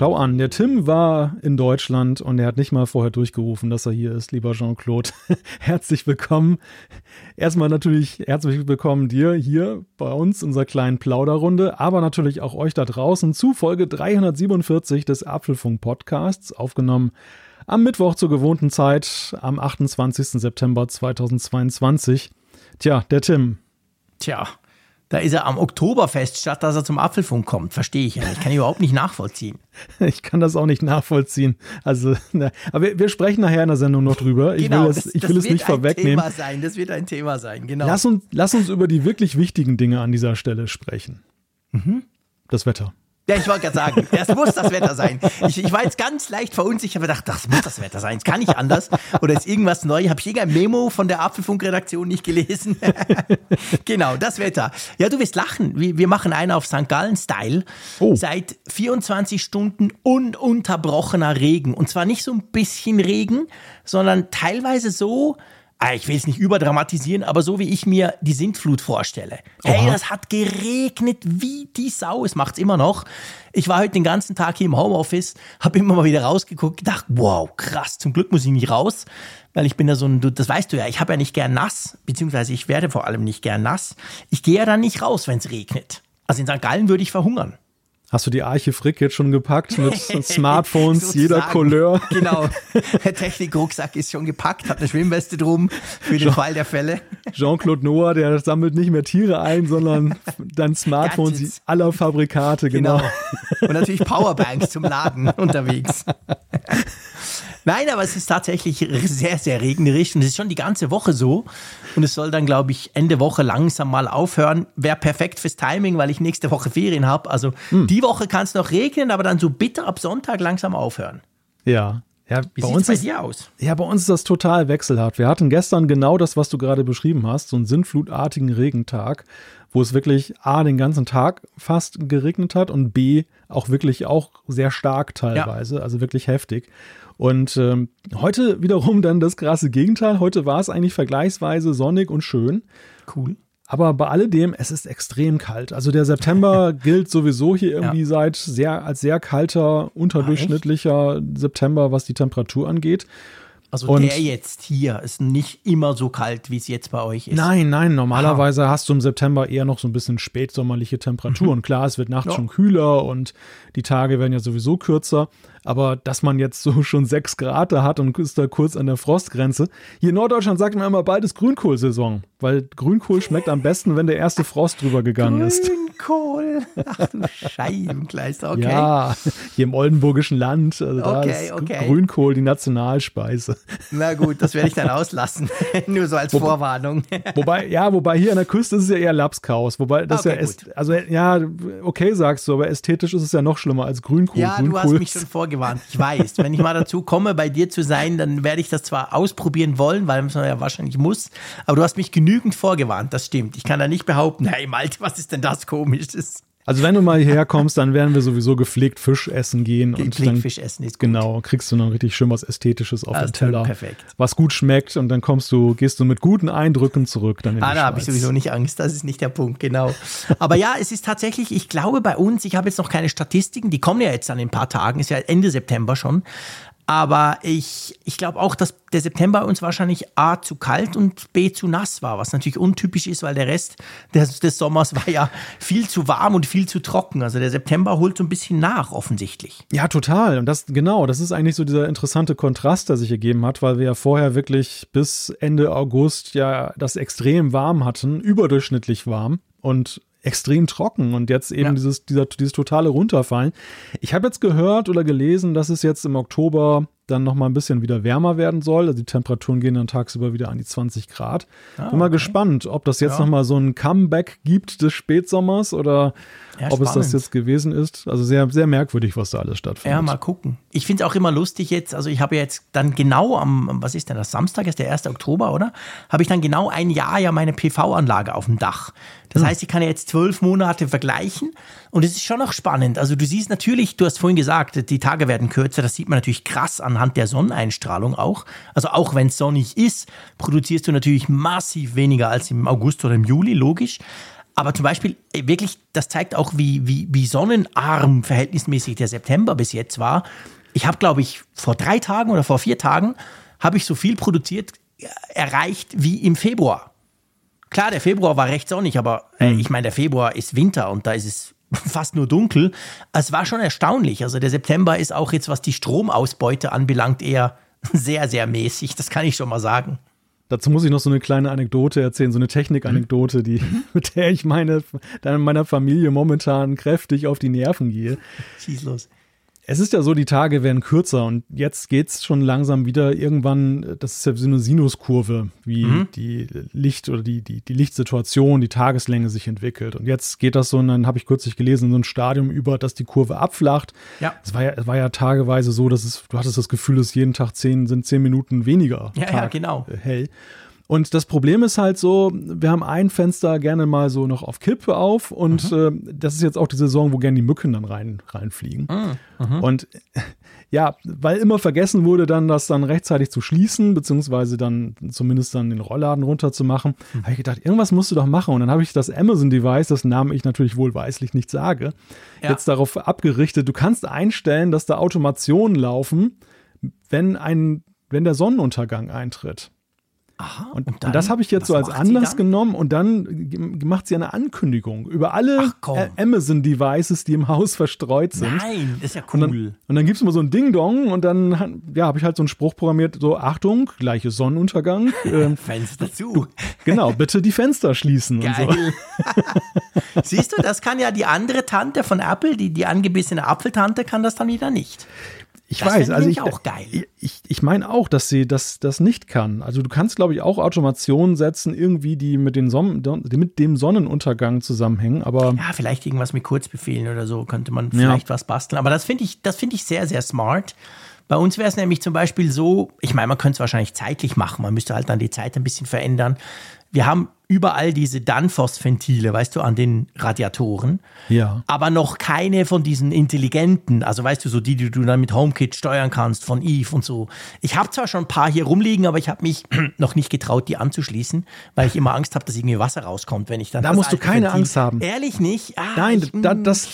Schau an, der Tim war in Deutschland und er hat nicht mal vorher durchgerufen, dass er hier ist, lieber Jean-Claude. Herzlich willkommen. Erstmal natürlich herzlich willkommen dir hier bei uns, unserer kleinen Plauderrunde, aber natürlich auch euch da draußen zu Folge 347 des Apfelfunk Podcasts, aufgenommen am Mittwoch zur gewohnten Zeit, am 28. September 2022. Tja, der Tim. Tja, da ist er am Oktoberfest, statt dass er zum Apfelfunk kommt. Verstehe ich ja nicht. Kann ich überhaupt nicht nachvollziehen. Ich kann das auch nicht nachvollziehen. Also, na, aber wir, wir, sprechen nachher in der Sendung noch drüber. Ich genau, will es, ich will es nicht vorwegnehmen. Das wird ein Thema sein. Das wird ein Thema sein, genau. Lass uns, lass uns über die wirklich wichtigen Dinge an dieser Stelle sprechen. Mhm. Das Wetter. Ja, ich wollte gerade sagen, das muss das Wetter sein. Ich, ich war jetzt ganz leicht verunsichert, aber dachte, das muss das Wetter sein. Es kann nicht anders. Oder ist irgendwas neu? Habe ich irgendein Memo von der Apfelfunk-Redaktion nicht gelesen? genau, das Wetter. Ja, du wirst lachen. Wir, wir machen einen auf St. Gallen-Style. Oh. Seit 24 Stunden ununterbrochener Regen. Und zwar nicht so ein bisschen Regen, sondern teilweise so, ich will es nicht überdramatisieren, aber so wie ich mir die Sintflut vorstelle. Hey, Oha. das hat geregnet wie die Sau. Es macht's immer noch. Ich war heute den ganzen Tag hier im Homeoffice, habe immer mal wieder rausgeguckt, gedacht, wow, krass. Zum Glück muss ich nicht raus, weil ich bin ja so ein, das weißt du ja, ich habe ja nicht gern nass, beziehungsweise ich werde vor allem nicht gern nass. Ich gehe ja dann nicht raus, wenn es regnet. Also in St. Gallen würde ich verhungern. Hast du die Arche Frick jetzt schon gepackt mit Smartphones jeder. Couleur? Genau. Der Technikrucksack ist schon gepackt, hat eine Schwimmweste drum für den Fall der Fälle. Jean-Claude Noah, der sammelt nicht mehr Tiere ein, sondern dann Smartphones aller Fabrikate, genau. Genau. Und natürlich Powerbanks zum Laden unterwegs. Nein, aber es ist tatsächlich sehr, sehr regnerisch und es ist schon die ganze Woche so. Und es soll dann, glaube ich, Ende Woche langsam mal aufhören. Wäre perfekt fürs Timing, weil ich nächste Woche Ferien habe. Also Hm. die Woche kann es noch regnen, aber dann so bitter ab Sonntag langsam aufhören. Ja. Ja, Wie bei sieht uns bei ist, dir aus? ja, bei uns ist das total wechselhaft. Wir hatten gestern genau das, was du gerade beschrieben hast, so einen sinnflutartigen Regentag, wo es wirklich A, den ganzen Tag fast geregnet hat und B, auch wirklich auch sehr stark teilweise, also wirklich heftig. Und ähm, heute wiederum dann das krasse Gegenteil. Heute war es eigentlich vergleichsweise sonnig und schön. Cool. Aber bei alledem, es ist extrem kalt. Also der September gilt sowieso hier irgendwie Ja. seit sehr, als sehr kalter, unterdurchschnittlicher September, was die Temperatur angeht. Also Und- der jetzt hier ist nicht immer so kalt, wie es jetzt bei euch ist. Nein, nein, normalerweise hast du im September eher noch so ein bisschen spätsommerliche Temperaturen. Klar, es wird nachts Mhm. Ja. schon kühler und die Tage werden ja sowieso kürzer. Aber dass man jetzt so schon sechs Grad da hat und ist da kurz an der Frostgrenze. Hier in Norddeutschland sagt man immer, bald ist Grünkohlsaison. Weil Grünkohl schmeckt am besten, wenn der erste Frost drüber gegangen ist. Grünkohl. Ach du Scheibenkleister, okay. Ja, hier im oldenburgischen Land, also da Okay, ist okay. Grünkohl die Nationalspeise. Na gut, das werde ich dann auslassen. Nur so als Vorwarnung. Wobei, ja, wobei hier an der Küste ist es ja eher Lapskaus. Wobei das Okay, ja ist, also ja, okay sagst du, aber ästhetisch ist es ja noch schlimmer als Grünkohl. Ja, du Grünkohl hast mich schon vorgewarnt. Ich weiß, wenn ich mal dazu komme, bei dir zu sein, dann werde ich das zwar ausprobieren wollen, weil man ja wahrscheinlich muss, aber du hast mich genügend vorgewarnt, das stimmt. Ich kann da nicht behaupten, hey Malte, was ist denn das Komisches? Also wenn du mal hierher kommst, dann werden wir sowieso gepflegt Fisch essen gehen. und Gepflegt dann, Fisch essen ist gut. Genau, kriegst du noch richtig schön was Ästhetisches auf Das den Teller. perfekt. Was gut schmeckt und dann kommst du, gehst du mit guten Eindrücken zurück. Dann Ah, da habe ich sowieso nicht Angst, das ist nicht der Punkt, genau. Aber ja, es ist tatsächlich, ich glaube bei uns, ich habe jetzt noch keine Statistiken, die kommen ja jetzt dann in ein paar Tagen, ist ja Ende September schon. Aber ich, ich glaube auch, dass der September uns wahrscheinlich A zu kalt und B zu nass war, was natürlich untypisch ist, weil der Rest des, des Sommers war ja viel zu warm und viel zu trocken. Also der September holt so ein bisschen nach, offensichtlich. Ja, total. Und das, genau, das ist eigentlich so dieser interessante Kontrast, der sich ergeben hat, weil wir ja vorher wirklich bis Ende August ja das extrem warm hatten, überdurchschnittlich warm und extrem trocken und jetzt eben Ja. dieses, dieser, dieses totale Runterfallen. Ich habe jetzt gehört oder gelesen, dass es jetzt im Oktober dann nochmal ein bisschen wieder wärmer werden soll. Also die Temperaturen gehen dann tagsüber wieder an die 20 Grad. Ah, Bin mal okay. gespannt, ob das jetzt ja. nochmal so ein Comeback gibt des Spätsommers oder ja, ob es das jetzt gewesen ist. Also sehr, sehr merkwürdig, was da alles stattfindet. Ja, mal gucken. Ich finde es auch immer lustig jetzt, also ich habe jetzt dann genau am, was ist denn das, Samstag ist der 1. Oktober, oder? Habe ich dann genau ein Jahr ja meine PV-Anlage auf dem Dach. Das hm. heißt, ich kann jetzt zwölf Monate vergleichen und es ist schon noch spannend. Also du siehst natürlich, du hast vorhin gesagt, die Tage werden kürzer, das sieht man natürlich krass anhand der Sonneneinstrahlung auch. Also auch wenn es sonnig ist, produzierst du natürlich massiv weniger als im August oder im Juli, logisch. Aber zum Beispiel, äh, wirklich, das zeigt auch, wie, wie, wie sonnenarm verhältnismäßig der September bis jetzt war. Ich habe, glaube ich, vor drei Tagen oder vor vier Tagen habe ich so viel produziert, äh, erreicht wie im Februar. Klar, der Februar war recht sonnig, aber äh, mhm. ich meine, der Februar ist Winter und da ist es fast nur dunkel. Es war schon erstaunlich. Also der September ist auch jetzt, was die Stromausbeute anbelangt, eher sehr, sehr mäßig. Das kann ich schon mal sagen. Dazu muss ich noch so eine kleine Anekdote erzählen, so eine Technikanekdote, die, mit der ich meine, meiner Familie momentan kräftig auf die Nerven gehe. Schieß los. Es ist ja so, die Tage werden kürzer und jetzt geht es schon langsam wieder irgendwann, das ist ja so eine Sinuskurve, wie mhm. die Licht oder die, die, die Lichtsituation, die Tageslänge sich entwickelt. Und jetzt geht das so, und dann habe ich kürzlich gelesen, in so ein Stadium über, dass die Kurve abflacht. Ja. Es war ja, es war ja tageweise so, dass es, du hattest das Gefühl, dass jeden Tag zehn, sind zehn Minuten weniger ja, Tag ja, genau. hell. Und das Problem ist halt so, wir haben ein Fenster gerne mal so noch auf Kippe auf und mhm. äh, das ist jetzt auch die Saison, wo gerne die Mücken dann rein, reinfliegen. Mhm. Und ja, weil immer vergessen wurde, dann das dann rechtzeitig zu schließen, beziehungsweise dann zumindest dann den Rollladen runterzumachen, mhm. habe ich gedacht, irgendwas musst du doch machen. Und dann habe ich das Amazon-Device, das Namen ich natürlich wohlweislich nicht sage, ja. jetzt darauf abgerichtet, du kannst einstellen, dass da Automationen laufen, wenn ein, wenn der Sonnenuntergang eintritt. Aha, und, und, dann, das habe ich jetzt so als Anlass genommen und dann macht sie eine Ankündigung über alle Amazon-Devices, die im Haus verstreut sind. Nein, ist ja cool. Und dann, und dann gibt es immer so ein Ding-Dong und dann ja, habe ich halt so einen Spruch programmiert, so Achtung, gleiche Sonnenuntergang. Ähm, Fenster zu. Genau, bitte die Fenster schließen Geil. und so. Siehst du, das kann ja die andere Tante von Apple, die, die angebissene Apfeltante, kann das dann wieder nicht. Ich das weiß, also ich, auch geil. ich, ich meine auch, dass sie das, das nicht kann. Also du kannst, glaube ich, auch Automationen setzen, irgendwie, die mit, den Son mit dem Sonnenuntergang zusammenhängen, aber. Ja, vielleicht irgendwas mit Kurzbefehlen oder so könnte man vielleicht ja. was basteln. Aber das finde ich, das finde ich sehr, sehr smart. Bei uns wäre es nämlich zum Beispiel so, ich meine, man könnte es wahrscheinlich zeitlich machen, man müsste halt dann die Zeit ein bisschen verändern. Wir haben überall diese Danfoss-Ventile, weißt du, an den Radiatoren. Ja. Aber noch keine von diesen intelligenten, also weißt du, so die, die du dann mit HomeKit steuern kannst, von Eve und so. Ich habe zwar schon ein paar hier rumliegen, aber ich habe mich noch nicht getraut, die anzuschließen, weil ich immer Angst habe, dass irgendwie Wasser rauskommt, wenn ich dann. Da musst du keine Ventil Angst haben. Ehrlich nicht? Ah, Nein, ich, da, das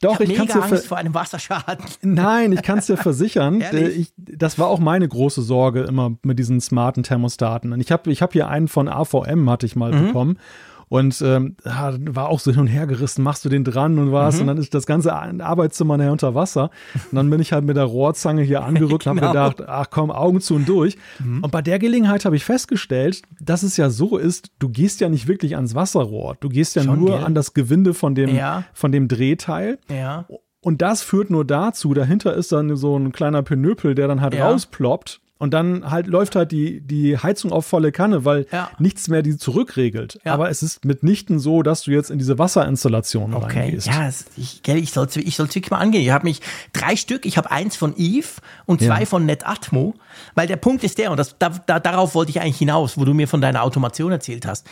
doch, ich, ich kann dir Angst vor einem Wasserschaden. Nein, ich kann es dir versichern. ich, das war auch meine große Sorge immer mit diesen smarten Thermostaten. Und ich habe ich hab hier einen von AVM, hatte ich mal mhm. bekommen. Und ähm, war auch so hin und her gerissen, machst du den dran und was? Mhm. Und dann ist das ganze Arbeitszimmer nachher unter Wasser. Und dann bin ich halt mit der Rohrzange hier angerückt und genau. habe gedacht, ach komm, Augen zu und durch. Mhm. Und bei der Gelegenheit habe ich festgestellt, dass es ja so ist, du gehst ja nicht wirklich ans Wasserrohr. Du gehst ja Schon, nur gell? an das Gewinde von dem, ja. von dem Drehteil. Ja. Und das führt nur dazu, dahinter ist dann so ein kleiner Penöpel, der dann halt ja. rausploppt und dann halt läuft halt die, die Heizung auf volle Kanne, weil ja. nichts mehr die zurückregelt. Ja. Aber es ist mitnichten so, dass du jetzt in diese Wasserinstallation okay. reingehst. Ja, ich, ich soll ich soll wirklich mal angehen. Ich habe mich drei Stück, ich habe eins von Eve und zwei ja. von NetAtmo, weil der Punkt ist der, und das, da, da, darauf wollte ich eigentlich hinaus, wo du mir von deiner Automation erzählt hast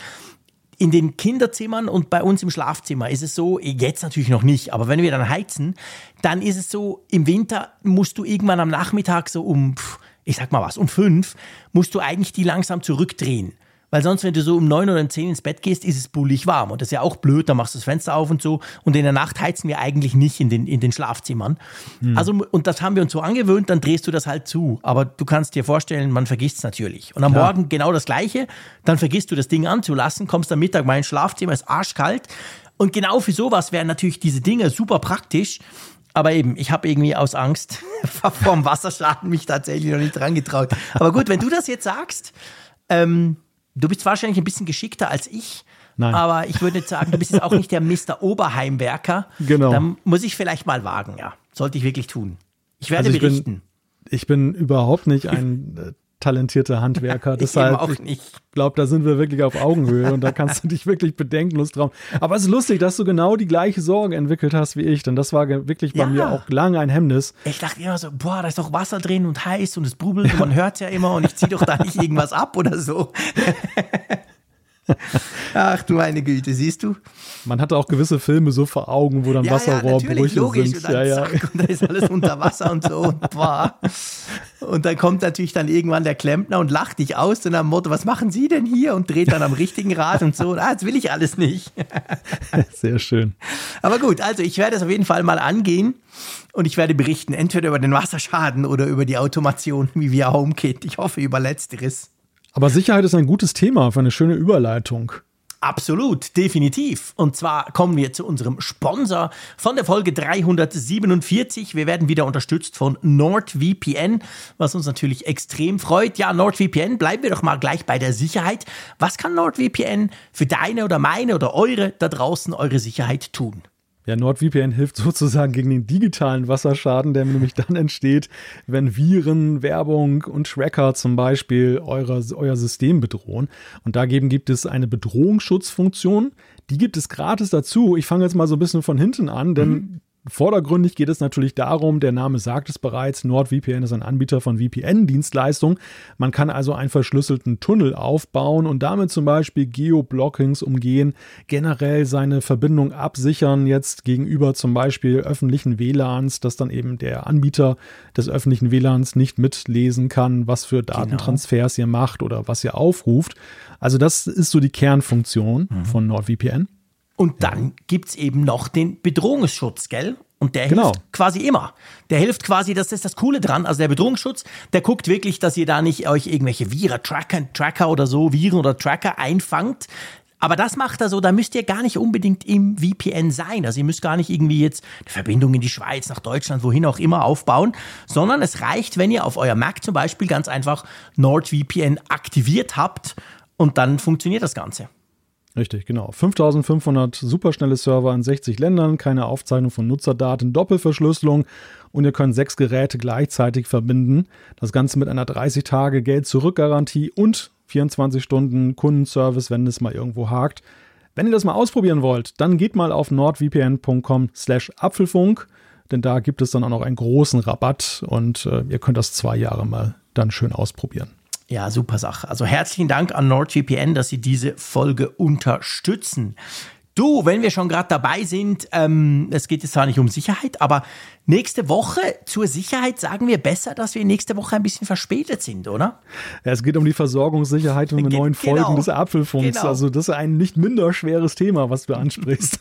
in den Kinderzimmern und bei uns im Schlafzimmer ist es so, jetzt natürlich noch nicht, aber wenn wir dann heizen, dann ist es so, im Winter musst du irgendwann am Nachmittag so um ich sag mal was, um fünf, musst du eigentlich die langsam zurückdrehen. Weil sonst, wenn du so um neun oder um zehn ins Bett gehst, ist es bullig warm. Und das ist ja auch blöd, da machst du das Fenster auf und so. Und in der Nacht heizen wir eigentlich nicht in den, in den Schlafzimmern. Hm. Also, und das haben wir uns so angewöhnt, dann drehst du das halt zu. Aber du kannst dir vorstellen, man vergisst es natürlich. Und am Klar. Morgen genau das Gleiche. Dann vergisst du das Ding anzulassen, kommst am Mittag mal ins Schlafzimmer, ist arschkalt. Und genau für sowas wären natürlich diese Dinge super praktisch. Aber eben, ich habe irgendwie aus Angst vor dem Wasserschaden mich tatsächlich noch nicht dran getraut. Aber gut, wenn du das jetzt sagst, ähm, du bist wahrscheinlich ein bisschen geschickter als ich. Nein. Aber ich würde jetzt sagen, du bist jetzt auch nicht der Mr. Oberheimwerker. Genau. Dann muss ich vielleicht mal wagen, ja. Sollte ich wirklich tun. Ich werde also ich berichten. Bin, Ich bin überhaupt nicht ein talentierter Handwerker. Deshalb, auch nicht. ich glaube, da sind wir wirklich auf Augenhöhe und da kannst du dich wirklich bedenkenlos trauen. Aber es ist lustig, dass du genau die gleiche Sorge entwickelt hast wie ich, denn das war wirklich bei Ja. mir auch lange ein Hemmnis. Ich dachte immer so, boah, da ist doch Wasser drin und heiß und es brubelt und man hört ja immer und ich ziehe doch da nicht irgendwas ab oder so. Ach du meine Güte, siehst du? Man hatte auch gewisse Filme so vor Augen, wo dann Ja, ja, Wasserrohrbrüche logisch. sind. Und dann Ja, ja. und da ist alles unter Wasser und so. Und, boah. und dann kommt natürlich dann irgendwann der Klempner und lacht dich aus und am Motto, was machen Sie denn hier? Und dreht dann am richtigen Rad und so. Und, ah, das will ich alles nicht. Sehr schön. Aber gut, also ich werde es auf jeden Fall mal angehen und ich werde berichten, entweder über den Wasserschaden oder über die Automation wie via HomeKit. Ich hoffe über Letzteres. Aber Sicherheit ist ein gutes Thema für eine schöne Überleitung. Absolut, definitiv. Und zwar kommen wir zu unserem Sponsor von der Folge 347. Wir werden wieder unterstützt von NordVPN, was uns natürlich extrem freut. Ja, NordVPN, bleiben wir doch mal gleich bei der Sicherheit. Was kann NordVPN für deine oder meine oder eure da draußen eure Sicherheit tun? Ja, NordVPN hilft sozusagen gegen den digitalen Wasserschaden, der nämlich dann entsteht, wenn Viren, Werbung und Tracker zum Beispiel eure, euer System bedrohen. Und dagegen gibt es eine Bedrohungsschutzfunktion. Die gibt es gratis dazu. Ich fange jetzt mal so ein bisschen von hinten an, denn Vordergründig geht es natürlich darum, der Name sagt es bereits, NordVPN ist ein Anbieter von VPN-Dienstleistungen. Man kann also einen verschlüsselten Tunnel aufbauen und damit zum Beispiel Geoblockings umgehen, generell seine Verbindung absichern, jetzt gegenüber zum Beispiel öffentlichen WLANs, dass dann eben der Anbieter des öffentlichen WLANs nicht mitlesen kann, was für Datentransfers ihr macht oder was ihr aufruft. Also das ist so die Kernfunktion von NordVPN. Und dann gibt's eben noch den Bedrohungsschutz, gell? Und der Genau. hilft quasi immer. Der hilft quasi, das ist das Coole dran. Also der Bedrohungsschutz, der guckt wirklich, dass ihr da nicht euch irgendwelche Viren, Tracker, Tracker oder so, Viren oder Tracker einfangt. Aber das macht er so, da müsst ihr gar nicht unbedingt im VPN sein. Also ihr müsst gar nicht irgendwie jetzt eine Verbindung in die Schweiz, nach Deutschland, wohin auch immer aufbauen, sondern es reicht, wenn ihr auf euer Mac zum Beispiel ganz einfach NordVPN aktiviert habt und dann funktioniert das Ganze. Richtig, genau. 5500 superschnelle Server in 60 Ländern, keine Aufzeichnung von Nutzerdaten, Doppelverschlüsselung und ihr könnt sechs Geräte gleichzeitig verbinden. Das Ganze mit einer 30 Tage Geld-Zurück-Garantie und 24 Stunden Kundenservice, wenn es mal irgendwo hakt. Wenn ihr das mal ausprobieren wollt, dann geht mal auf nordvpn.com slash Apfelfunk, denn da gibt es dann auch noch einen großen Rabatt und äh, ihr könnt das zwei Jahre mal dann schön ausprobieren. Ja, super Sache. Also herzlichen Dank an NordVPN, dass Sie diese Folge unterstützen. Du, wenn wir schon gerade dabei sind, ähm, es geht jetzt zwar nicht um Sicherheit, aber nächste Woche zur Sicherheit sagen wir besser, dass wir nächste Woche ein bisschen verspätet sind, oder? Ja, es geht um die Versorgungssicherheit und mit Ge- neuen genau. Folgen des Apfelfunks. Genau. Also das ist ein nicht minder schweres Thema, was du ansprichst.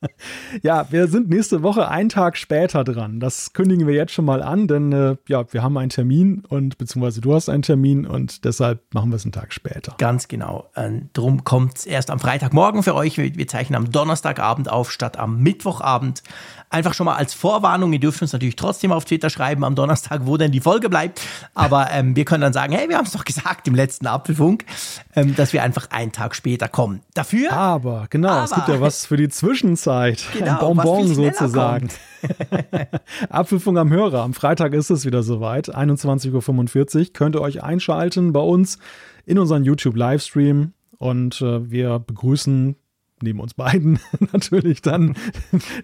ja, wir sind nächste Woche einen Tag später dran. Das kündigen wir jetzt schon mal an, denn äh, ja, wir haben einen Termin und beziehungsweise du hast einen Termin und deshalb machen wir es einen Tag später. Ganz genau. Ähm, drum kommt es erst am Freitagmorgen für euch. Wir, wir zeichnen am Donnerstagabend auf statt am Mittwochabend. Einfach schon mal als Vorwarnung. Ihr dürft uns natürlich trotzdem auf Twitter schreiben am Donnerstag, wo denn die Folge bleibt. Aber ähm, wir können dann sagen, hey, wir haben es doch gesagt im letzten Apfelfunk, ähm, dass wir einfach einen Tag später kommen. Dafür Aber genau, es Aber- gibt ja was für die Zwischenzeit. Genau, ein Bonbon sozusagen. Apfelfunk am Hörer. Am Freitag ist es wieder soweit. 21.45 Uhr. Könnt ihr euch einschalten bei uns in unseren YouTube-Livestream. Und äh, wir begrüßen neben uns beiden natürlich dann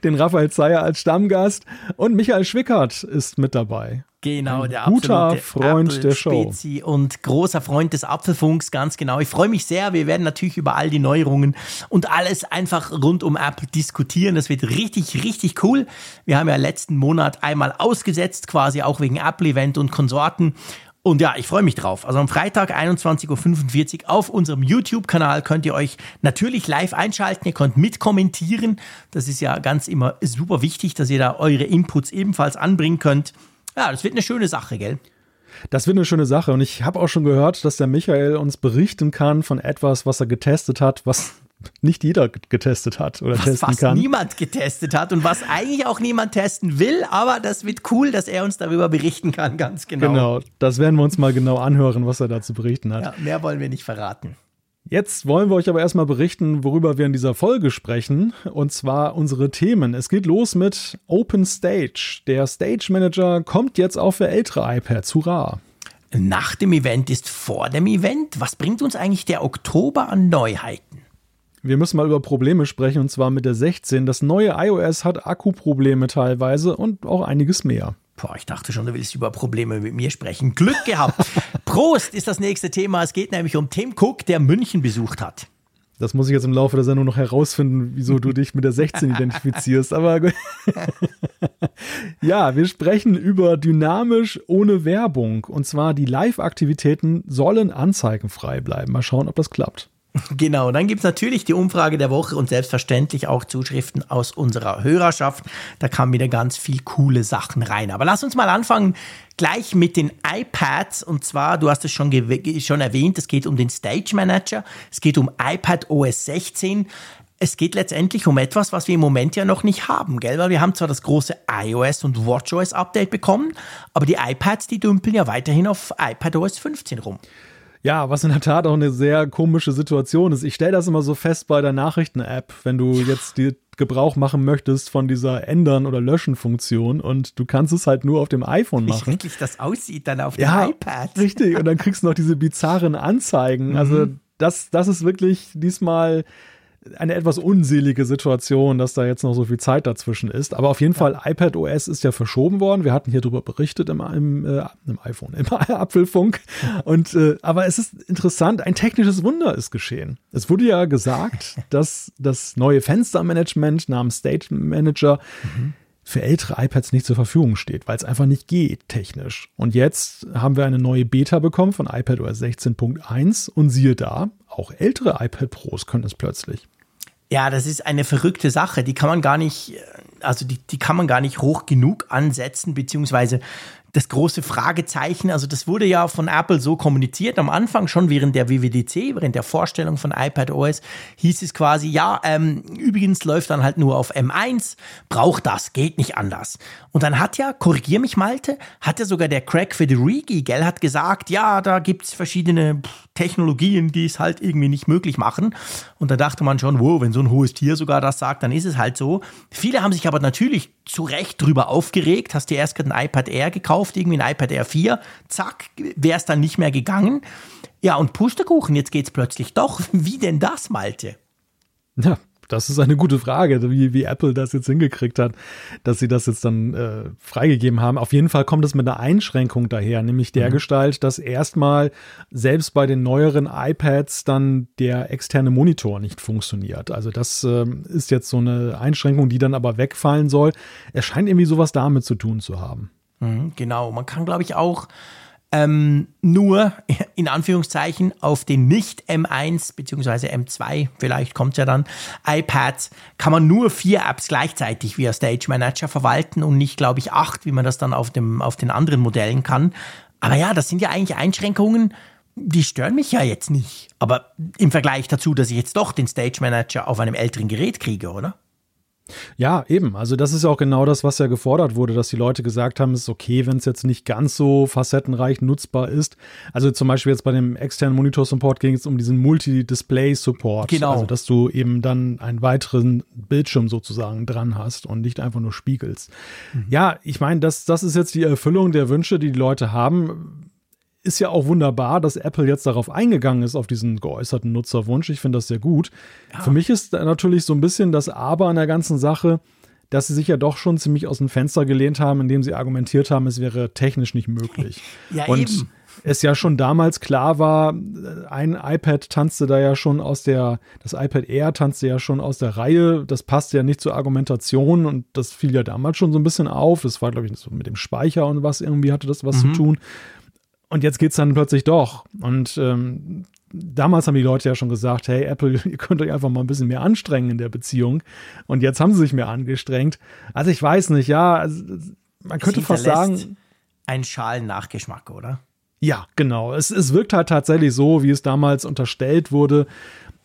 den Raphael Zeyer als Stammgast. Und Michael Schwickert ist mit dabei. Genau, Ein der guter absolute Freund der Show. Apfelspezi Und großer Freund des Apfelfunks, ganz genau. Ich freue mich sehr. Wir werden natürlich über all die Neuerungen und alles einfach rund um Apple diskutieren. Das wird richtig, richtig cool. Wir haben ja letzten Monat einmal ausgesetzt, quasi auch wegen Apple-Event und Konsorten. Und ja, ich freue mich drauf. Also am Freitag 21.45 Uhr auf unserem YouTube-Kanal könnt ihr euch natürlich live einschalten. Ihr könnt mitkommentieren. Das ist ja ganz immer super wichtig, dass ihr da eure Inputs ebenfalls anbringen könnt. Ja, das wird eine schöne Sache, gell? Das wird eine schöne Sache. Und ich habe auch schon gehört, dass der Michael uns berichten kann von etwas, was er getestet hat, was nicht jeder getestet hat oder Was testen fast kann. niemand getestet hat und was eigentlich auch niemand testen will, aber das wird cool, dass er uns darüber berichten kann, ganz genau. Genau, das werden wir uns mal genau anhören, was er dazu berichten hat. Ja, mehr wollen wir nicht verraten. Jetzt wollen wir euch aber erstmal berichten, worüber wir in dieser Folge sprechen, und zwar unsere Themen. Es geht los mit Open Stage. Der Stage Manager kommt jetzt auch für ältere iPads. Hurra! Nach dem Event ist vor dem Event. Was bringt uns eigentlich der Oktober an Neuheiten? Wir müssen mal über Probleme sprechen, und zwar mit der 16. Das neue iOS hat Akkuprobleme teilweise und auch einiges mehr. Boah, ich dachte schon, du willst über Probleme mit mir sprechen. Glück gehabt. Prost ist das nächste Thema. Es geht nämlich um Tim Cook, der München besucht hat. Das muss ich jetzt im Laufe der Sendung noch herausfinden, wieso du dich mit der 16 identifizierst. Aber ja, wir sprechen über dynamisch ohne Werbung. Und zwar die Live-Aktivitäten sollen anzeigenfrei bleiben. Mal schauen, ob das klappt. Genau, dann gibt es natürlich die Umfrage der Woche und selbstverständlich auch Zuschriften aus unserer Hörerschaft. Da kamen wieder ganz viel coole Sachen rein. Aber lass uns mal anfangen gleich mit den iPads. Und zwar, du hast es schon, schon erwähnt, es geht um den Stage Manager, es geht um iPad OS 16 es geht letztendlich um etwas, was wir im Moment ja noch nicht haben, gell? Weil wir haben zwar das große iOS und WatchOS Update bekommen, aber die iPads, die dümpeln ja weiterhin auf iPadOS 15 rum. Ja, was in der Tat auch eine sehr komische Situation ist. Ich stelle das immer so fest bei der Nachrichten-App, wenn du jetzt die Gebrauch machen möchtest von dieser Ändern- oder Löschen-Funktion und du kannst es halt nur auf dem iPhone machen. Wie schrecklich das aussieht dann auf dem ja, iPad. Richtig, und dann kriegst du noch diese bizarren Anzeigen. Also mhm. Also das, das ist wirklich diesmal eine etwas unselige Situation, dass da jetzt noch so viel Zeit dazwischen ist. Aber auf jeden ja. Fall, iPad OS ist ja verschoben worden. Wir hatten hier drüber berichtet im, im, äh, im iPhone, im Apfelfunk. Und, äh, aber es ist interessant, ein technisches Wunder ist geschehen. Es wurde ja gesagt, dass das neue Fenstermanagement namens State Manager mhm. Für ältere iPads nicht zur Verfügung steht, weil es einfach nicht geht technisch. Und jetzt haben wir eine neue Beta bekommen von iPadOS 16.1 und siehe da, auch ältere iPad Pros können es plötzlich. Ja, das ist eine verrückte Sache. Die kann man gar nicht, also die, die kann man gar nicht hoch genug ansetzen, beziehungsweise das große Fragezeichen. Also das wurde ja von Apple so kommuniziert. Am Anfang schon während der WWDC, während der Vorstellung von iPad OS, hieß es quasi, ja, ähm, übrigens läuft dann halt nur auf M1, braucht das, geht nicht anders. Und dann hat ja, korrigier mich Malte, hat ja sogar der Craig Federighi, gell, hat gesagt, ja, da gibt's verschiedene Technologien, die es halt irgendwie nicht möglich machen. Und da dachte man schon, wow, wenn so ein hohes Tier sogar das sagt, dann ist es halt so. Viele haben sich aber natürlich zu Recht drüber aufgeregt. Hast du erst gerade ein iPad Air gekauft, irgendwie ein iPad Air 4, zack, wäre es dann nicht mehr gegangen. Ja, und Pustekuchen, jetzt geht's plötzlich doch. Wie denn das, Malte? Ja, das ist eine gute Frage, wie, wie Apple das jetzt hingekriegt hat, dass sie das jetzt dann äh, freigegeben haben. Auf jeden Fall kommt es mit einer Einschränkung daher, nämlich der mhm. Gestalt, dass erstmal selbst bei den neueren iPads dann der externe Monitor nicht funktioniert. Also das äh, ist jetzt so eine Einschränkung, die dann aber wegfallen soll. Es scheint irgendwie sowas damit zu tun zu haben. Mhm, genau, man kann glaube ich auch ähm, nur in Anführungszeichen auf den nicht M1 bzw. M2, vielleicht kommt ja dann, iPads, kann man nur vier Apps gleichzeitig via Stage Manager verwalten und nicht, glaube ich, acht, wie man das dann auf, dem, auf den anderen Modellen kann. Aber ja, das sind ja eigentlich Einschränkungen, die stören mich ja jetzt nicht. Aber im Vergleich dazu, dass ich jetzt doch den Stage Manager auf einem älteren Gerät kriege, oder? Ja, eben. Also das ist auch genau das, was ja gefordert wurde, dass die Leute gesagt haben, es ist okay, wenn es jetzt nicht ganz so facettenreich nutzbar ist. Also zum Beispiel jetzt bei dem externen Monitor-Support ging es um diesen Multi-Display-Support. Genau. Also dass du eben dann einen weiteren Bildschirm sozusagen dran hast und nicht einfach nur spiegelst. Mhm. Ja, ich meine, das, das ist jetzt die Erfüllung der Wünsche, die die Leute haben ist ja auch wunderbar, dass Apple jetzt darauf eingegangen ist, auf diesen geäußerten Nutzerwunsch. Ich finde das sehr gut. Ja. Für mich ist natürlich so ein bisschen das Aber an der ganzen Sache, dass sie sich ja doch schon ziemlich aus dem Fenster gelehnt haben, indem sie argumentiert haben, es wäre technisch nicht möglich. ja, Und eben. es ja schon damals klar war, ein iPad tanzte da ja schon aus der, das iPad Air tanzte ja schon aus der Reihe. Das passte ja nicht zur Argumentation und das fiel ja damals schon so ein bisschen auf. Das war, glaube ich, so mit dem Speicher und was irgendwie hatte das was mhm. zu tun. Und jetzt geht es dann plötzlich doch. Und ähm, damals haben die Leute ja schon gesagt, hey Apple, ihr könnt euch einfach mal ein bisschen mehr anstrengen in der Beziehung. Und jetzt haben sie sich mehr angestrengt. Also ich weiß nicht, ja, also, man könnte fast sagen. Ein Schalen-Nachgeschmack, oder? Ja, genau. Es, es wirkt halt tatsächlich so, wie es damals unterstellt wurde,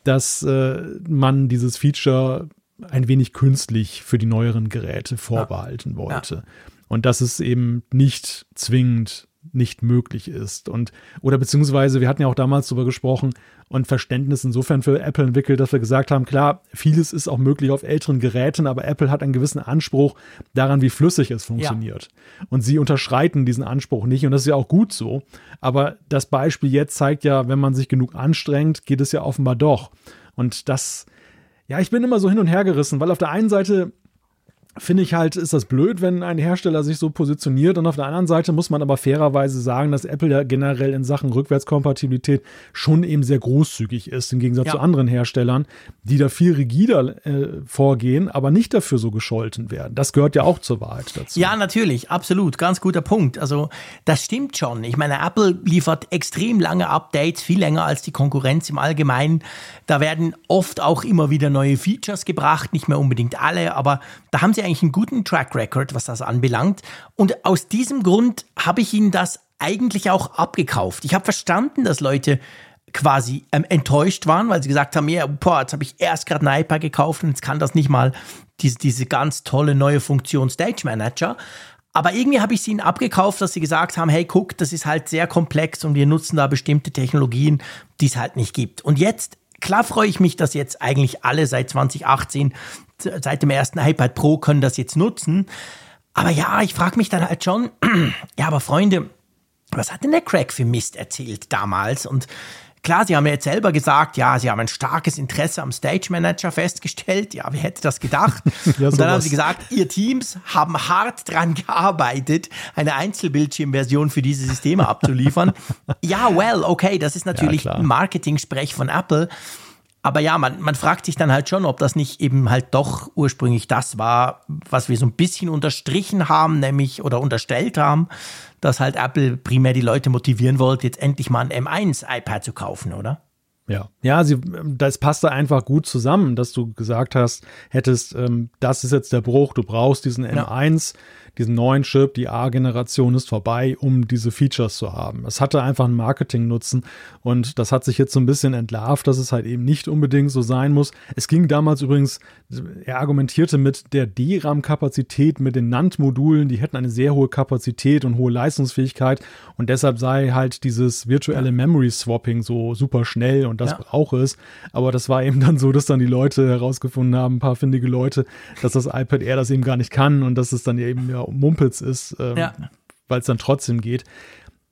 dass äh, man dieses Feature ein wenig künstlich für die neueren Geräte vorbehalten ja. wollte. Ja. Und dass es eben nicht zwingend nicht möglich ist. Und, oder beziehungsweise, wir hatten ja auch damals darüber gesprochen und Verständnis insofern für Apple entwickelt, dass wir gesagt haben, klar, vieles ist auch möglich auf älteren Geräten, aber Apple hat einen gewissen Anspruch daran, wie flüssig es funktioniert. Ja. Und sie unterschreiten diesen Anspruch nicht und das ist ja auch gut so. Aber das Beispiel jetzt zeigt ja, wenn man sich genug anstrengt, geht es ja offenbar doch. Und das, ja, ich bin immer so hin und her gerissen, weil auf der einen Seite finde ich halt, ist das blöd, wenn ein Hersteller sich so positioniert. Und auf der anderen Seite muss man aber fairerweise sagen, dass Apple ja generell in Sachen Rückwärtskompatibilität schon eben sehr großzügig ist, im Gegensatz ja. zu anderen Herstellern, die da viel rigider äh, vorgehen, aber nicht dafür so gescholten werden. Das gehört ja auch zur Wahrheit dazu. Ja, natürlich, absolut. Ganz guter Punkt. Also, das stimmt schon. Ich meine, Apple liefert extrem lange Updates, viel länger als die Konkurrenz im Allgemeinen. Da werden oft auch immer wieder neue Features gebracht, nicht mehr unbedingt alle, aber da haben sie eigentlich einen guten Track Record, was das anbelangt. Und aus diesem Grund habe ich ihnen das eigentlich auch abgekauft. Ich habe verstanden, dass Leute quasi ähm, enttäuscht waren, weil sie gesagt haben, ja, boah, jetzt habe ich erst gerade ein iPad gekauft und jetzt kann das nicht mal diese, diese ganz tolle neue Funktion Stage Manager. Aber irgendwie habe ich sie ihnen abgekauft, dass sie gesagt haben, hey, guck, das ist halt sehr komplex und wir nutzen da bestimmte Technologien, die es halt nicht gibt. Und jetzt, klar freue ich mich, dass jetzt eigentlich alle seit 2018 seit dem ersten iPad Pro können das jetzt nutzen. Aber ja, ich frage mich dann halt schon, ja, aber Freunde, was hat denn der Craig für Mist erzählt damals? Und klar, Sie haben ja jetzt selber gesagt, ja, Sie haben ein starkes Interesse am Stage Manager festgestellt. Ja, wer hätte das gedacht? ja, und dann haben Sie gesagt, Ihr Teams haben hart dran gearbeitet, eine Einzelbildschirmversion für diese Systeme abzuliefern. ja, well, okay, das ist natürlich ja, ein Marketing-Sprech von Apple. Aber ja, man, man fragt sich dann halt schon, ob das nicht eben halt doch ursprünglich das war, was wir so ein bisschen unterstrichen haben, nämlich oder unterstellt haben, dass halt Apple primär die Leute motivieren wollte, jetzt endlich mal ein M1 iPad zu kaufen, oder? Ja, ja, sie, das passte einfach gut zusammen, dass du gesagt hast, hättest, ähm, das ist jetzt der Bruch, du brauchst diesen M1. Ja diesen neuen Chip, die A-Generation ist vorbei, um diese Features zu haben. Es hatte einfach einen Marketing-Nutzen und das hat sich jetzt so ein bisschen entlarvt, dass es halt eben nicht unbedingt so sein muss. Es ging damals übrigens, er argumentierte mit der DRAM-Kapazität, mit den NAND-Modulen, die hätten eine sehr hohe Kapazität und hohe Leistungsfähigkeit und deshalb sei halt dieses virtuelle Memory Swapping so super schnell und das ja. brauche es. Aber das war eben dann so, dass dann die Leute herausgefunden haben, ein paar findige Leute, dass das iPad Air das eben gar nicht kann und dass es dann eben ja Mumpels ist, ähm, ja. weil es dann trotzdem geht.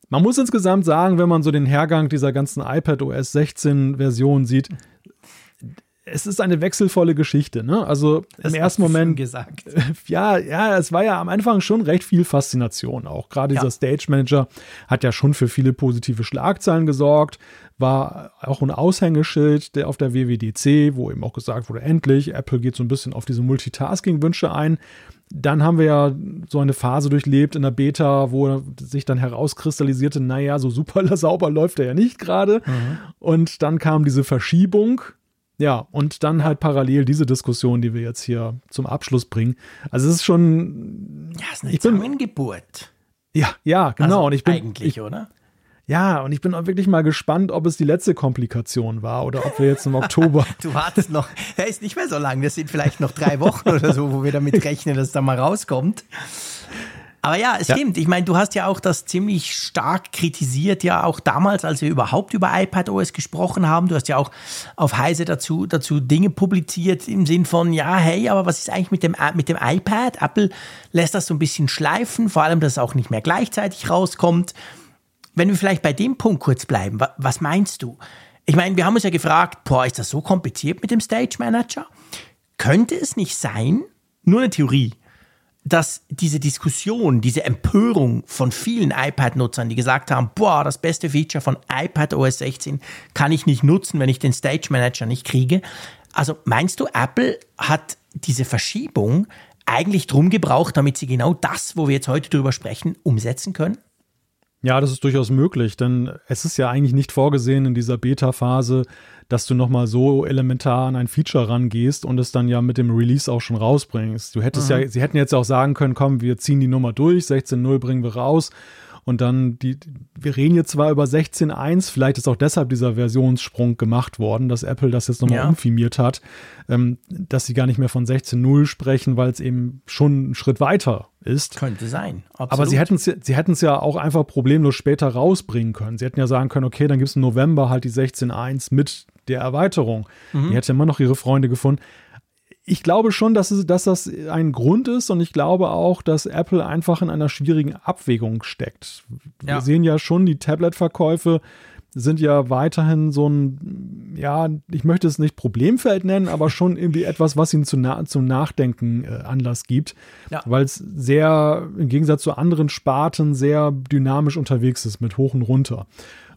Man muss insgesamt sagen, wenn man so den Hergang dieser ganzen iPad OS 16 Version sieht, es ist eine wechselvolle Geschichte, ne? Also das im ersten Moment gesagt. Ja, ja, es war ja am Anfang schon recht viel Faszination auch. Gerade ja. dieser Stage Manager hat ja schon für viele positive Schlagzeilen gesorgt, war auch ein Aushängeschild der auf der WWDC, wo eben auch gesagt wurde, endlich Apple geht so ein bisschen auf diese Multitasking Wünsche ein. Dann haben wir ja so eine Phase durchlebt in der Beta, wo sich dann herauskristallisierte, naja, so super sauber läuft er ja nicht gerade. Mhm. Und dann kam diese Verschiebung. Ja, und dann halt parallel diese Diskussion, die wir jetzt hier zum Abschluss bringen. Also es ist schon. Ja, es ist eine ich Zusammengeburt. Ja, ja, genau. Also und ich bin, eigentlich, ich, oder? Ja, und ich bin auch wirklich mal gespannt, ob es die letzte Komplikation war oder ob wir jetzt im Oktober. du wartest noch, er ist nicht mehr so lang, das sind vielleicht noch drei Wochen oder so, wo wir damit rechnen, dass es da mal rauskommt. Aber ja, es ja. stimmt. Ich meine, du hast ja auch das ziemlich stark kritisiert, ja auch damals, als wir überhaupt über iPadOS gesprochen haben. Du hast ja auch auf Heise dazu, dazu Dinge publiziert im Sinn von, ja, hey, aber was ist eigentlich mit dem, mit dem iPad? Apple lässt das so ein bisschen schleifen, vor allem, dass es auch nicht mehr gleichzeitig rauskommt. Wenn wir vielleicht bei dem Punkt kurz bleiben, was meinst du? Ich meine, wir haben uns ja gefragt, boah, ist das so kompliziert mit dem Stage Manager? Könnte es nicht sein, nur eine Theorie, dass diese Diskussion, diese Empörung von vielen iPad-Nutzern, die gesagt haben, boah, das beste Feature von iPad OS 16 kann ich nicht nutzen, wenn ich den Stage Manager nicht kriege. Also meinst du, Apple hat diese Verschiebung eigentlich drum gebraucht, damit sie genau das, wo wir jetzt heute drüber sprechen, umsetzen können? Ja, das ist durchaus möglich, denn es ist ja eigentlich nicht vorgesehen in dieser Beta-Phase, dass du nochmal so elementar an ein Feature rangehst und es dann ja mit dem Release auch schon rausbringst. Du hättest mhm. ja, sie hätten jetzt auch sagen können, komm, wir ziehen die Nummer durch, 16.0 bringen wir raus Und dann, die, wir reden jetzt zwar über 16.1, vielleicht ist auch deshalb dieser Versionssprung gemacht worden, dass Apple das jetzt nochmal ja. umfirmiert hat, ähm, dass sie gar nicht mehr von 16.0 sprechen, weil es eben schon einen Schritt weiter ist. Könnte sein. Absolut. Aber sie hätten es sie hätten's ja auch einfach problemlos später rausbringen können. Sie hätten ja sagen können, okay, dann gibt es im November halt die 16.1 mit der Erweiterung. Mhm. Die hätte immer noch ihre Freunde gefunden ich glaube schon, dass, es, dass das ein Grund ist und ich glaube auch, dass Apple einfach in einer schwierigen Abwägung steckt. Ja. Wir sehen ja schon, die Tablet-Verkäufe sind ja weiterhin so ein, ja, ich möchte es nicht Problemfeld nennen, aber schon irgendwie etwas, was ihnen zu na zum Nachdenken äh, Anlass gibt, ja. weil es sehr, im Gegensatz zu anderen Sparten, sehr dynamisch unterwegs ist mit hoch und runter.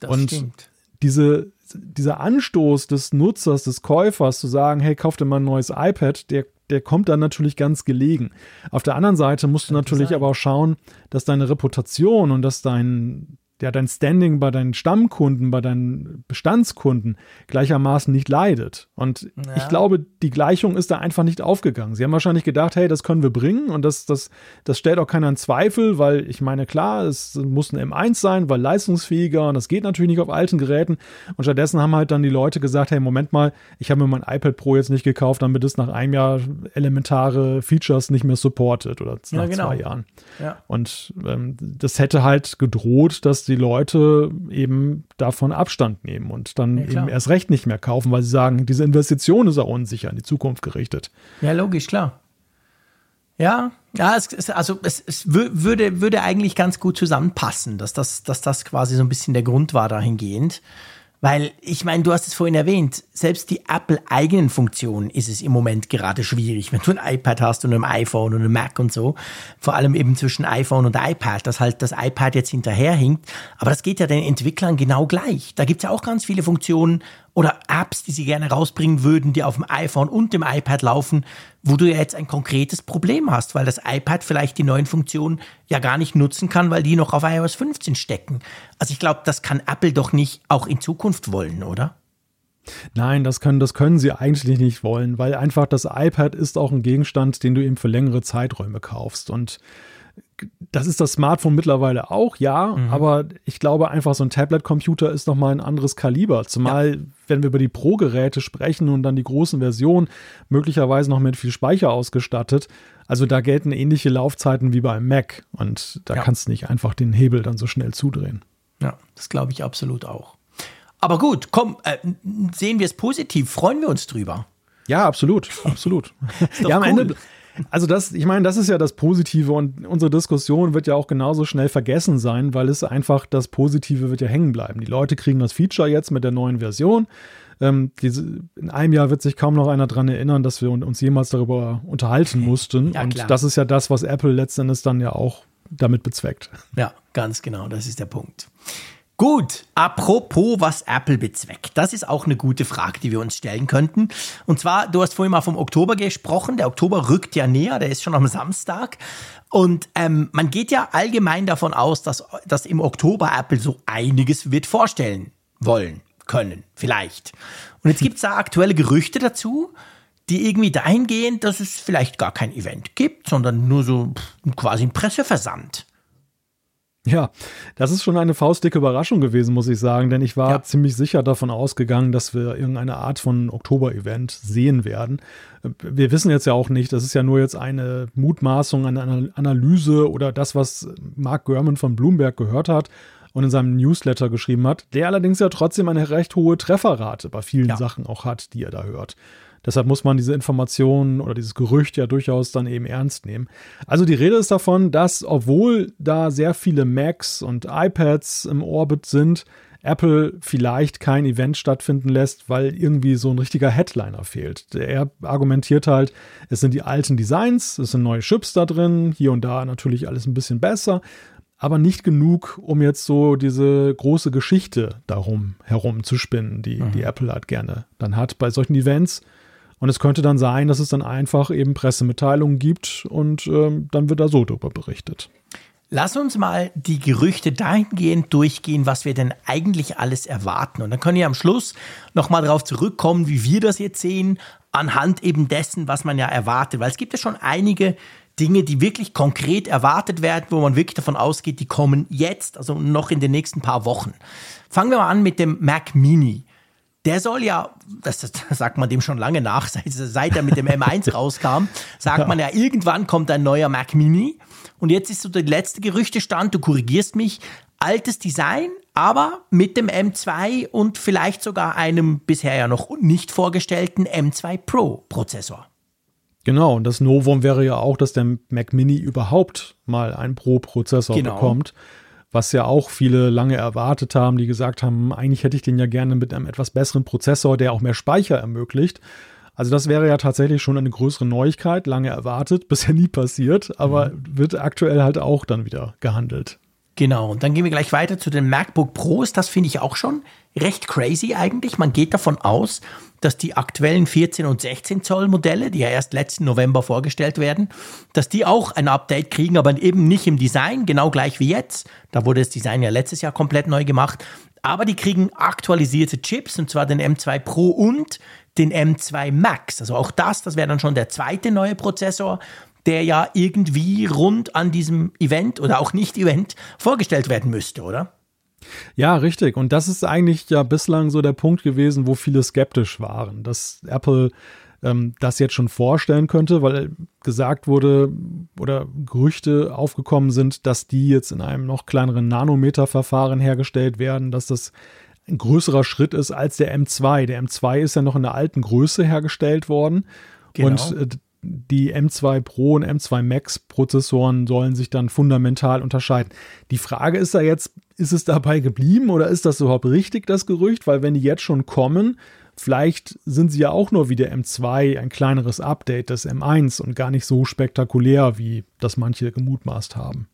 Das und stimmt. diese dieser Anstoß des Nutzers, des Käufers zu sagen, hey, kauf dir mal ein neues iPad, der, der kommt dann natürlich ganz gelegen. Auf der anderen Seite musst du natürlich aber auch schauen, dass deine Reputation und dass dein, ja, dein Standing bei deinen Stammkunden, bei deinen Bestandskunden gleichermaßen nicht leidet. Und ja. ich glaube, die Gleichung ist da einfach nicht aufgegangen. Sie haben wahrscheinlich gedacht, hey, das können wir bringen und das, das, das stellt auch keiner in Zweifel, weil ich meine, klar, es muss ein M1 sein, weil leistungsfähiger und das geht natürlich nicht auf alten Geräten. Und stattdessen haben halt dann die Leute gesagt, hey, Moment mal, ich habe mir mein iPad Pro jetzt nicht gekauft, damit es nach einem Jahr elementare Features nicht mehr supportet oder nach ja, genau. zwei Jahren. Ja. Und ähm, das hätte halt gedroht, dass die Leute eben davon Abstand nehmen und dann ja, eben erst recht nicht mehr kaufen, weil sie sagen, diese Investition ist auch unsicher in die Zukunft gerichtet. Ja, logisch, klar. Ja, ja, es, es, also es, es würde, würde eigentlich ganz gut zusammenpassen, dass das, dass das quasi so ein bisschen der Grund war dahingehend. Weil ich meine, du hast es vorhin erwähnt, selbst die Apple-eigenen Funktionen ist es im Moment gerade schwierig, wenn du ein iPad hast und ein iPhone und ein Mac und so. Vor allem eben zwischen iPhone und iPad, dass halt das iPad jetzt hinterherhinkt. Aber das geht ja den Entwicklern genau gleich. Da gibt's ja auch ganz viele Funktionen, oder Apps, die sie gerne rausbringen würden, die auf dem iPhone und dem iPad laufen, wo du ja jetzt ein konkretes Problem hast, weil das iPad vielleicht die neuen Funktionen ja gar nicht nutzen kann, weil die noch auf iOS 15 stecken. Also ich glaube, das kann Apple doch nicht auch in Zukunft wollen, oder? Nein, das können, das können sie eigentlich nicht wollen, weil einfach das iPad ist auch ein Gegenstand, den du eben für längere Zeiträume kaufst. Und das ist das Smartphone mittlerweile auch, ja, mhm. aber ich glaube einfach, so ein Tablet-Computer ist nochmal ein anderes Kaliber. Zumal, ja. wenn wir über die Pro-Geräte sprechen und dann die großen Versionen, möglicherweise noch mit viel Speicher ausgestattet. Also da gelten ähnliche Laufzeiten wie beim Mac und da ja. kannst du nicht einfach den Hebel dann so schnell zudrehen. Ja, das glaube ich absolut auch. Aber gut, komm, äh, sehen wir es positiv, freuen wir uns drüber. Ja, absolut, absolut. ja, am cool. Ende also das, ich meine, das ist ja das Positive und unsere Diskussion wird ja auch genauso schnell vergessen sein, weil es einfach das Positive wird ja hängen bleiben. Die Leute kriegen das Feature jetzt mit der neuen Version. Ähm, diese, in einem Jahr wird sich kaum noch einer daran erinnern, dass wir uns jemals darüber unterhalten mussten. Ja, und das ist ja das, was Apple letztendlich dann ja auch damit bezweckt. Ja, ganz genau, das ist der Punkt. Gut, apropos, was Apple bezweckt. Das ist auch eine gute Frage, die wir uns stellen könnten. Und zwar, du hast vorhin mal vom Oktober gesprochen. Der Oktober rückt ja näher, der ist schon am Samstag. Und ähm, man geht ja allgemein davon aus, dass, dass im Oktober Apple so einiges wird vorstellen wollen, können, vielleicht. Und jetzt gibt es da aktuelle Gerüchte dazu, die irgendwie dahin gehen, dass es vielleicht gar kein Event gibt, sondern nur so quasi ein Presseversand. Ja, das ist schon eine faustdicke Überraschung gewesen, muss ich sagen, denn ich war ja. ziemlich sicher davon ausgegangen, dass wir irgendeine Art von Oktober-Event sehen werden. Wir wissen jetzt ja auch nicht, das ist ja nur jetzt eine Mutmaßung, eine Analyse oder das, was Mark Gurman von Bloomberg gehört hat und in seinem Newsletter geschrieben hat, der allerdings ja trotzdem eine recht hohe Trefferrate bei vielen ja. Sachen auch hat, die er da hört. Deshalb muss man diese Informationen oder dieses Gerücht ja durchaus dann eben ernst nehmen. Also die Rede ist davon, dass obwohl da sehr viele Macs und iPads im Orbit sind, Apple vielleicht kein Event stattfinden lässt, weil irgendwie so ein richtiger Headliner fehlt. Er argumentiert halt, es sind die alten Designs, es sind neue Chips da drin, hier und da natürlich alles ein bisschen besser, aber nicht genug, um jetzt so diese große Geschichte darum herum zu spinnen, die, mhm. die Apple halt gerne dann hat bei solchen Events. Und es könnte dann sein, dass es dann einfach eben Pressemitteilungen gibt und ähm, dann wird da so drüber berichtet. Lass uns mal die Gerüchte dahingehend durchgehen, was wir denn eigentlich alles erwarten. Und dann können wir am Schluss nochmal darauf zurückkommen, wie wir das jetzt sehen, anhand eben dessen, was man ja erwartet. Weil es gibt ja schon einige Dinge, die wirklich konkret erwartet werden, wo man wirklich davon ausgeht, die kommen jetzt, also noch in den nächsten paar Wochen. Fangen wir mal an mit dem Mac Mini. Der soll ja, das, das sagt man dem schon lange nach, seit, seit er mit dem M1 rauskam, sagt man ja, irgendwann kommt ein neuer Mac Mini. Und jetzt ist so der letzte Gerüchtestand, du korrigierst mich, altes Design, aber mit dem M2 und vielleicht sogar einem bisher ja noch nicht vorgestellten M2 Pro Prozessor. Genau, und das Novum wäre ja auch, dass der Mac Mini überhaupt mal einen Pro-Prozessor genau. bekommt, was ja auch viele lange erwartet haben, die gesagt haben, eigentlich hätte ich den ja gerne mit einem etwas besseren Prozessor, der auch mehr Speicher ermöglicht. Also das wäre ja tatsächlich schon eine größere Neuigkeit, lange erwartet, bisher nie passiert, aber mhm. wird aktuell halt auch dann wieder gehandelt. Genau, und dann gehen wir gleich weiter zu den MacBook Pros. Das finde ich auch schon recht crazy eigentlich. Man geht davon aus, dass die aktuellen 14 und 16 Zoll Modelle, die ja erst letzten November vorgestellt werden, dass die auch ein Update kriegen, aber eben nicht im Design, genau gleich wie jetzt. Da wurde das Design ja letztes Jahr komplett neu gemacht. Aber die kriegen aktualisierte Chips, und zwar den M2 Pro und den M2 Max. Also auch das, das wäre dann schon der zweite neue Prozessor, der ja irgendwie rund an diesem Event oder auch nicht Event vorgestellt werden müsste, oder? Ja, richtig. Und das ist eigentlich ja bislang so der Punkt gewesen, wo viele skeptisch waren, dass Apple ähm, das jetzt schon vorstellen könnte, weil gesagt wurde oder Gerüchte aufgekommen sind, dass die jetzt in einem noch kleineren Nanometerverfahren hergestellt werden, dass das ein größerer Schritt ist als der M2. Der M2 ist ja noch in der alten Größe hergestellt worden. Genau. Und äh, die M2 Pro und M2 Max Prozessoren sollen sich dann fundamental unterscheiden. Die Frage ist da jetzt, ist es dabei geblieben oder ist das überhaupt richtig, das Gerücht? Weil wenn die jetzt schon kommen, vielleicht sind sie ja auch nur wie der M2 ein kleineres Update des M1 und gar nicht so spektakulär, wie das manche gemutmaßt haben.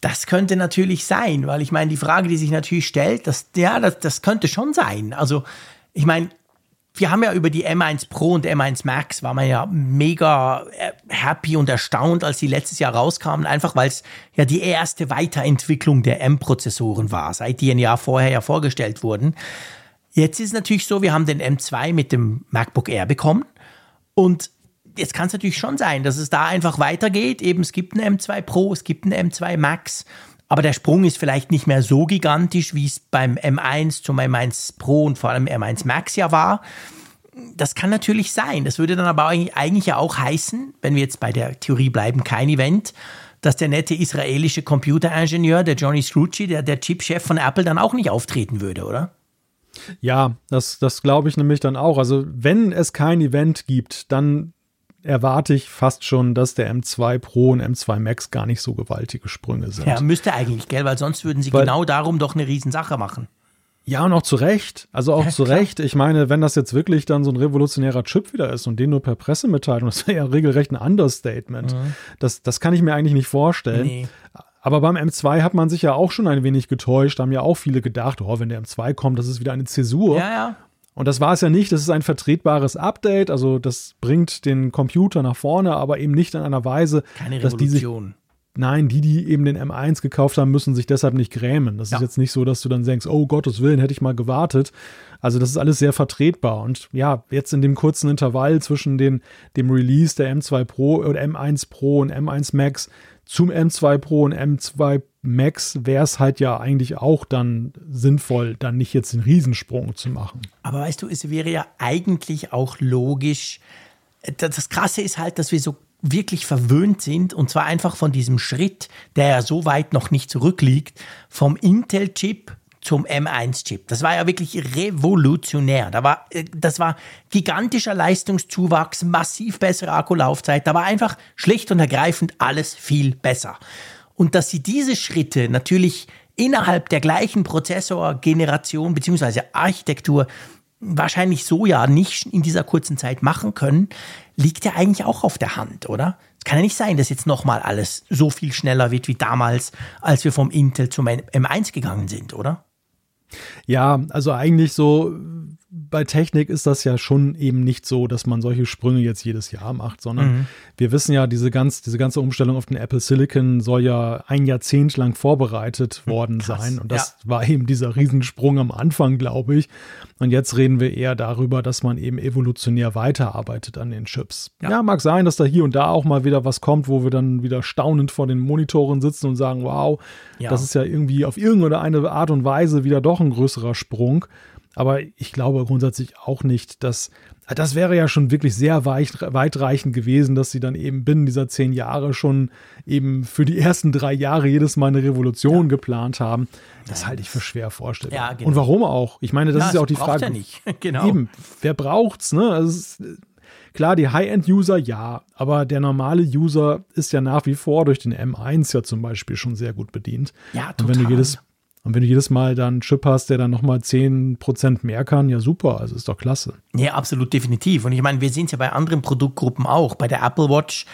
Das könnte natürlich sein, weil ich meine, die Frage, die sich natürlich stellt, das, ja, das, das könnte schon sein. Also, ich meine, wir haben ja über die M1 Pro und M1 Max war man ja mega äh, happy und erstaunt, als die letztes Jahr rauskamen, einfach weil es ja die erste Weiterentwicklung der M-Prozessoren war, seit die ein Jahr vorher ja vorgestellt wurden. Jetzt ist es natürlich so, wir haben den M2 mit dem MacBook Air bekommen und jetzt kann es natürlich schon sein, dass es da einfach weitergeht. Eben, es gibt einen M2 Pro, es gibt einen M2 Max aber der Sprung ist vielleicht nicht mehr so gigantisch, wie es beim M1 zum M1 Pro und vor allem M1 Max ja war. Das kann natürlich sein. Das würde dann aber eigentlich ja auch heißen, wenn wir jetzt bei der Theorie bleiben, kein Event, dass der nette israelische Computeringenieur, der Johnny Scrucci, der, der Chipchef von Apple, dann auch nicht auftreten würde, oder? Ja, das, das glaube ich nämlich dann auch. Also, wenn es kein Event gibt, dann erwarte ich fast schon, dass der M2 Pro und M2 Max gar nicht so gewaltige Sprünge sind. Ja, müsste eigentlich, gell, weil sonst würden sie weil, genau darum doch eine Riesensache machen. Ja, und auch zu Recht. Also auch ja, zu klar. Recht. Ich meine, wenn das jetzt wirklich dann so ein revolutionärer Chip wieder ist und den nur per Pressemitteilung, das wäre ja regelrecht ein Understatement. Mhm. Das, das kann ich mir eigentlich nicht vorstellen. Nee. Aber beim M2 hat man sich ja auch schon ein wenig getäuscht. Haben ja auch viele gedacht, oh, wenn der M2 kommt, das ist wieder eine Zäsur. Ja, ja. Und das war es ja nicht. Das ist ein vertretbares Update. Also das bringt den Computer nach vorne, aber eben nicht in einer Weise, Keine dass die sich Nein, die, die eben den M1 gekauft haben, müssen sich deshalb nicht grämen. Das ja. ist jetzt nicht so, dass du dann denkst, oh Gottes Willen, hätte ich mal gewartet. Also das ist alles sehr vertretbar. Und ja, jetzt in dem kurzen Intervall zwischen den, dem Release der M2 Pro oder M1 Pro und M1 Max zum M2 Pro und M2 Max wäre es halt ja eigentlich auch dann sinnvoll, dann nicht jetzt den Riesensprung zu machen. Aber weißt du, es wäre ja eigentlich auch logisch. Das Krasse ist halt, dass wir so wirklich verwöhnt sind und zwar einfach von diesem Schritt, der ja so weit noch nicht zurückliegt, vom Intel-Chip zum M1-Chip. Das war ja wirklich revolutionär. Da war, äh, das war gigantischer Leistungszuwachs, massiv bessere Akkulaufzeit. Da war einfach schlicht und ergreifend alles viel besser. Und dass sie diese Schritte natürlich innerhalb der gleichen Prozessorgeneration bzw. Architektur wahrscheinlich so ja nicht in dieser kurzen Zeit machen können, liegt ja eigentlich auch auf der Hand, oder? Es kann ja nicht sein, dass jetzt nochmal alles so viel schneller wird wie damals, als wir vom Intel zum M1 gegangen sind, oder? Ja, also eigentlich so, bei Technik ist das ja schon eben nicht so, dass man solche Sprünge jetzt jedes Jahr macht, sondern mhm. wir wissen ja, diese, ganz, diese ganze Umstellung auf den Apple Silicon soll ja ein Jahrzehnt lang vorbereitet worden Krass. sein. Und das ja. war eben dieser Riesensprung am Anfang, glaube ich. Und jetzt reden wir eher darüber, dass man eben evolutionär weiterarbeitet an den Chips. Ja. ja, mag sein, dass da hier und da auch mal wieder was kommt, wo wir dann wieder staunend vor den Monitoren sitzen und sagen, wow, ja. das ist ja irgendwie auf irgendeine Art und Weise wieder doch ein größerer Sprung. Aber ich glaube grundsätzlich auch nicht, dass das wäre ja schon wirklich sehr weit, weitreichend gewesen, dass sie dann eben binnen dieser zehn Jahre schon eben für die ersten drei Jahre jedes Mal eine Revolution ja. geplant haben. Das halte ich für schwer vorstellbar. Ja, genau. Und warum auch? Ich meine, das ja, ist ja auch die Frage. Ja nicht. genau. Eben, wer braucht's, ne? Also ist, klar, die High-End-User ja, aber der normale User ist ja nach wie vor durch den M1 ja zum Beispiel schon sehr gut bedient. Ja, total. Und wenn du jedes und wenn du jedes Mal dann einen Chip hast, der dann nochmal 10% mehr kann, ja super, also ist doch klasse. Ja, absolut definitiv. Und ich meine, wir sehen es ja bei anderen Produktgruppen auch. Bei der Apple Watch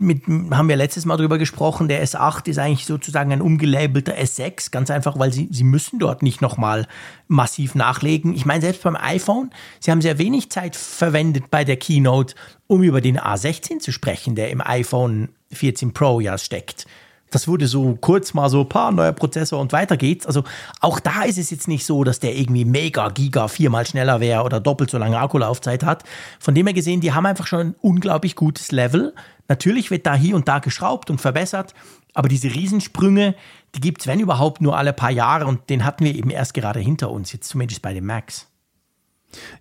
mit, haben wir letztes Mal darüber gesprochen, der S8 ist eigentlich sozusagen ein umgelabelter S6, ganz einfach, weil sie, sie müssen dort nicht nochmal massiv nachlegen. Ich meine, selbst beim iPhone, sie haben sehr wenig Zeit verwendet bei der Keynote, um über den A16 zu sprechen, der im iPhone 14 Pro ja steckt. Das wurde so kurz mal so, paar neuer Prozessor und weiter geht's. Also auch da ist es jetzt nicht so, dass der irgendwie mega, giga, viermal schneller wäre oder doppelt so lange Akkulaufzeit hat. Von dem her gesehen, die haben einfach schon ein unglaublich gutes Level. Natürlich wird da hier und da geschraubt und verbessert, aber diese Riesensprünge, die gibt's wenn überhaupt, nur alle paar Jahre und den hatten wir eben erst gerade hinter uns, jetzt zumindest bei den Macs.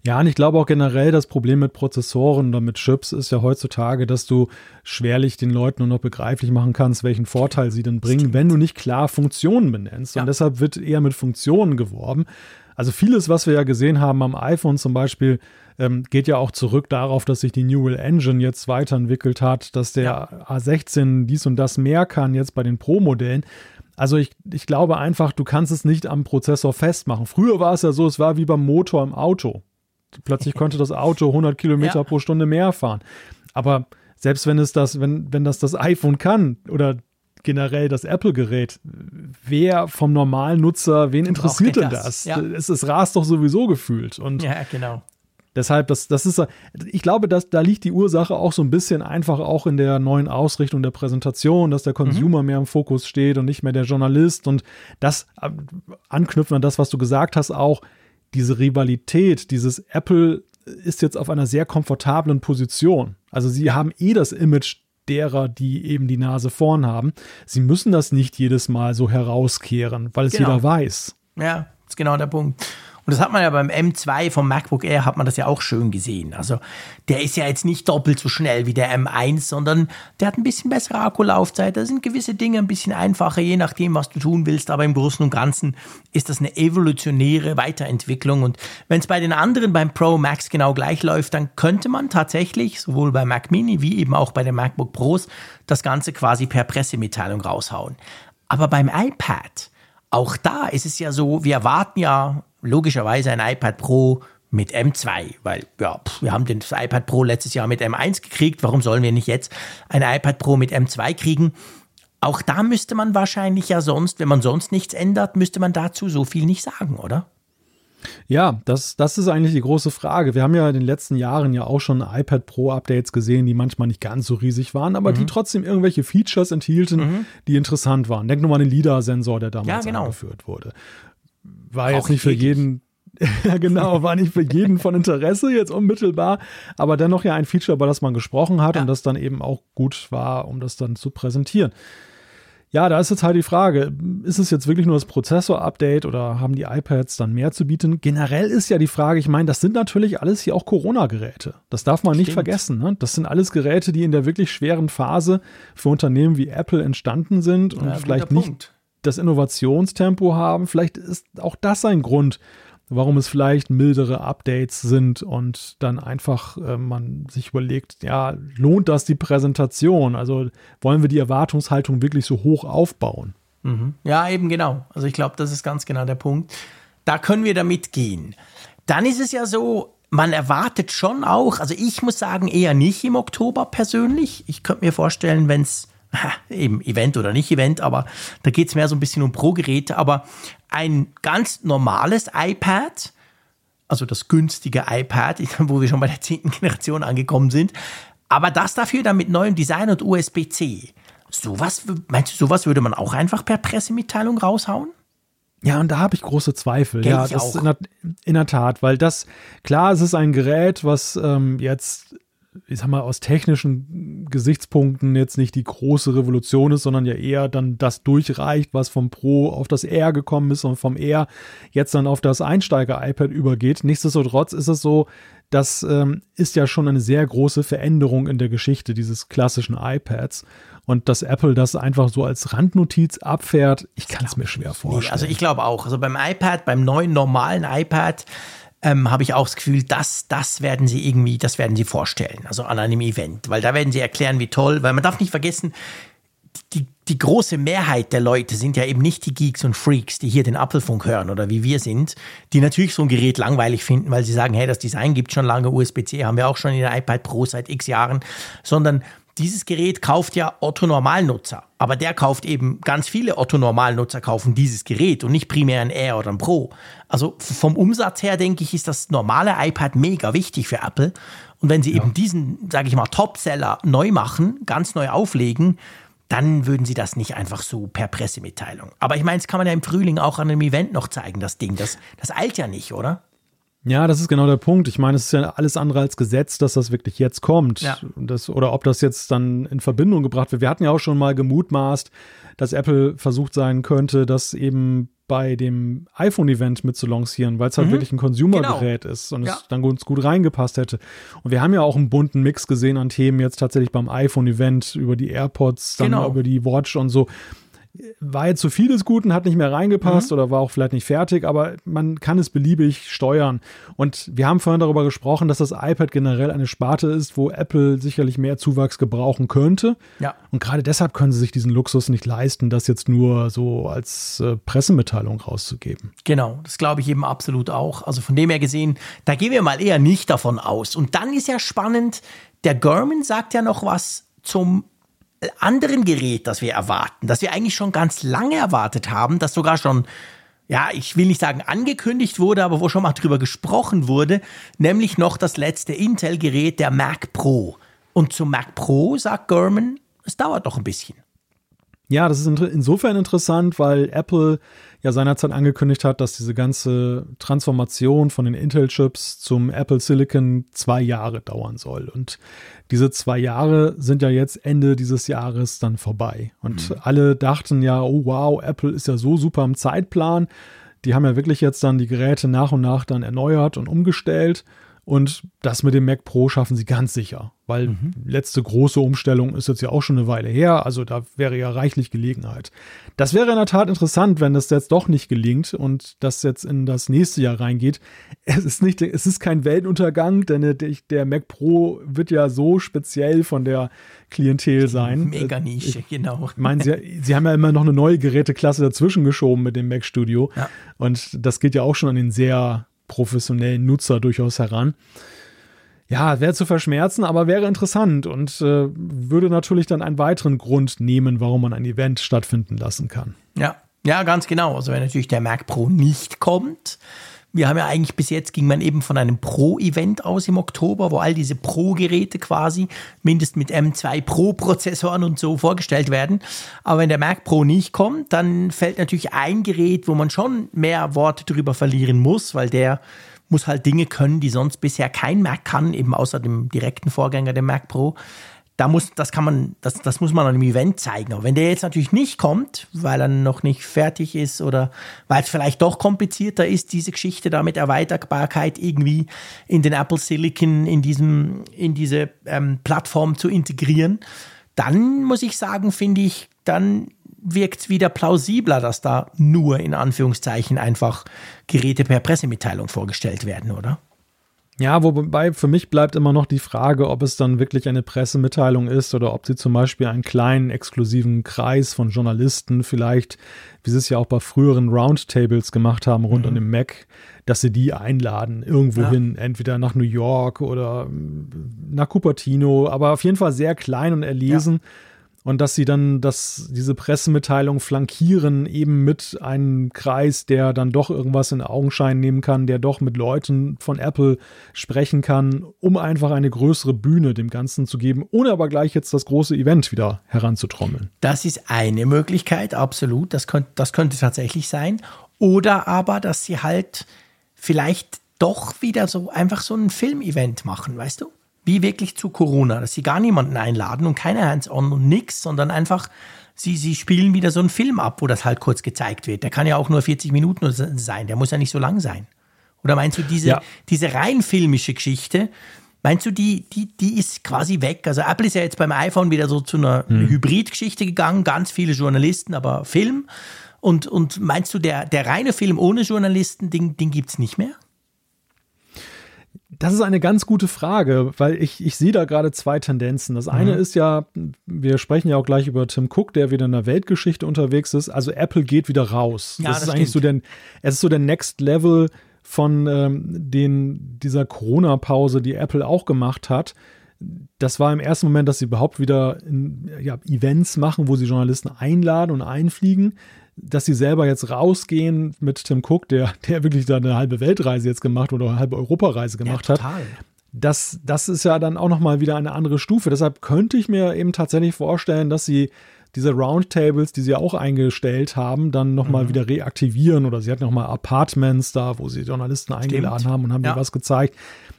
Ja, und ich glaube auch generell, das Problem mit Prozessoren oder mit Chips ist ja heutzutage, dass du schwerlich den Leuten nur noch begreiflich machen kannst, welchen Vorteil sie denn bringen, wenn du nicht klar Funktionen benennst. Ja. Und deshalb wird eher mit Funktionen geworben. Also vieles, was wir ja gesehen haben am iPhone zum Beispiel, ähm, geht ja auch zurück darauf, dass sich die Neural Engine jetzt weiterentwickelt hat, dass der ja. A16 dies und das mehr kann jetzt bei den Pro-Modellen. Also ich, ich glaube einfach, du kannst es nicht am Prozessor festmachen. Früher war es ja so, es war wie beim Motor im Auto. Plötzlich konnte das Auto 100 Kilometer ja. pro Stunde mehr fahren. Aber selbst wenn es das, wenn, wenn das das iPhone kann oder generell das Apple-Gerät, wer vom normalen Nutzer, wen interessiert denn das? das? Ja. Es, es rast doch sowieso gefühlt. Und ja, genau. Deshalb, das, das ist, ich glaube, dass, da liegt die Ursache auch so ein bisschen einfach auch in der neuen Ausrichtung der Präsentation, dass der Consumer mhm. mehr im Fokus steht und nicht mehr der Journalist. Und das äh, anknüpfen an das, was du gesagt hast, auch diese Rivalität, dieses Apple ist jetzt auf einer sehr komfortablen Position. Also sie haben eh das Image derer, die eben die Nase vorn haben. Sie müssen das nicht jedes Mal so herauskehren, weil es genau. jeder weiß. Ja, das ist genau der Punkt. Und das hat man ja beim M2 vom MacBook Air, hat man das ja auch schön gesehen. Also der ist ja jetzt nicht doppelt so schnell wie der M1, sondern der hat ein bisschen bessere Akkulaufzeit. Da sind gewisse Dinge ein bisschen einfacher, je nachdem, was du tun willst. Aber im Großen und Ganzen ist das eine evolutionäre Weiterentwicklung. Und wenn es bei den anderen beim Pro Max genau gleich läuft, dann könnte man tatsächlich sowohl bei Mac Mini wie eben auch bei den MacBook Pros das Ganze quasi per Pressemitteilung raushauen. Aber beim iPad, auch da ist es ja so, wir erwarten ja logischerweise ein iPad Pro mit M2, weil ja, wir haben das iPad Pro letztes Jahr mit M1 gekriegt, warum sollen wir nicht jetzt ein iPad Pro mit M2 kriegen? Auch da müsste man wahrscheinlich ja sonst, wenn man sonst nichts ändert, müsste man dazu so viel nicht sagen, oder? Ja, das, das ist eigentlich die große Frage. Wir haben ja in den letzten Jahren ja auch schon iPad Pro Updates gesehen, die manchmal nicht ganz so riesig waren, aber mhm. die trotzdem irgendwelche Features enthielten, mhm. die interessant waren. Denk nur mal an den LIDAR-Sensor, der damals ja, genau. eingeführt wurde war jetzt nicht für jeden, genau, war nicht für jeden von Interesse jetzt unmittelbar, aber dennoch ja ein Feature, über das man gesprochen hat ja. und das dann eben auch gut war, um das dann zu präsentieren. Ja, da ist jetzt halt die Frage, ist es jetzt wirklich nur das Prozessor-Update oder haben die iPads dann mehr zu bieten? Generell ist ja die Frage, ich meine, das sind natürlich alles hier auch Corona-Geräte. Das darf man Stimmt. nicht vergessen. Ne? Das sind alles Geräte, die in der wirklich schweren Phase für Unternehmen wie Apple entstanden sind und ja, vielleicht nicht Punkt das Innovationstempo haben. Vielleicht ist auch das ein Grund, warum es vielleicht mildere Updates sind und dann einfach äh, man sich überlegt, ja, lohnt das die Präsentation? Also wollen wir die Erwartungshaltung wirklich so hoch aufbauen? Mhm. Ja, eben genau. Also ich glaube, das ist ganz genau der Punkt. Da können wir damit gehen. Dann ist es ja so, man erwartet schon auch, also ich muss sagen, eher nicht im Oktober persönlich. Ich könnte mir vorstellen, wenn es eben Event oder nicht Event, aber da geht es mehr so ein bisschen um Pro-Geräte. Aber ein ganz normales iPad also das günstige iPad, wo wir schon bei der zehnten Generation angekommen sind. Aber das dafür dann mit neuem Design und USB-C. Sowas, meinst du, sowas würde man auch einfach per Pressemitteilung raushauen? Ja, und da habe ich große Zweifel. Gell, ja, das auch. In, der, in der Tat, weil das, klar, es ist ein Gerät, was ähm, jetzt, ich sag mal, aus technischen Gesichtspunkten jetzt nicht die große Revolution ist, sondern ja eher dann das durchreicht, was vom Pro auf das R gekommen ist und vom R jetzt dann auf das Einsteiger-iPad übergeht. Nichtsdestotrotz ist es so, das ähm, ist ja schon eine sehr große Veränderung in der Geschichte dieses klassischen iPads. Und dass Apple das einfach so als Randnotiz abfährt, ich kann es mir schwer vorstellen. Nee, also ich glaube auch. Also beim iPad, beim neuen normalen iPad, ähm, habe ich auch das Gefühl, das, das werden sie irgendwie, das werden sie vorstellen, also an einem Event, weil da werden sie erklären, wie toll, weil man darf nicht vergessen, die, die große Mehrheit der Leute sind ja eben nicht die Geeks und Freaks, die hier den Apfelfunk hören oder wie wir sind, die natürlich so ein Gerät langweilig finden, weil sie sagen, hey, das Design gibt schon lange, USB-C haben wir auch schon in der iPad Pro seit x Jahren, sondern dieses Gerät kauft ja Otto Normalnutzer, aber der kauft eben ganz viele Otto Normalnutzer kaufen dieses Gerät und nicht primär ein Air oder ein Pro. Also vom Umsatz her denke ich, ist das normale iPad mega wichtig für Apple. Und wenn sie ja. eben diesen, sage ich mal, Topseller neu machen, ganz neu auflegen, dann würden sie das nicht einfach so per Pressemitteilung. Aber ich meine, das kann man ja im Frühling auch an einem Event noch zeigen, das Ding. Das, das eilt ja nicht, oder? Ja, das ist genau der Punkt. Ich meine, es ist ja alles andere als Gesetz, dass das wirklich jetzt kommt. Ja. Das, oder ob das jetzt dann in Verbindung gebracht wird. Wir hatten ja auch schon mal gemutmaßt, dass Apple versucht sein könnte, das eben bei dem iPhone-Event mit zu lancieren, weil es halt Mhm. wirklich ein Consumer-Gerät ist und Ja. es dann uns gut reingepasst hätte. Und wir haben ja auch einen bunten Mix gesehen an Themen jetzt tatsächlich beim iPhone-Event über die AirPods, dann Genau. über die Watch und so war jetzt zu vieles Guten, hat nicht mehr reingepasst oder war auch vielleicht nicht fertig, aber man kann es beliebig steuern. Und wir haben vorhin darüber gesprochen, dass das iPad generell eine Sparte ist, wo Apple sicherlich mehr Zuwachs gebrauchen könnte. Ja. Und gerade deshalb können sie sich diesen Luxus nicht leisten, das jetzt nur so als äh, Pressemitteilung rauszugeben. Genau, das glaube ich eben absolut auch. Also von dem her gesehen, da gehen wir mal eher nicht davon aus. Und dann ist ja spannend, der Garmin sagt ja noch was zum anderen Gerät, das wir erwarten, das wir eigentlich schon ganz lange erwartet haben, das sogar schon, ja, ich will nicht sagen angekündigt wurde, aber wo schon mal drüber gesprochen wurde, nämlich noch das letzte Intel-Gerät, der Mac Pro. Und zum Mac Pro sagt Garmin, es dauert noch ein bisschen. Ja, das ist insofern interessant, weil Apple ja seinerzeit angekündigt hat, dass diese ganze Transformation von den Intel-Chips zum Apple Silicon zwei Jahre dauern soll. Und diese zwei Jahre sind ja jetzt Ende dieses Jahres dann vorbei. Und alle dachten ja, oh wow, Apple ist ja so super im Zeitplan. Die haben ja wirklich jetzt dann die Geräte nach und nach dann erneuert und umgestellt. Und das mit dem Mac Pro schaffen sie ganz sicher, weil letzte große Umstellung ist jetzt ja auch schon eine Weile her, also da wäre ja reichlich Gelegenheit. Das wäre in der Tat interessant, wenn das jetzt doch nicht gelingt und das jetzt in das nächste Jahr reingeht. Es ist nicht, es ist kein Weltuntergang, denn der, Mac Pro wird ja so speziell von der Klientel sein. Mega Nische, genau. Ich meine, sie, sie haben ja immer noch eine neue Geräteklasse dazwischen geschoben mit dem Mac Studio. Ja. Und das geht ja auch schon an den sehr professionellen Nutzer durchaus heran. Ja, wäre zu verschmerzen, aber wäre interessant und äh, würde natürlich dann einen weiteren Grund nehmen, warum man ein Event stattfinden lassen kann. Ja, ja, ganz genau. Also wenn natürlich der Mac Pro nicht kommt, wir haben ja eigentlich bis jetzt ging man eben von einem Pro-Event aus im Oktober, wo all diese Pro-Geräte quasi mindestens mit M2 Pro-Prozessoren und so vorgestellt werden. Aber wenn der Mac Pro nicht kommt, dann fällt natürlich ein Gerät, wo man schon mehr Worte drüber verlieren muss, weil der muss halt Dinge können, die sonst bisher kein Mac kann, eben außer dem direkten Vorgänger, dem Mac Pro. Da muss, das kann man, das, das muss man an einem Event zeigen. Aber wenn der jetzt natürlich nicht kommt, weil er noch nicht fertig ist oder weil es vielleicht doch komplizierter ist, diese Geschichte da mit Erweiterbarkeit irgendwie in den Apple Silicon, in diesem, in diese ähm, Plattform zu integrieren, dann muss ich sagen, finde ich, dann wirkt es wieder plausibler, dass da nur in Anführungszeichen einfach Geräte per Pressemitteilung vorgestellt werden, oder? Ja, wobei für mich bleibt immer noch die Frage, ob es dann wirklich eine Pressemitteilung ist oder ob sie zum Beispiel einen kleinen exklusiven Kreis von Journalisten vielleicht, wie sie es ja auch bei früheren Roundtables gemacht haben rund Mhm. um den Mac, dass sie die einladen, irgendwo Ja. hin, entweder nach New York oder nach Cupertino, aber auf jeden Fall sehr klein und erlesen. Und dass sie dann das, diese Pressemitteilung flankieren, eben mit einem Kreis, der dann doch irgendwas in Augenschein nehmen kann, der doch mit Leuten von Apple sprechen kann, um einfach eine größere Bühne dem Ganzen zu geben, ohne aber gleich jetzt das große Event wieder heranzutrommeln. Das ist eine Möglichkeit, absolut. Das könnte, das könnte tatsächlich sein. Oder aber, dass sie halt vielleicht doch wieder so einfach so ein Filmevent machen, weißt du? Wie wirklich zu Corona, dass sie gar niemanden einladen und keine Hands-on und nix, sondern einfach sie, sie spielen wieder so einen Film ab, wo das halt kurz gezeigt wird. Der kann ja auch nur 40 Minuten sein, der muss ja nicht so lang sein. Oder meinst du, diese, ja. diese rein filmische Geschichte, meinst du, die, die, die ist quasi weg? Also Apple ist ja jetzt beim iPhone wieder so zu einer hm. Hybrid-Geschichte gegangen, ganz viele Journalisten, aber Film. Und, und meinst du, der, der reine Film ohne Journalisten, den, den gibt es nicht mehr? Das ist eine ganz gute Frage, weil ich, ich sehe da gerade zwei Tendenzen. Das eine mhm. ist ja, wir sprechen ja auch gleich über Tim Cook, der wieder in der Weltgeschichte unterwegs ist. Also Apple geht wieder raus. Ja, das, das ist eigentlich so der, es ist so der Next Level von ähm, den, dieser Corona-Pause, die Apple auch gemacht hat. Das war im ersten Moment, dass sie überhaupt wieder in, ja, Events machen, wo sie Journalisten einladen und einfliegen dass sie selber jetzt rausgehen mit Tim Cook, der, der wirklich da eine halbe Weltreise jetzt gemacht oder eine halbe Europareise gemacht ja, hat. Das, das ist ja dann auch nochmal wieder eine andere Stufe. Deshalb könnte ich mir eben tatsächlich vorstellen, dass sie diese Roundtables, die sie auch eingestellt haben, dann nochmal mhm. wieder reaktivieren oder sie hatten nochmal Apartments da, wo sie Journalisten eingeladen Stimmt. haben und haben ja. dir was gezeigt.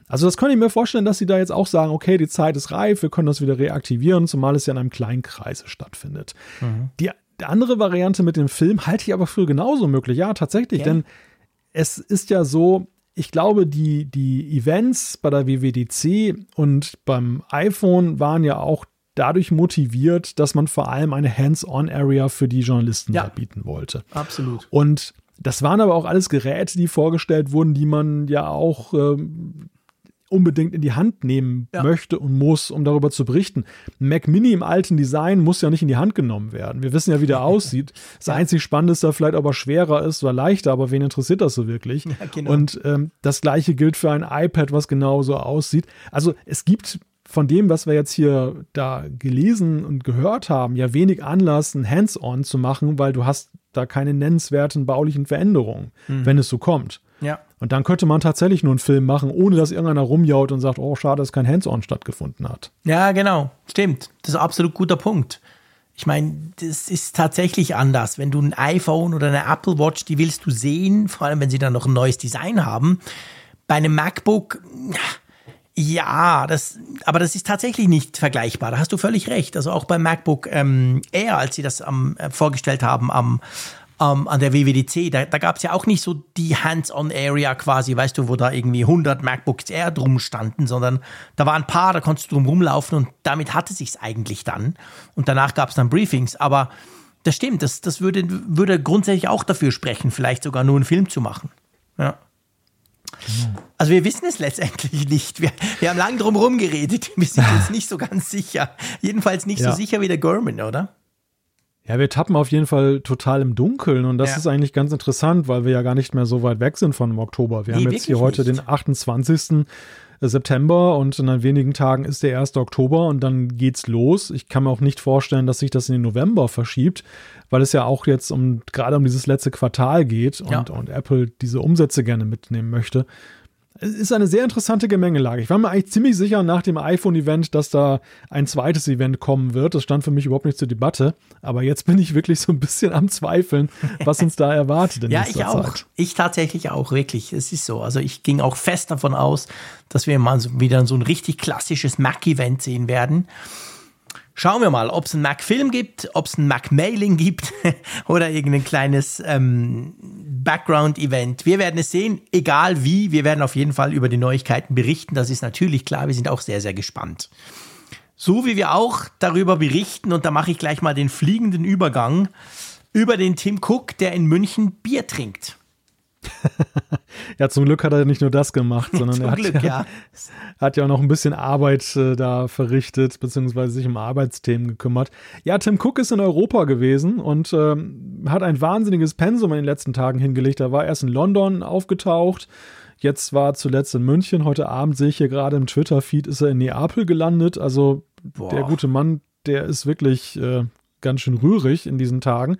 Also das könnte ich mir vorstellen, dass sie da jetzt auch sagen, okay, die Zeit ist reif, wir können das wieder reaktivieren, zumal es ja in einem kleinen Kreise stattfindet. Mhm. Die die andere Variante mit dem Film halte ich aber für genauso möglich. Ja, tatsächlich, okay. denn es ist ja so, ich glaube, die, die Events bei der WWDC und beim iPhone waren ja auch dadurch motiviert, dass man vor allem eine Hands-on-Area für die Journalisten ja, bieten wollte. Absolut. Und das waren aber auch alles Geräte, die vorgestellt wurden, die man ja auch ähm, unbedingt in die Hand nehmen ja. möchte und muss, um darüber zu berichten. Mac Mini im alten Design muss ja nicht in die Hand genommen werden. Wir wissen ja, wie der aussieht. Das ja. einzig Spannende ist, dass er vielleicht aber schwerer ist oder leichter, aber wen interessiert das so wirklich? Ja, genau. Und ähm, das gleiche gilt für ein iPad, was genauso aussieht. Also es gibt von dem, was wir jetzt hier da gelesen und gehört haben, ja wenig Anlass, ein Hands-on zu machen, weil du hast da keine nennenswerten baulichen Veränderungen, mhm. wenn es so kommt. Ja. Und dann könnte man tatsächlich nur einen Film machen, ohne dass irgendeiner rumjaut und sagt, oh, schade, dass kein Hands-on stattgefunden hat. Ja, genau. Stimmt. Das ist ein absolut guter Punkt. Ich meine, das ist tatsächlich anders. Wenn du ein iPhone oder eine Apple Watch, die willst du sehen, vor allem wenn sie dann noch ein neues Design haben. Bei einem MacBook, ja, das, aber das ist tatsächlich nicht vergleichbar. Da hast du völlig recht. Also auch beim MacBook ähm, Air, als sie das am, äh, vorgestellt haben am, ähm, an der WWDC, da, da gab es ja auch nicht so die Hands-on-Area quasi, weißt du, wo da irgendwie 100 MacBooks Air drum standen, sondern da waren ein paar, da konntest du drum rumlaufen und damit hatte sich's eigentlich dann. Und danach gab es dann Briefings, aber das stimmt, das, das würde, würde grundsätzlich auch dafür sprechen, vielleicht sogar nur einen Film zu machen. Ja. Also wir wissen es letztendlich nicht. Wir, wir haben lange drum herum geredet. Wir sind uns nicht so ganz sicher. Jedenfalls nicht ja. so sicher wie der Gorman, oder? Ja, wir tappen auf jeden Fall total im Dunkeln und das ja. ist eigentlich ganz interessant, weil wir ja gar nicht mehr so weit weg sind von dem Oktober. Wir nee, haben jetzt hier heute nicht. den 28. September und in wenigen Tagen ist der 1. Oktober und dann geht's los. Ich kann mir auch nicht vorstellen, dass sich das in den November verschiebt, weil es ja auch jetzt um gerade um dieses letzte Quartal geht und, ja. und Apple diese Umsätze gerne mitnehmen möchte. Es ist eine sehr interessante Gemengelage. Ich war mir eigentlich ziemlich sicher nach dem iPhone-Event, dass da ein zweites Event kommen wird. Das stand für mich überhaupt nicht zur Debatte. Aber jetzt bin ich wirklich so ein bisschen am Zweifeln, was uns da erwartet. Ja, ich auch. Zeit. Ich tatsächlich auch, wirklich. Es ist so. Also ich ging auch fest davon aus, dass wir mal wieder so ein richtig klassisches Mac-Event sehen werden. Schauen wir mal, ob es ein Mac-Film gibt, ob es ein Mac-Mailing gibt oder irgendein kleines ähm, Background-Event. Wir werden es sehen, egal wie. Wir werden auf jeden Fall über die Neuigkeiten berichten. Das ist natürlich klar. Wir sind auch sehr, sehr gespannt. So wie wir auch darüber berichten, und da mache ich gleich mal den fliegenden Übergang, über den Tim Cook, der in München Bier trinkt. ja, zum Glück hat er nicht nur das gemacht, sondern er hat, Glück, ja, hat ja auch noch ein bisschen Arbeit äh, da verrichtet, beziehungsweise sich um Arbeitsthemen gekümmert. Ja, Tim Cook ist in Europa gewesen und ähm, hat ein wahnsinniges Pensum in den letzten Tagen hingelegt. Er war erst in London aufgetaucht, jetzt war zuletzt in München. Heute Abend sehe ich hier gerade im Twitter-Feed, ist er in Neapel gelandet. Also Boah. der gute Mann, der ist wirklich äh, ganz schön rührig in diesen Tagen.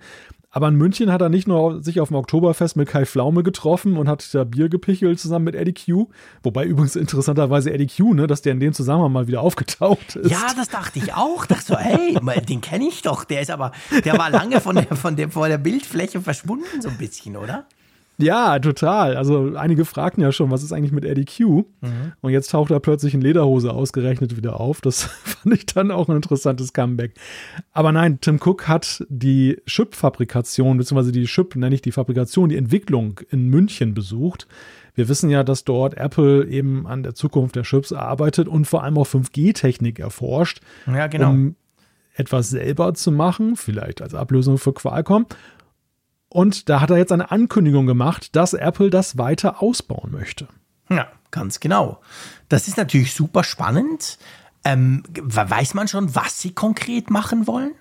Aber in München hat er nicht nur sich auf dem Oktoberfest mit Kai Pflaume getroffen und hat da Bier gepichelt zusammen mit Eddie Q. Wobei übrigens interessanterweise Eddie Q, ne, dass der in dem Zusammenhang mal wieder aufgetaucht ist. Ja, das dachte ich auch. Dachte so, hey, den kenne ich doch. Der ist aber, der war lange von der, von der, vor der Bildfläche verschwunden, so ein bisschen, oder? Ja, total. Also einige fragten ja schon, was ist eigentlich mit Eddie Q? Mhm. Und jetzt taucht er plötzlich in Lederhose ausgerechnet wieder auf. Das fand ich dann auch ein interessantes Comeback. Aber nein, Tim Cook hat die Chip-Fabrikation, beziehungsweise die Chip, nenne ich die Fabrikation, die Entwicklung in München besucht. Wir wissen ja, dass dort Apple eben an der Zukunft der Chips arbeitet und vor allem auch 5G-Technik erforscht. Ja, genau. Um etwas selber zu machen, vielleicht als Ablösung für Qualcomm. Und da hat er jetzt eine Ankündigung gemacht, dass Apple das weiter ausbauen möchte. Ja, ganz genau. Das ist natürlich super spannend. Ähm, weiß man schon, was sie konkret machen wollen?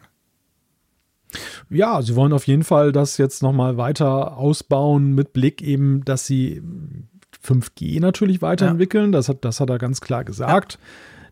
Ja, sie wollen auf jeden Fall das jetzt nochmal weiter ausbauen mit Blick eben, dass sie 5G natürlich weiterentwickeln. Ja. Das, hat, das hat er ganz klar gesagt. Ja.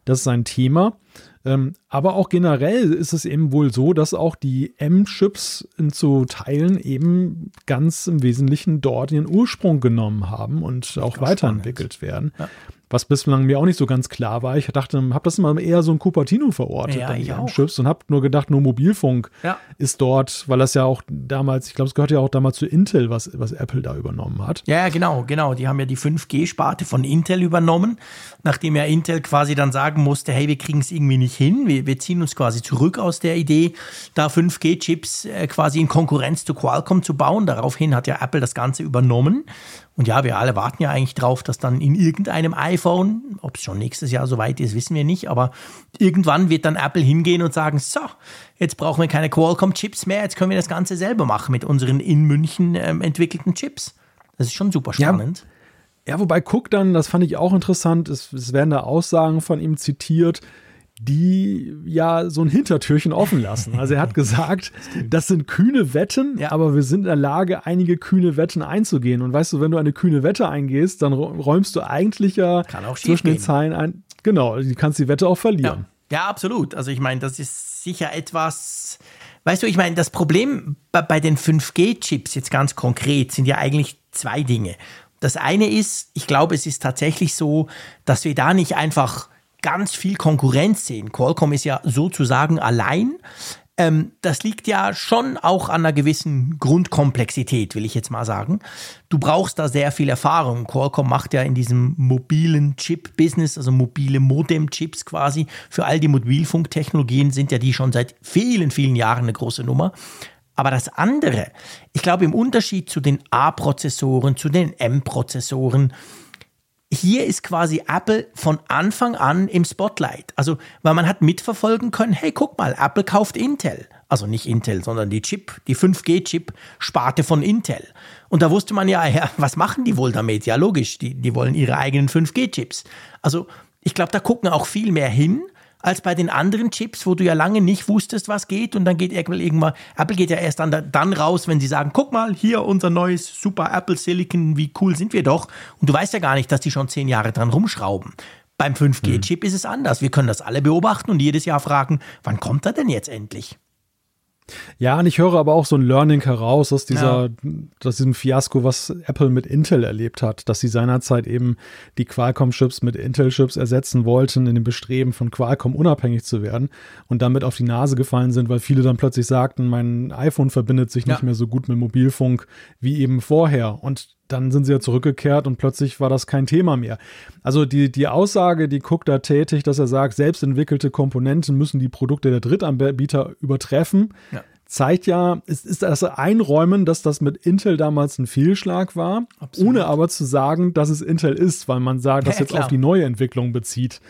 Das ist ein Thema. Ähm, aber auch generell ist es eben wohl so, dass auch die M-Chips zu Teilen eben ganz im Wesentlichen dort ihren Ursprung genommen haben und auch weiterentwickelt spannend. werden. Ja was bislang mir auch nicht so ganz klar war. Ich dachte, habe das immer eher so ein Cupertino verortet, ja, dann die Chips und habe nur gedacht, nur Mobilfunk ja. ist dort, weil das ja auch damals, ich glaube, es gehört ja auch damals zu Intel, was, was Apple da übernommen hat. Ja, genau, genau. Die haben ja die 5G-Sparte von Intel übernommen, nachdem ja Intel quasi dann sagen musste, hey, wir kriegen es irgendwie nicht hin, wir, wir ziehen uns quasi zurück aus der Idee, da 5G-Chips äh, quasi in Konkurrenz zu Qualcomm zu bauen. Daraufhin hat ja Apple das Ganze übernommen und ja, wir alle warten ja eigentlich drauf, dass dann in irgendeinem iPhone, ob es schon nächstes Jahr soweit ist, wissen wir nicht, aber irgendwann wird dann Apple hingehen und sagen, so, jetzt brauchen wir keine Qualcomm-Chips mehr, jetzt können wir das Ganze selber machen mit unseren in München ähm, entwickelten Chips. Das ist schon super spannend. Ja, ja wobei Cook dann, das fand ich auch interessant, es, es werden da Aussagen von ihm zitiert, die ja so ein Hintertürchen offen lassen. Also er hat gesagt, das sind kühne Wetten, ja. aber wir sind in der Lage, einige kühne Wetten einzugehen. Und weißt du, wenn du eine kühne Wette eingehst, dann räumst du eigentlich ja zwischen den Zeilen ein. Genau, du kannst die Wette auch verlieren. Ja, ja absolut. Also ich meine, das ist sicher etwas. Weißt du, ich meine, das Problem bei, bei den 5G-Chips jetzt ganz konkret sind ja eigentlich zwei Dinge. Das eine ist, ich glaube, es ist tatsächlich so, dass wir da nicht einfach ganz viel Konkurrenz sehen. Qualcomm ist ja sozusagen allein. Ähm, das liegt ja schon auch an einer gewissen Grundkomplexität, will ich jetzt mal sagen. Du brauchst da sehr viel Erfahrung. Qualcomm macht ja in diesem mobilen Chip-Business, also mobile Modem-Chips quasi, für all die Mobilfunktechnologien sind ja die schon seit vielen, vielen Jahren eine große Nummer. Aber das andere, ich glaube, im Unterschied zu den A-Prozessoren, zu den M-Prozessoren, hier ist quasi Apple von Anfang an im Spotlight. Also, weil man hat mitverfolgen können, hey, guck mal, Apple kauft Intel. Also nicht Intel, sondern die Chip, die 5G-Chip-Sparte von Intel. Und da wusste man ja, ja, was machen die wohl damit? Ja, logisch, die, die wollen ihre eigenen 5G-Chips. Also, ich glaube, da gucken auch viel mehr hin als bei den anderen Chips, wo du ja lange nicht wusstest, was geht und dann geht Apple irgendwann, Apple geht ja erst dann, dann raus, wenn sie sagen, guck mal, hier unser neues Super Apple Silicon, wie cool sind wir doch und du weißt ja gar nicht, dass die schon zehn Jahre dran rumschrauben. Beim 5G-Chip mhm. ist es anders. Wir können das alle beobachten und jedes Jahr fragen, wann kommt er denn jetzt endlich? Ja, und ich höre aber auch so ein Learning heraus aus dieser, ja. aus diesem Fiasko, was Apple mit Intel erlebt hat, dass sie seinerzeit eben die Qualcomm-Chips mit Intel-Chips ersetzen wollten, in dem Bestreben von Qualcomm unabhängig zu werden und damit auf die Nase gefallen sind, weil viele dann plötzlich sagten, mein iPhone verbindet sich ja. nicht mehr so gut mit Mobilfunk wie eben vorher. Und dann sind sie ja zurückgekehrt und plötzlich war das kein Thema mehr. Also die, die Aussage, die Cook da tätigt, dass er sagt, selbst entwickelte Komponenten müssen die Produkte der Drittanbieter übertreffen, ja. zeigt ja, es ist das Einräumen, dass das mit Intel damals ein Fehlschlag war, Absolut. ohne aber zu sagen, dass es Intel ist, weil man sagt, das ja, jetzt klar. auf die neue Entwicklung bezieht.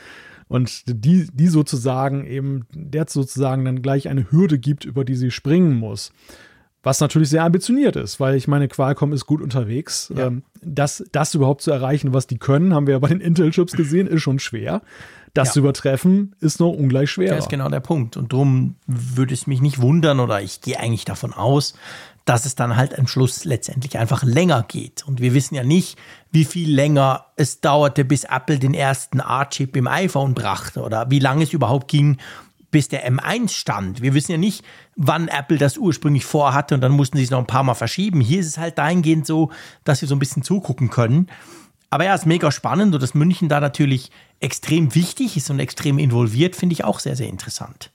Und die, die sozusagen eben, der sozusagen dann gleich eine Hürde gibt, über die sie springen muss. Was natürlich sehr ambitioniert ist, weil ich meine, Qualcomm ist gut unterwegs. Ja. Ähm, das, das überhaupt zu erreichen, was die können, haben wir ja bei den Intel-Chips gesehen, ist schon schwer. Das ja. zu übertreffen, ist noch ungleich schwerer. Das ist genau der Punkt. Und darum würde es mich nicht wundern oder ich gehe eigentlich davon aus, dass es dann halt am Schluss letztendlich einfach länger geht. Und wir wissen ja nicht, wie viel länger es dauerte, bis Apple den ersten A-Chip im iPhone brachte oder wie lange es überhaupt ging, bis der M1 stand. Wir wissen ja nicht, wann Apple das ursprünglich vorhatte und dann mussten sie es noch ein paar Mal verschieben. Hier ist es halt dahingehend so, dass wir so ein bisschen zugucken können. Aber ja, ist mega spannend und dass München da natürlich extrem wichtig ist und extrem involviert, finde ich auch sehr, sehr interessant.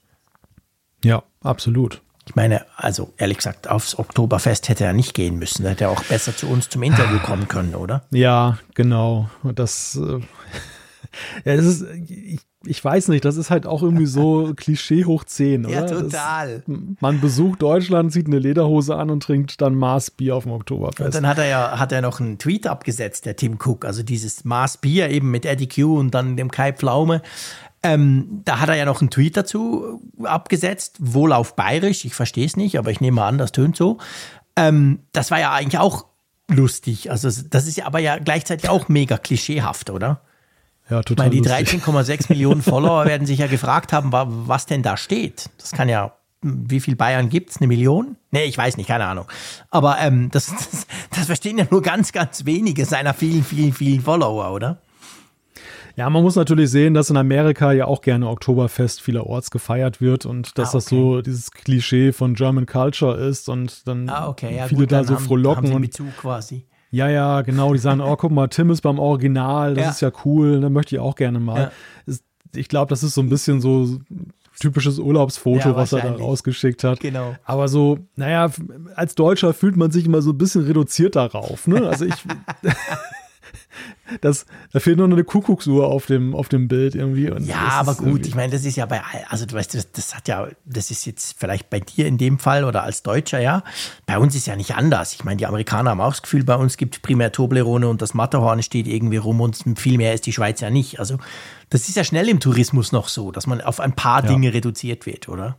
Ja, absolut. Ich meine, also ehrlich gesagt, aufs Oktoberfest hätte er nicht gehen müssen. Da hätte er auch besser zu uns zum Interview kommen können, oder? Ja, genau. Und das, äh, ja, das ist, ich, ich, weiß nicht, das ist halt auch irgendwie so Klischee hoch 10, oder? Ja, total. Das, man besucht Deutschland, zieht eine Lederhose an und trinkt dann Maß Bier auf dem Oktoberfest. Und dann hat er ja hat er noch einen Tweet abgesetzt, der Tim Cook, also dieses Maß Bier eben mit Eddie Q und dann dem Kai Pflaume. Ähm, da hat er ja noch einen Tweet dazu abgesetzt, wohl auf Bayerisch, ich verstehe es nicht, aber ich nehme an, das tönt so. Ähm, das war ja eigentlich auch lustig. Also das ist ja aber ja gleichzeitig auch mega klischeehaft, oder? Ja, total. Ich meine, die 13,6 Millionen Follower werden sich ja gefragt haben, was denn da steht. Das kann ja, wie viel Bayern gibt es? Eine Million? Nee, ich weiß nicht, keine Ahnung. Aber ähm, das, das, das verstehen ja nur ganz, ganz wenige seiner vielen, vielen, vielen Follower, oder? Ja, man muss natürlich sehen, dass in Amerika ja auch gerne Oktoberfest vielerorts gefeiert wird und dass ah, okay. das so dieses Klischee von German Culture ist und dann ah, okay. ja, viele gut, da so haben, frohlocken haben und Bezug quasi. Ja, ja, genau. Die sagen, oh, guck mal, Tim ist beim Original, das Ja. ist ja cool, da möchte ich auch gerne mal. Ja. Ich glaube, das ist so ein bisschen so typisches Urlaubsfoto, Ja, was er da rausgeschickt hat. Genau. Aber so, naja, als Deutscher fühlt man sich immer so ein bisschen reduziert darauf. Ne? Also ich, das, da fehlt nur noch eine Kuckucksuhr auf dem, auf dem Bild irgendwie. Und Ja, aber gut, ich meine, das ist ja bei, all- also du weißt, das, das hat ja, das ist jetzt vielleicht bei dir in dem Fall oder als Deutscher, ja. Bei uns ist ja nicht anders. Ich meine, die Amerikaner haben auch das Gefühl, bei uns gibt primär Toblerone und das Matterhorn steht irgendwie rum und viel mehr ist die Schweiz ja nicht. Also das ist ja schnell im Tourismus noch so, dass man auf ein paar Ja. Dinge reduziert wird, oder?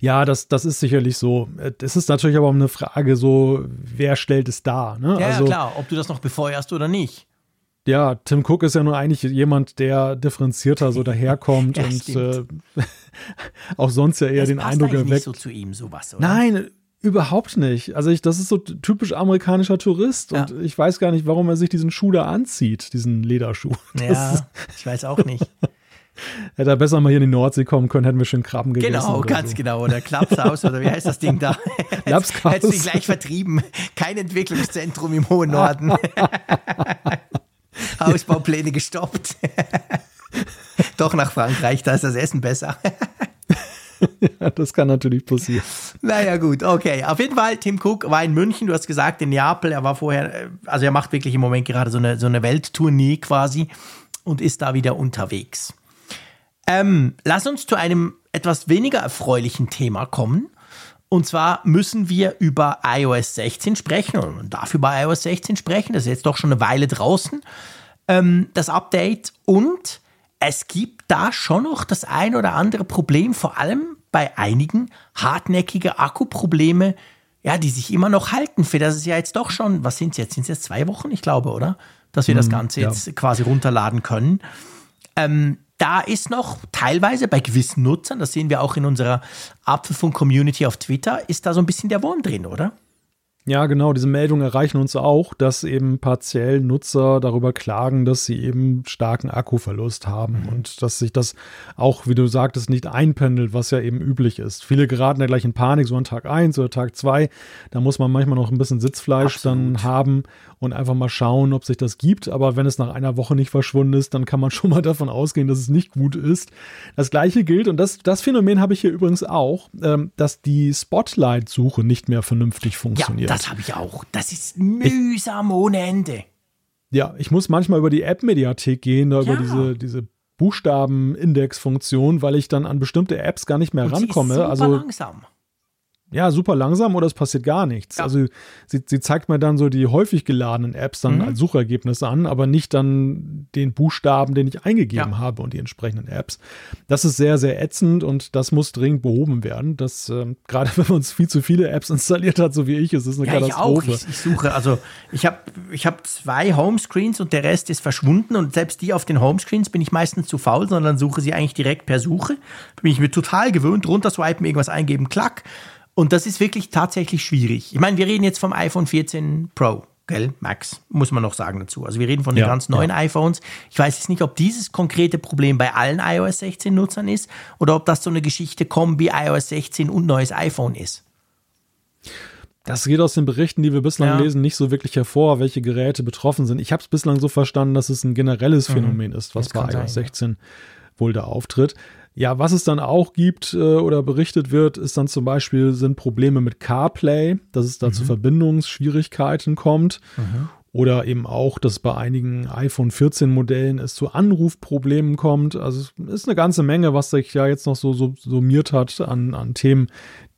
Ja, das, das ist sicherlich so. Es ist natürlich aber eine Frage so, wer stellt es dar? Ne? Ja, also, ja, klar, ob du das noch befeuerst oder nicht. Ja, Tim Cook ist ja nur eigentlich jemand, der differenzierter so daherkommt Ja, und äh, auch sonst ja eher Das den passt Eindruck eigentlich nicht erweckt. so zu ihm, sowas, oder? Nein, überhaupt nicht. Also ich, das ist so typisch amerikanischer Tourist Ja. und ich weiß gar nicht, warum er sich diesen Schuh da anzieht, diesen Lederschuh. Das Ja, ich weiß auch nicht. hätte er besser mal hier in die Nordsee kommen können, hätten wir schön Krabben gegessen. Genau, ganz so. genau. Oder Klapshaus oder wie heißt das Ding da? Lapskaus. Hättest du ihn gleich vertrieben. Kein Entwicklungszentrum im hohen Norden. Ausbaupläne gestoppt. Doch nach Frankreich, da ist das Essen besser. Ja, das kann natürlich passieren. Naja, gut, okay. Auf jeden Fall, Tim Cook war in München, du hast gesagt, in Neapel. Er war vorher, also er macht wirklich im Moment gerade so eine, so eine Welttournee quasi und ist da wieder unterwegs. Ähm, lass uns zu einem etwas weniger erfreulichen Thema kommen. Und zwar müssen wir über iOS 16 sprechen und man darf über iOS 16 sprechen. Das ist jetzt doch schon eine Weile draußen, ähm, das Update. Und es gibt da schon noch das ein oder andere Problem, vor allem bei einigen hartnäckige Akkuprobleme, ja, die sich immer noch halten. Für das ist ja jetzt doch schon, was sind es jetzt? Sind es jetzt zwei Wochen, ich glaube, oder? Dass wir das Ganze ja. jetzt quasi runterladen können. Ähm, da ist noch teilweise bei gewissen Nutzern, das sehen wir auch in unserer Apfelfunk-Community auf Twitter, ist da so ein bisschen der Wurm drin, oder? Ja, genau, diese Meldungen erreichen uns auch, dass eben partiell Nutzer darüber klagen, dass sie eben starken Akkuverlust haben und dass sich das auch, wie du sagtest, nicht einpendelt, was ja eben üblich ist. Viele geraten ja gleich in Panik, so an Tag 1 oder Tag 2. Da muss man manchmal noch ein bisschen Sitzfleisch dann Absolut. haben und einfach mal schauen, ob sich das gibt. Aber wenn es nach einer Woche nicht verschwunden ist, dann kann man schon mal davon ausgehen, dass es nicht gut ist. Das gleiche gilt, und das, das Phänomen habe ich hier übrigens auch, ähm, dass die Spotlight-Suche nicht mehr vernünftig Ja, funktioniert. Das habe ich auch. Das ist mühsam ohne Ende. Ja, ich muss manchmal über die App-Mediathek gehen, da Ja. über diese, diese Buchstaben-Index-Funktion, weil ich dann an bestimmte Apps gar nicht mehr Und rankomme. also langsam. Ja, super langsam oder es passiert gar nichts. Ja. Also sie, sie zeigt mir dann so die häufig geladenen Apps dann Mhm. als Suchergebnisse an, aber nicht dann den Buchstaben, den ich eingegeben Ja. habe und die entsprechenden Apps. Das ist sehr, sehr ätzend und das muss dringend behoben werden. Das, ähm, gerade wenn man uns viel zu viele Apps installiert hat, so wie ich, ist es eine Ja, ich auch. Katastrophe. Ich, ich suche, also ich habe ich hab zwei Homescreens und der Rest ist verschwunden und selbst die auf den Homescreens bin ich meistens zu faul, sondern suche sie eigentlich direkt per Suche. Bin ich mir total gewöhnt, runterswipen, irgendwas eingeben, klack. Und das ist wirklich tatsächlich schwierig. Ich meine, wir reden jetzt vom iPhone 14 Pro. gell, Max, muss man noch sagen dazu. Also wir reden von den ja, ganz neuen ja. iPhones. Ich weiß jetzt nicht, ob dieses konkrete Problem bei allen iOS 16 Nutzern ist oder ob das so eine Geschichte Kombi iOS 16 und neues iPhone ist. Das geht aus den Berichten, die wir bislang ja. lesen, nicht so wirklich hervor, welche Geräte betroffen sind. Ich habe es bislang so verstanden, dass es ein generelles mhm. Phänomen ist, was das bei iOS 16 wohl da auftritt. Ja, was es dann auch gibt äh, oder berichtet wird, ist dann zum Beispiel sind Probleme mit CarPlay, dass es da mhm. zu Verbindungsschwierigkeiten kommt. Mhm. Oder eben auch, dass bei einigen iPhone 14 Modellen es zu Anrufproblemen kommt. Also es ist eine ganze Menge, was sich ja jetzt noch so, so summiert hat an, an Themen,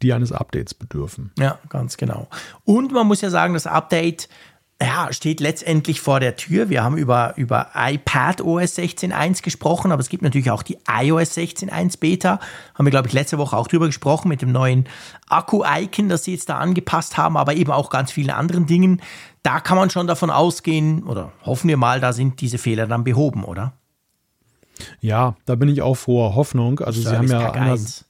die eines Updates bedürfen. Ja, ganz genau. Und man muss ja sagen, das Update ja, steht letztendlich vor der Tür. Wir haben über, über iPad OS 16.1 gesprochen, aber es gibt natürlich auch die iOS 16.1 Beta. Haben wir, glaube ich, letzte Woche auch drüber gesprochen mit dem neuen Akku-Icon, das sie jetzt da angepasst haben, aber eben auch ganz vielen anderen Dingen. Da kann man schon davon ausgehen, oder hoffen wir mal, da sind diese Fehler dann behoben, oder? Ja, da bin ich auch froher Hoffnung. Also Service sie haben ja anders,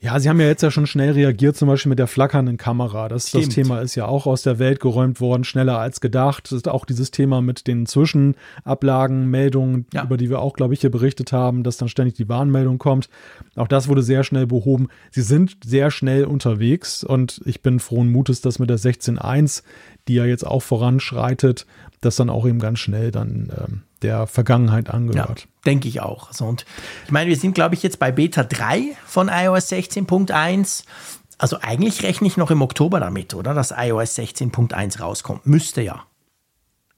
ja, sie haben ja jetzt ja schon schnell reagiert, zum Beispiel mit der flackernden Kamera. Das, das Thema ist ja auch aus der Welt geräumt worden, schneller als gedacht. Das ist auch dieses Thema mit den Zwischenablagen, Meldungen, ja. über die wir auch, glaube ich, hier berichtet haben, dass dann ständig die Warnmeldung kommt. Auch das wurde sehr schnell behoben. Sie sind sehr schnell unterwegs und ich bin frohen Mutes, dass mit der 16.1, die ja jetzt auch voranschreitet, das dann auch eben ganz schnell dann ähm, der Vergangenheit angehört. Ja, denke ich auch. Also, und ich meine, wir sind, glaube ich, jetzt bei Beta 3 von iOS 16.1. Also eigentlich rechne ich noch im Oktober damit, oder? Dass iOS 16.1 rauskommt. Müsste ja.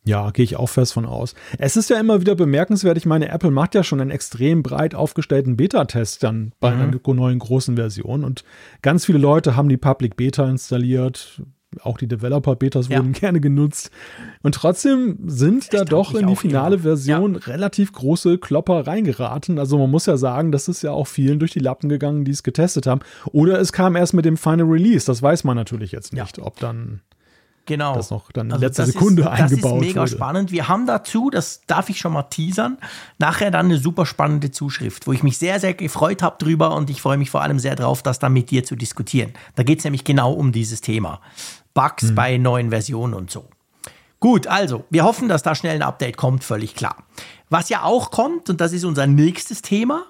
Ja, gehe ich auch fest von aus. Es ist ja immer wieder bemerkenswert, ich meine, Apple macht ja schon einen extrem breit aufgestellten Beta-Test dann bei mhm. einer neuen großen Version und ganz viele Leute haben die Public Beta installiert, auch die Developer-Betas ja. wurden gerne genutzt. Und trotzdem sind ich da doch in die finale immer. Version ja. relativ große Klopper reingeraten. Also man muss ja sagen, das ist ja auch vielen durch die Lappen gegangen, die es getestet haben. Oder es kam erst mit dem Final Release. Das weiß man natürlich jetzt nicht, ja. ob dann Genau. Das noch dann in also letzter Sekunde ist, eingebaut Das ist mega wurde. spannend. Wir haben dazu, das darf ich schon mal teasern, nachher dann eine super spannende Zuschrift, wo ich mich sehr, sehr gefreut habe drüber und ich freue mich vor allem sehr drauf, das dann mit dir zu diskutieren. Da geht es nämlich genau um dieses Thema. Bugs mhm. bei neuen Versionen und so. Gut, also, wir hoffen, dass da schnell ein Update kommt, völlig klar. Was ja auch kommt, und das ist unser nächstes Thema,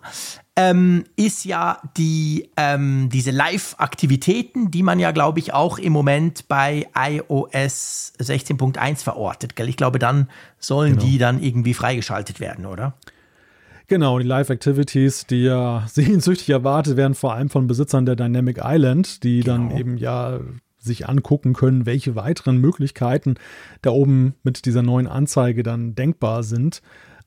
ähm, ist ja die, ähm, diese Live-Aktivitäten, die man ja, glaube ich, auch im Moment bei iOS 16.1 verortet. Gell? Ich glaube, dann sollen genau. die dann irgendwie freigeschaltet werden, oder? Genau, die Live-Activities, die ja sehnsüchtig erwartet werden, vor allem von Besitzern der Dynamic Island, die genau. dann eben ja sich angucken können, welche weiteren Möglichkeiten da oben mit dieser neuen Anzeige dann denkbar sind.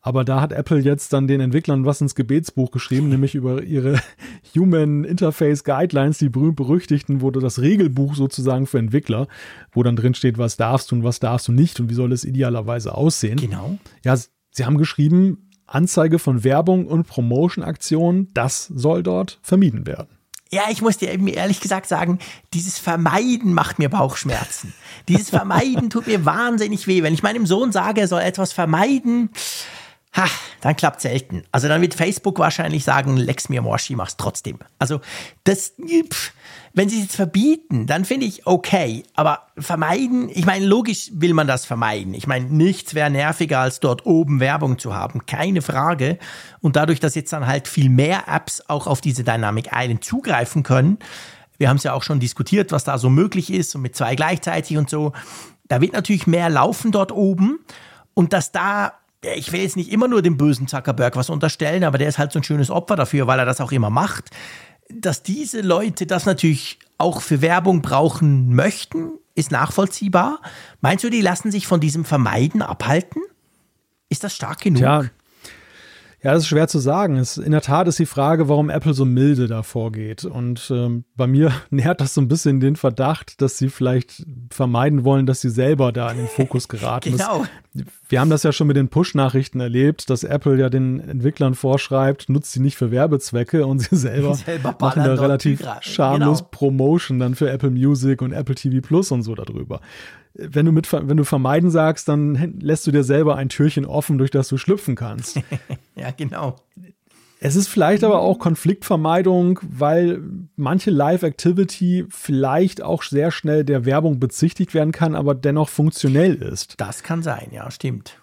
Aber da hat Apple jetzt dann den Entwicklern was ins Gebetsbuch geschrieben, nämlich über ihre Human Interface Guidelines, die berühmt-berüchtigten, wurde das Regelbuch sozusagen für Entwickler, wo dann drin steht, was darfst du und was darfst du nicht und wie soll es idealerweise aussehen. Genau. Ja, sie haben geschrieben, Anzeige von Werbung und Promotion-Aktionen, das soll dort vermieden werden. Ja, ich muss dir eben ehrlich gesagt sagen, dieses Vermeiden macht mir Bauchschmerzen. Dieses Vermeiden tut mir wahnsinnig weh. Wenn ich meinem Sohn sage, er soll etwas vermeiden, ha, dann klappt selten. Also dann wird Facebook wahrscheinlich sagen, Lex mir Morschi, mach's trotzdem. Also das, pff, wenn sie es jetzt verbieten, dann finde ich okay. Aber vermeiden, ich meine, logisch will man das vermeiden. Ich meine, nichts wäre nerviger, als dort oben Werbung zu haben. Keine Frage. Und dadurch, dass jetzt dann halt viel mehr Apps auch auf diese Dynamic Island zugreifen können, wir haben es ja auch schon diskutiert, was da so möglich ist und mit zwei gleichzeitig und so. Da wird natürlich mehr laufen dort oben. Und dass da ich will jetzt nicht immer nur dem bösen Zuckerberg was unterstellen, aber der ist halt so ein schönes Opfer dafür, weil er das auch immer macht dass diese Leute das natürlich auch für Werbung brauchen möchten, ist nachvollziehbar. Meinst du, die lassen sich von diesem Vermeiden abhalten? Ist das stark genug? Ja, ja, das ist schwer zu sagen. Es, in der Tat ist die Frage, warum Apple so milde da vorgeht. Und ähm, bei mir nährt das so ein bisschen den Verdacht, dass sie vielleicht vermeiden wollen, dass sie selber da in den Fokus geraten. genau. Das, wir haben das ja schon mit den Push-Nachrichten erlebt, dass Apple ja den Entwicklern vorschreibt, nutzt sie nicht für Werbezwecke und sie selber, selber machen da relativ schamlos genau. Promotion dann für Apple Music und Apple TV Plus und so darüber wenn du mit, wenn du vermeiden sagst, dann lässt du dir selber ein Türchen offen, durch das du schlüpfen kannst. ja, genau. Es ist vielleicht aber auch Konfliktvermeidung, weil manche Live-Activity vielleicht auch sehr schnell der Werbung bezichtigt werden kann, aber dennoch funktionell ist. Das kann sein, ja, stimmt.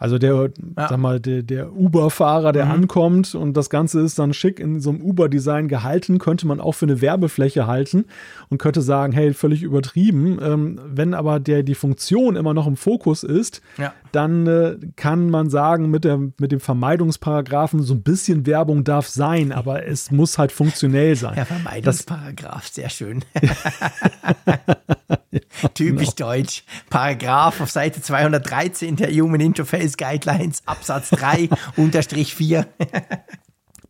Also der, ja. sag mal, der, der Uber-Fahrer, der mhm. ankommt und das Ganze ist dann schick in so einem Uber-Design gehalten, könnte man auch für eine Werbefläche halten und könnte sagen, hey, völlig übertrieben. Ähm, wenn aber der die Funktion immer noch im Fokus ist, ja. Dann äh, kann man sagen, mit, der, mit dem Vermeidungsparagraphen, so ein bisschen Werbung darf sein, aber es muss halt funktionell sein. Der Vermeidungsparagraph, sehr schön. Typisch genau. deutsch. Paragraph auf Seite 213 der Human Interface Guidelines, Absatz 3, Unterstrich 4.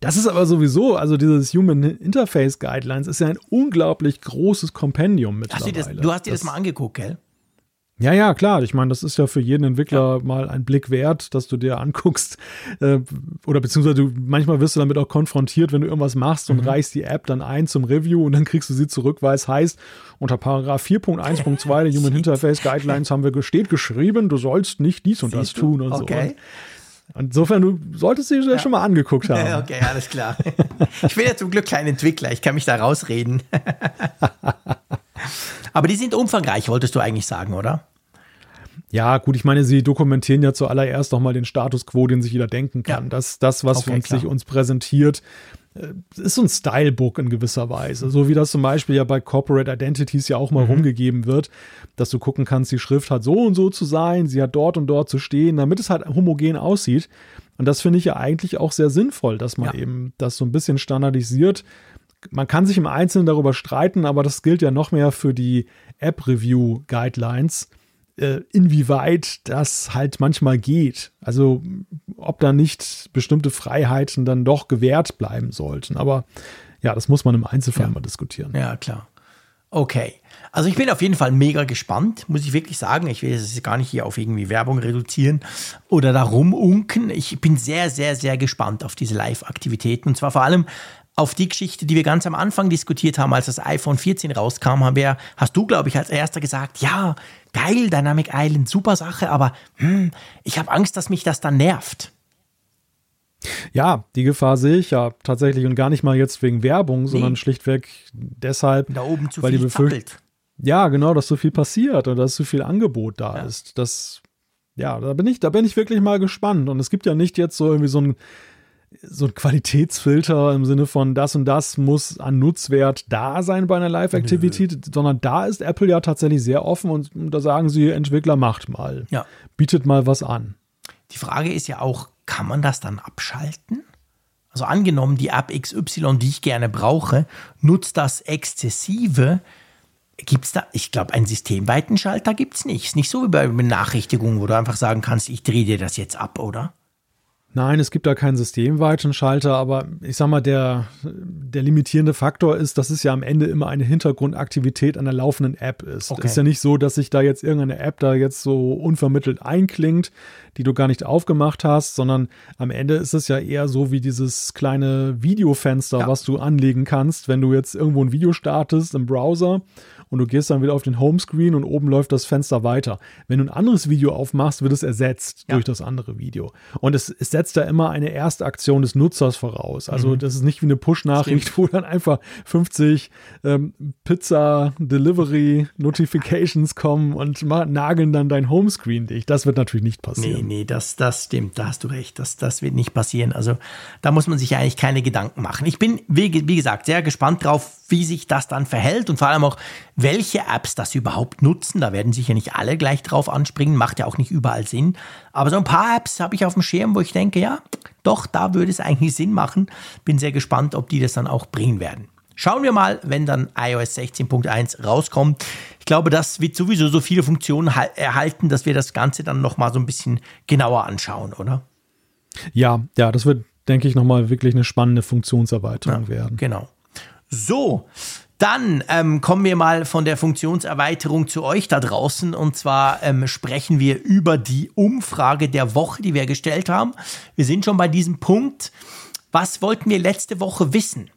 Das ist aber sowieso, also dieses Human Interface Guidelines ist ja ein unglaublich großes Kompendium mittlerweile. Hast du, das, du hast dir das, das mal angeguckt, gell? Ja, ja, klar. Ich meine, das ist ja für jeden Entwickler ja. mal ein Blick wert, dass du dir anguckst. Äh, oder beziehungsweise du, manchmal wirst du damit auch konfrontiert, wenn du irgendwas machst und mhm. reichst die App dann ein zum Review und dann kriegst du sie zurück, weil es heißt, unter Paragraph 4.1.2 der Human Interface Guidelines haben wir steht geschrieben, du sollst nicht dies und Siehst das tun und okay. so. Insofern, du solltest sie ja. schon mal angeguckt haben. Okay, alles klar. Ich bin ja zum Glück kein Entwickler, ich kann mich da rausreden. Aber die sind umfangreich, wolltest du eigentlich sagen, oder? Ja, gut, ich meine, sie dokumentieren ja zuallererst noch mal den Status quo, den sich jeder denken kann. Ja. Das, das, was okay, uns, sich uns präsentiert, äh, ist so ein Stylebook in gewisser Weise. So wie das zum Beispiel ja bei Corporate Identities ja auch mal mhm. rumgegeben wird, dass du gucken kannst, die Schrift hat so und so zu sein, sie hat dort und dort zu stehen, damit es halt homogen aussieht. Und das finde ich ja eigentlich auch sehr sinnvoll, dass man ja. eben das so ein bisschen standardisiert. Man kann sich im Einzelnen darüber streiten, aber das gilt ja noch mehr für die App-Review-Guidelines inwieweit das halt manchmal geht. Also ob da nicht bestimmte Freiheiten dann doch gewährt bleiben sollten. Aber ja, das muss man im Einzelfall ja. mal diskutieren. Ja, klar. Okay. Also ich bin auf jeden Fall mega gespannt, muss ich wirklich sagen. Ich will es gar nicht hier auf irgendwie Werbung reduzieren oder darum unken. Ich bin sehr, sehr, sehr gespannt auf diese Live-Aktivitäten. Und zwar vor allem, auf die Geschichte, die wir ganz am Anfang diskutiert haben, als das iPhone 14 rauskam, haben wir, hast du, glaube ich, als erster gesagt, ja, geil, Dynamic Island, super Sache, aber hm, ich habe Angst, dass mich das dann nervt. Ja, die Gefahr sehe ich ja tatsächlich und gar nicht mal jetzt wegen Werbung, nee. sondern schlichtweg deshalb, da oben zu weil viel die Befürchtung. Ja, genau, dass so viel passiert und dass so viel Angebot da ja. ist. Das, ja, da bin ich, da bin ich wirklich mal gespannt. Und es gibt ja nicht jetzt so irgendwie so ein so ein Qualitätsfilter im Sinne von das und das muss an Nutzwert da sein bei einer Live-Activity, sondern da ist Apple ja tatsächlich sehr offen und da sagen sie, Entwickler macht mal. Ja. Bietet mal was an. Die Frage ist ja auch, kann man das dann abschalten? Also angenommen, die App XY, die ich gerne brauche, nutzt das exzessive. Gibt es da, ich glaube, einen systemweiten Schalter gibt es nicht. Ist nicht so wie bei Benachrichtigungen, wo du einfach sagen kannst, ich drehe dir das jetzt ab, oder? Nein, es gibt da keinen systemweiten Schalter, aber ich sag mal, der, der limitierende Faktor ist, dass es ja am Ende immer eine Hintergrundaktivität an der laufenden App ist. Okay. Es ist ja nicht so, dass sich da jetzt irgendeine App da jetzt so unvermittelt einklingt, die du gar nicht aufgemacht hast, sondern am Ende ist es ja eher so wie dieses kleine Videofenster, ja. was du anlegen kannst, wenn du jetzt irgendwo ein Video startest im Browser und du gehst dann wieder auf den Homescreen und oben läuft das Fenster weiter. Wenn du ein anderes Video aufmachst, wird es ersetzt ja. durch das andere Video. Und es, es, setzt da immer eine erste Aktion des Nutzers voraus. Also mhm. das ist nicht wie eine Push-Nachricht, wo dann einfach 50 ähm, Pizza-Delivery-Notifications kommen und nageln dann dein Homescreen dicht. Das wird natürlich nicht passieren. Nee, nee, das, das stimmt, da hast du recht. Das, das wird nicht passieren. Also da muss man sich eigentlich keine Gedanken machen. Ich bin, wie, wie gesagt, sehr gespannt drauf, wie sich das dann verhält und vor allem auch, welche Apps das überhaupt nutzen. Da werden sicher nicht alle gleich drauf anspringen, macht ja auch nicht überall Sinn. Aber so ein paar Apps habe ich auf dem Schirm, wo ich denke, ja, doch, da würde es eigentlich Sinn machen. Bin sehr gespannt, ob die das dann auch bringen werden. Schauen wir mal, wenn dann iOS 16.1 rauskommt. Ich glaube, das wird sowieso so viele Funktionen erhalten, dass wir das Ganze dann nochmal so ein bisschen genauer anschauen, oder? Ja, ja, das wird, denke ich, nochmal wirklich eine spannende Funktionserweiterung ja, werden. Genau. So, dann ähm, kommen wir mal von der Funktionserweiterung zu euch da draußen. Und zwar ähm, sprechen wir über die Umfrage der Woche, die wir gestellt haben. Wir sind schon bei diesem Punkt. Was wollten wir letzte Woche wissen?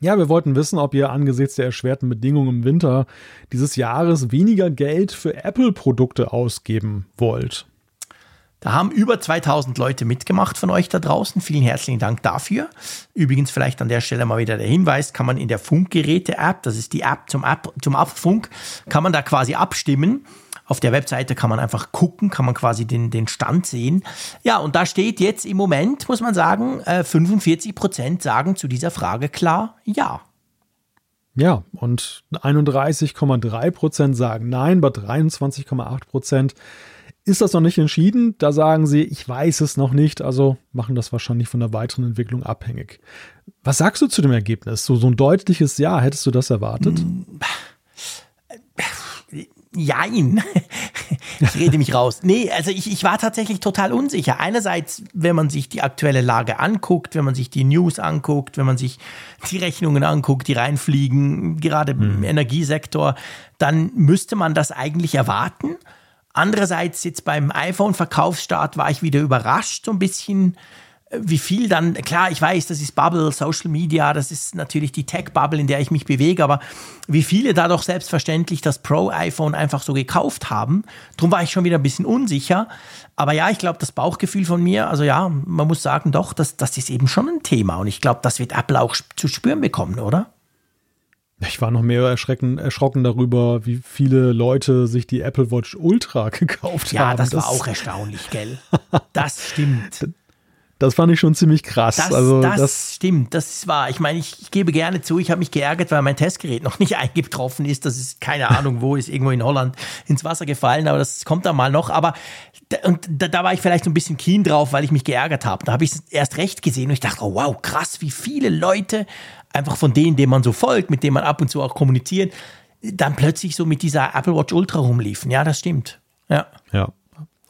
Ja, wir wollten wissen, ob ihr angesichts der erschwerten Bedingungen im Winter dieses Jahres weniger Geld für Apple-Produkte ausgeben wollt. Da haben über 2000 Leute mitgemacht von euch da draußen. Vielen herzlichen Dank dafür. Übrigens vielleicht an der Stelle mal wieder der Hinweis, kann man in der Funkgeräte-App, das ist die App zum, App, zum Apfelfunk, kann man da quasi abstimmen. Auf der Webseite kann man einfach gucken, kann man quasi den, den Stand sehen. Ja, und da steht jetzt im Moment, muss man sagen, 45 äh, Prozent sagen zu dieser Frage klar ja. Ja, und 31,3 Prozent sagen nein, bei 23,8 Prozent ist das noch nicht entschieden. Da sagen sie, ich weiß es noch nicht, also machen das wahrscheinlich von der weiteren Entwicklung abhängig. Was sagst du zu dem Ergebnis? So, so ein deutliches Ja, hättest du das erwartet? Jein. ich rede mich raus. Nee, also ich, ich war tatsächlich total unsicher. Einerseits, wenn man sich die aktuelle Lage anguckt, wenn man sich die News anguckt, wenn man sich die Rechnungen anguckt, die reinfliegen, gerade hm. im Energiesektor, dann müsste man das eigentlich erwarten. Andererseits jetzt beim iPhone-Verkaufsstart war ich wieder überrascht, so ein bisschen, äh, wie viel dann, klar, ich weiß, das ist Bubble, Social Media, das ist natürlich die Tech-Bubble, in der ich mich bewege, aber wie viele da doch selbstverständlich das Pro-iPhone einfach so gekauft haben. Darum war ich schon wieder ein bisschen unsicher. Aber ja, ich glaube, das Bauchgefühl von mir, also ja, man muss sagen, doch, das, das ist eben schon ein Thema. Und ich glaube, das wird Apple auch zu spüren bekommen, oder? Ich war noch mehr erschrecken, erschrocken darüber, wie viele Leute sich die Apple Watch Ultra gekauft ja, haben. Ja, das, das, war auch erstaunlich, gell? Das stimmt. Das fand ich schon ziemlich krass. Das, also, das, das stimmt, das ist wahr. Ich meine, ich, ich gebe gerne zu, ich habe mich geärgert, weil mein Testgerät noch nicht eingetroffen ist. Das ist keine Ahnung, wo ist irgendwo in Holland ins Wasser gefallen, aber das kommt dann mal noch. Aber und da, da war ich vielleicht so ein bisschen keen drauf, weil ich mich geärgert habe. Da habe ich es erst recht gesehen und ich dachte, oh wow, krass, wie viele Leute einfach von denen, denen man so folgt, mit denen man ab und zu auch kommuniziert, dann plötzlich so mit dieser Apple Watch Ultra rumliefen. Ja, das stimmt. Ja. Ja.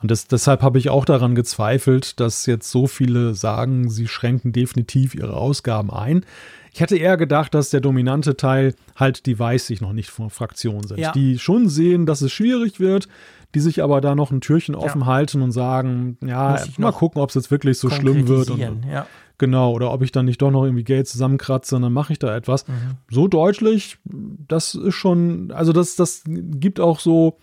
Und das, deshalb habe ich auch daran gezweifelt, dass jetzt so viele sagen, sie schränken definitiv ihre Ausgaben ein. Ich hätte eher gedacht, dass der dominante Teil halt die weiß sich noch nicht von Fraktionen sind, ja. die schon sehen, dass es schwierig wird, die sich aber da noch ein Türchen offen ja. halten und sagen, ja, mal gucken, ob es jetzt wirklich so schlimm wird. Und, ja. Genau, oder ob ich dann nicht doch noch irgendwie Geld zusammenkratze und dann mache ich da etwas. Mhm. So deutlich, das ist schon, also das, das gibt auch so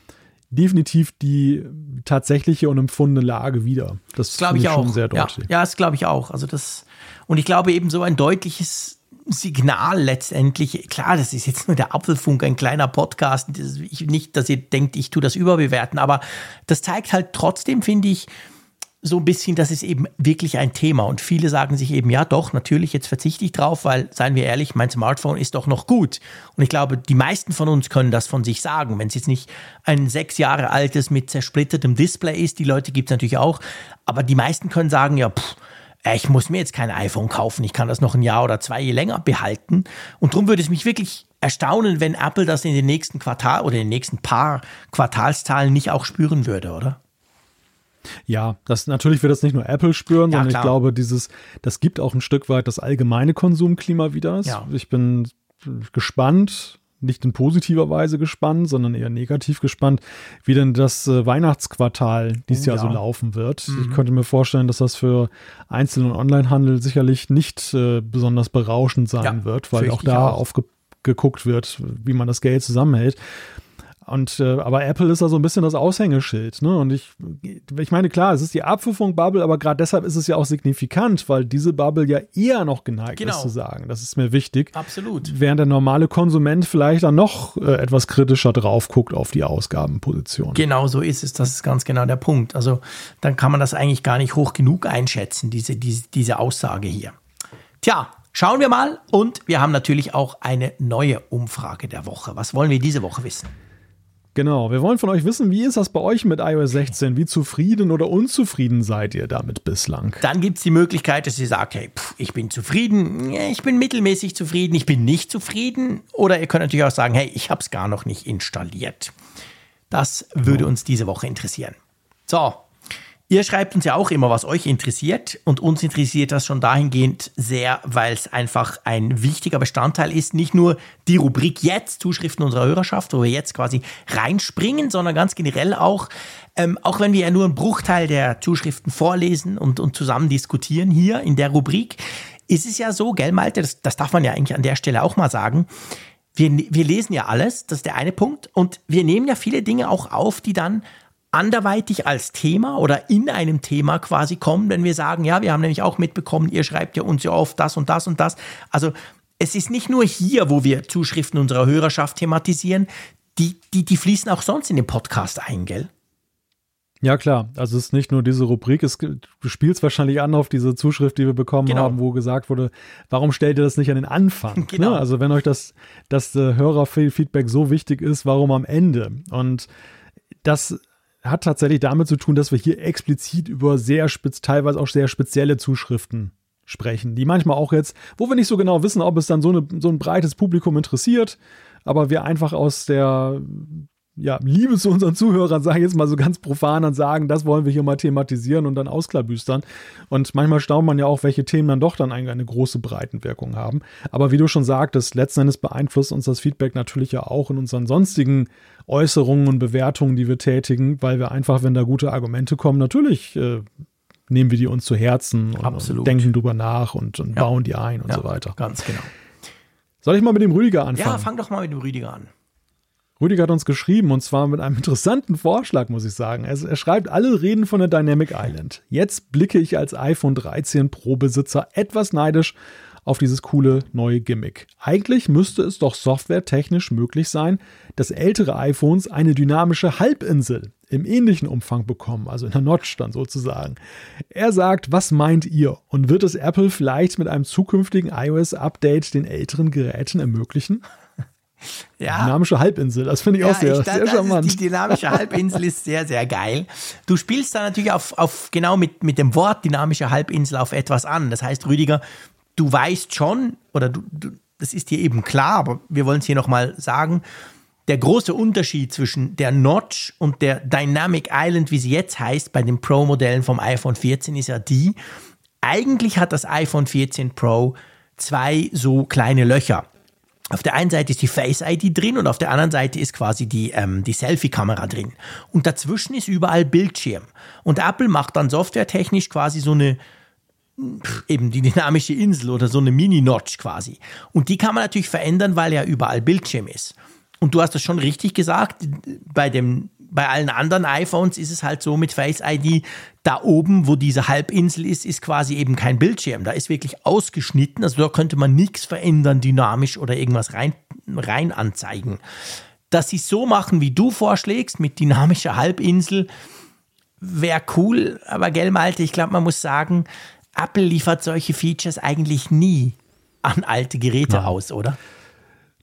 definitiv die tatsächliche und empfundene Lage wieder. Das glaube ich, ich auch. Schon sehr deutlich. Ja, ja das glaube ich auch. Also das, und ich glaube eben so ein deutliches Signal letztendlich, klar, das ist jetzt nur der Apfelfunk, ein kleiner Podcast, nicht, dass ihr denkt, ich tue das überbewerten, aber das zeigt halt trotzdem, finde ich, so ein bisschen, das ist eben wirklich ein Thema. Und viele sagen sich eben, ja doch, natürlich, jetzt verzichte ich drauf, weil, seien wir ehrlich, mein Smartphone ist doch noch gut. Und ich glaube, die meisten von uns können das von sich sagen. Wenn es jetzt nicht ein sechs Jahre altes mit zersplittertem Display ist, die Leute gibt es natürlich auch, aber die meisten können sagen, ja, pff, ich muss mir jetzt kein iPhone kaufen, ich kann das noch ein Jahr oder zwei länger behalten. Und darum würde es mich wirklich erstaunen, wenn Apple das in den nächsten Quartal oder in den nächsten paar Quartalszahlen nicht auch spüren würde, oder? Ja, das natürlich wird das nicht nur Apple spüren, ja, sondern klar. ich glaube, dieses, das gibt auch ein Stück weit das allgemeine Konsumklima wieder. Ja. Ich bin gespannt, nicht in positiver Weise gespannt, sondern eher negativ gespannt, wie denn das äh, Weihnachtsquartal dieses oh, Jahr ja. so laufen wird. Mhm. Ich könnte mir vorstellen, dass das für Einzel- und Onlinehandel sicherlich nicht äh, besonders berauschend sein ja, wird, weil auch da aufgeguckt wird, wie man das Geld zusammenhält. Und äh, aber Apple ist da so ein bisschen das Aushängeschild, ne? Und ich, ich meine, klar, es ist die Apfelfunk-Bubble, aber gerade deshalb ist es ja auch signifikant, weil diese Bubble ja eher noch geneigt genau. ist zu sagen. Das ist mir wichtig. Absolut. Während der normale Konsument vielleicht dann noch äh, etwas kritischer drauf guckt auf die Ausgabenposition. Genau so ist es. Das ist ganz genau der Punkt. Also dann kann man das eigentlich gar nicht hoch genug einschätzen, diese, diese, diese Aussage hier. Tja, Schauen wir mal und wir haben natürlich auch eine neue Umfrage der Woche. Was wollen wir diese Woche wissen? Genau, wir wollen von euch wissen, wie ist das bei euch mit iOS 16? Wie zufrieden oder unzufrieden seid ihr damit bislang? Dann gibt es die Möglichkeit, dass ihr sagt, hey, pff, ich bin zufrieden, ich bin mittelmäßig zufrieden, ich bin nicht zufrieden. Oder ihr könnt natürlich auch sagen, hey, ich habe es gar noch nicht installiert. Das würde uns diese Woche interessieren. So, Ihr schreibt uns ja auch immer, was euch interessiert. Und uns interessiert das schon dahingehend sehr, weil es einfach ein wichtiger Bestandteil ist. Nicht nur die Rubrik jetzt, Zuschriften unserer Hörerschaft, wo wir jetzt quasi reinspringen, sondern ganz generell auch, ähm, auch wenn wir ja nur einen Bruchteil der Zuschriften vorlesen und, und zusammen diskutieren hier in der Rubrik, ist es ja so, gell Malte, das, das darf man ja eigentlich an der Stelle auch mal sagen, wir, wir lesen ja alles, das ist der eine Punkt, und wir nehmen ja viele Dinge auch auf, die dann anderweitig als Thema oder in einem Thema quasi kommen, wenn wir sagen, ja, wir haben nämlich auch mitbekommen, ihr schreibt ja uns ja oft das und das und das. Also es ist nicht nur hier, wo wir Zuschriften unserer Hörerschaft thematisieren, die, die, die fließen auch sonst in den Podcast ein, gell? Ja, klar. Also es ist nicht nur diese Rubrik, es, du spielst wahrscheinlich an auf diese Zuschrift, die wir bekommen genau. haben, wo gesagt wurde, warum stellt ihr das nicht an den Anfang? Genau. Ne? Also wenn euch das, das äh, Hörerfeedback so wichtig ist, warum am Ende? Und das hat tatsächlich damit zu tun, dass wir hier explizit über sehr spitz, teilweise auch sehr spezielle Zuschriften sprechen, die manchmal auch jetzt, wo wir nicht so genau wissen, ob es dann so, eine, so ein breites Publikum interessiert, aber wir einfach aus der ja, Liebe zu unseren Zuhörern, sage ich jetzt mal so ganz profan, und sagen, das wollen wir hier mal thematisieren und dann ausklabüstern. Und manchmal staunt man ja auch, welche Themen dann doch dann eigentlich eine große Breitenwirkung haben. Aber wie du schon sagtest, letzten Endes beeinflusst uns das Feedback natürlich ja auch in unseren sonstigen Äußerungen und Bewertungen, die wir tätigen, weil wir einfach, wenn da gute Argumente kommen, natürlich äh, nehmen wir die uns zu Herzen und, und denken drüber nach und, und ja. bauen die ein und ja, so weiter. Ganz genau. Soll ich mal mit dem Rüdiger anfangen? Ja, fang doch mal mit dem Rüdiger an. Rüdiger hat uns geschrieben und zwar mit einem interessanten Vorschlag, muss ich sagen. Er, er, schreibt, alle reden von der Dynamic Island. Jetzt blicke ich als iPhone 13 Pro Besitzer etwas neidisch auf dieses coole neue Gimmick. Eigentlich müsste es doch softwaretechnisch möglich sein, dass ältere iPhones eine dynamische Halbinsel im ähnlichen Umfang bekommen, also in der Notch dann sozusagen. Er sagt, was meint ihr? Und wird es Apple vielleicht mit einem zukünftigen iOS-Update den älteren Geräten ermöglichen? Ja. Dynamische Halbinsel, das finde ich ja, auch sehr, ich, das, sehr charmant. Ist, die dynamische Halbinsel ist sehr, sehr geil. Du spielst da natürlich auf, auf genau mit, mit dem Wort dynamische Halbinsel auf etwas an. Das heißt, Rüdiger, du weißt schon, oder du, du das ist dir eben klar, aber wir wollen es hier nochmal sagen, der große Unterschied zwischen der Notch und der Dynamic Island, wie sie jetzt heißt, bei den Pro-Modellen vom iPhone 14 ist ja die, eigentlich hat das iPhone 14 Pro zwei so kleine Löcher. Auf der einen Seite ist die Face ID drin und auf der anderen Seite ist quasi die, ähm, die Selfie-Kamera drin. Und dazwischen ist überall Bildschirm. Und Apple macht dann softwaretechnisch quasi so eine, eben die dynamische Insel oder so eine Mini-Notch quasi. Und die kann man natürlich verändern, weil ja überall Bildschirm ist. Und du hast das schon richtig gesagt, bei dem bei allen anderen iPhones ist es halt so mit Face ID, da oben, wo diese Halbinsel ist, ist quasi eben kein Bildschirm. Da ist wirklich ausgeschnitten. Also da könnte man nichts verändern, dynamisch oder irgendwas rein, rein anzeigen. Dass sie es so machen, wie du vorschlägst, mit dynamischer Halbinsel, wäre cool. Aber gell, Malte, ich glaube, man muss sagen, Apple liefert solche Features eigentlich nie an alte Geräte ja. aus, oder?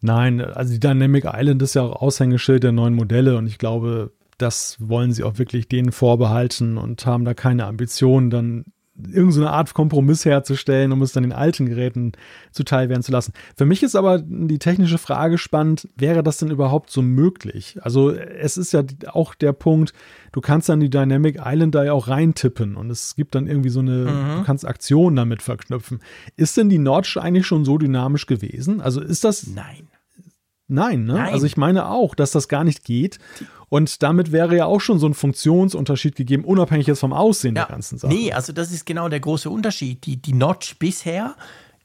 Nein, also die Dynamic Island ist ja auch Aushängeschild der neuen Modelle und ich glaube, das wollen sie auch wirklich denen vorbehalten und haben da keine Ambitionen, dann irgendeine Art Kompromiss herzustellen, um es dann den alten Geräten zuteil werden zu lassen. Für mich ist aber die technische Frage spannend, wäre das denn überhaupt so möglich? Also es ist ja auch der Punkt, du kannst dann die Dynamic Island da ja auch reintippen und es gibt dann irgendwie so eine, mhm. du kannst Aktionen damit verknüpfen. Ist denn die Notch eigentlich schon so dynamisch gewesen? Also ist das... Nein. Nein, ne? Nein. Also ich meine auch, dass das gar nicht geht. Und damit wäre ja auch schon so ein Funktionsunterschied gegeben, unabhängig jetzt vom Aussehen ja. der ganzen Sache. Nee, also das ist genau der große Unterschied. Die, die Notch bisher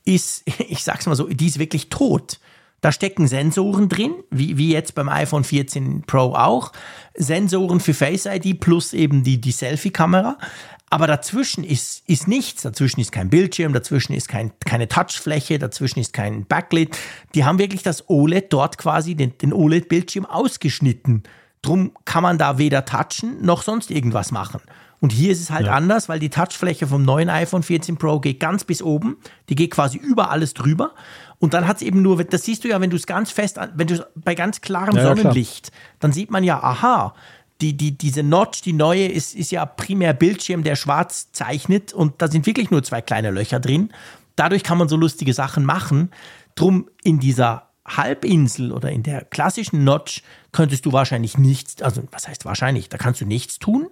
ist, ich sag's mal so, die ist wirklich tot. Da stecken Sensoren drin, wie, wie jetzt beim iPhone 14 Pro auch. Sensoren für Face ID plus eben die, die Selfie-Kamera. Aber dazwischen ist, ist nichts. Dazwischen ist kein Bildschirm, dazwischen ist kein, keine Touchfläche, dazwischen ist kein Backlit. Die haben wirklich das OLED dort quasi, den, den OLED-Bildschirm ausgeschnitten. Drum kann man da weder touchen noch sonst irgendwas machen. Und hier ist es halt ja. anders, weil die Touchfläche vom neuen iPhone 14 Pro geht ganz bis oben. Die geht quasi über alles drüber. Und dann hat es eben nur, das siehst du ja, wenn du es ganz fest, wenn du bei ganz klarem ja, Sonnenlicht, ja, dann sieht man ja, aha, die, die, diese Notch, die neue, ist, ist ja primär Bildschirm, der schwarz zeichnet und da sind wirklich nur zwei kleine Löcher drin. Dadurch kann man so lustige Sachen machen. Drum in dieser Halbinsel oder in der klassischen Notch könntest du wahrscheinlich nichts, also was heißt wahrscheinlich, da kannst du nichts tun.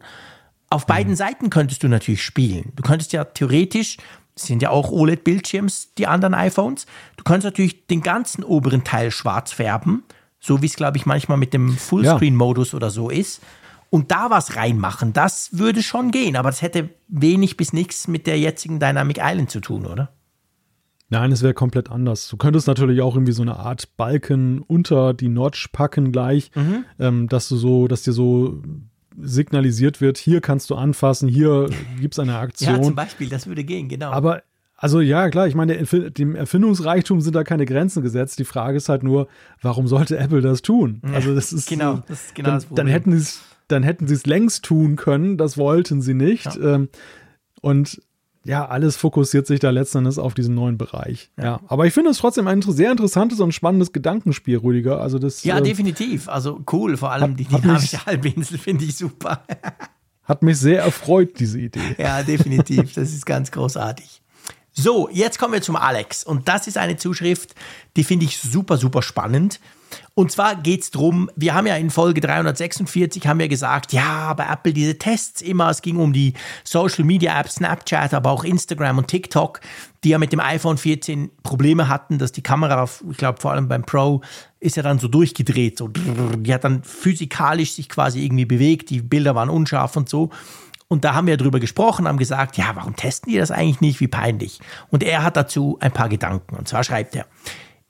Auf beiden mhm. Seiten könntest du natürlich spielen. Du könntest ja theoretisch, sind ja auch OLED-Bildschirms, die anderen iPhones, du könntest natürlich den ganzen oberen Teil schwarz färben so wie es, glaube ich, manchmal mit dem Fullscreen-Modus ja. oder so ist. Und da was reinmachen, das würde schon gehen, aber das hätte wenig bis nichts mit der jetzigen Dynamic Island zu tun, oder? Nein, es wäre komplett anders. Du könntest natürlich auch irgendwie so eine Art Balken unter die Notch packen gleich, mhm. ähm, dass du so, dass dir so signalisiert wird, hier kannst du anfassen, hier gibt es eine Aktion. Ja, zum Beispiel, das würde gehen, genau. Aber also ja, klar, ich meine, dem Erfindungsreichtum sind da keine Grenzen gesetzt. Die Frage ist halt nur, warum sollte Apple das tun? Also das ist genau, das ist genau dann, das Problem. Dann hätten sie es, dann hätten sie es längst tun können. Das wollten sie nicht. Ja. Ähm, und ja, alles fokussiert sich da letzten Endes auf diesen neuen Bereich. Ja, ja. aber ich finde es trotzdem ein sehr interessantes und spannendes Gedankenspiel, Rüdiger. Also das, ja, äh, definitiv. Also cool, vor allem hat, die dynamische Halbinsel finde ich super. hat mich sehr erfreut, diese Idee. Ja, definitiv. Das ist ganz großartig. So, jetzt kommen wir zum Alex. Und das ist eine Zuschrift, die finde ich super, super spannend. Und zwar geht es darum, wir haben ja in Folge 346 haben wir gesagt, ja, bei Apple diese Tests immer, es ging um die Social Media Apps, Snapchat, aber auch Instagram und TikTok, die ja mit dem iPhone 14 Probleme hatten, dass die Kamera, ich glaube vor allem beim Pro, ist ja dann so durchgedreht, so, die hat dann physikalisch sich quasi irgendwie bewegt, die Bilder waren unscharf und so. Und da haben wir drüber gesprochen, haben gesagt, ja, warum testen die das eigentlich nicht? Wie peinlich. Und er hat dazu ein paar Gedanken. Und zwar schreibt er,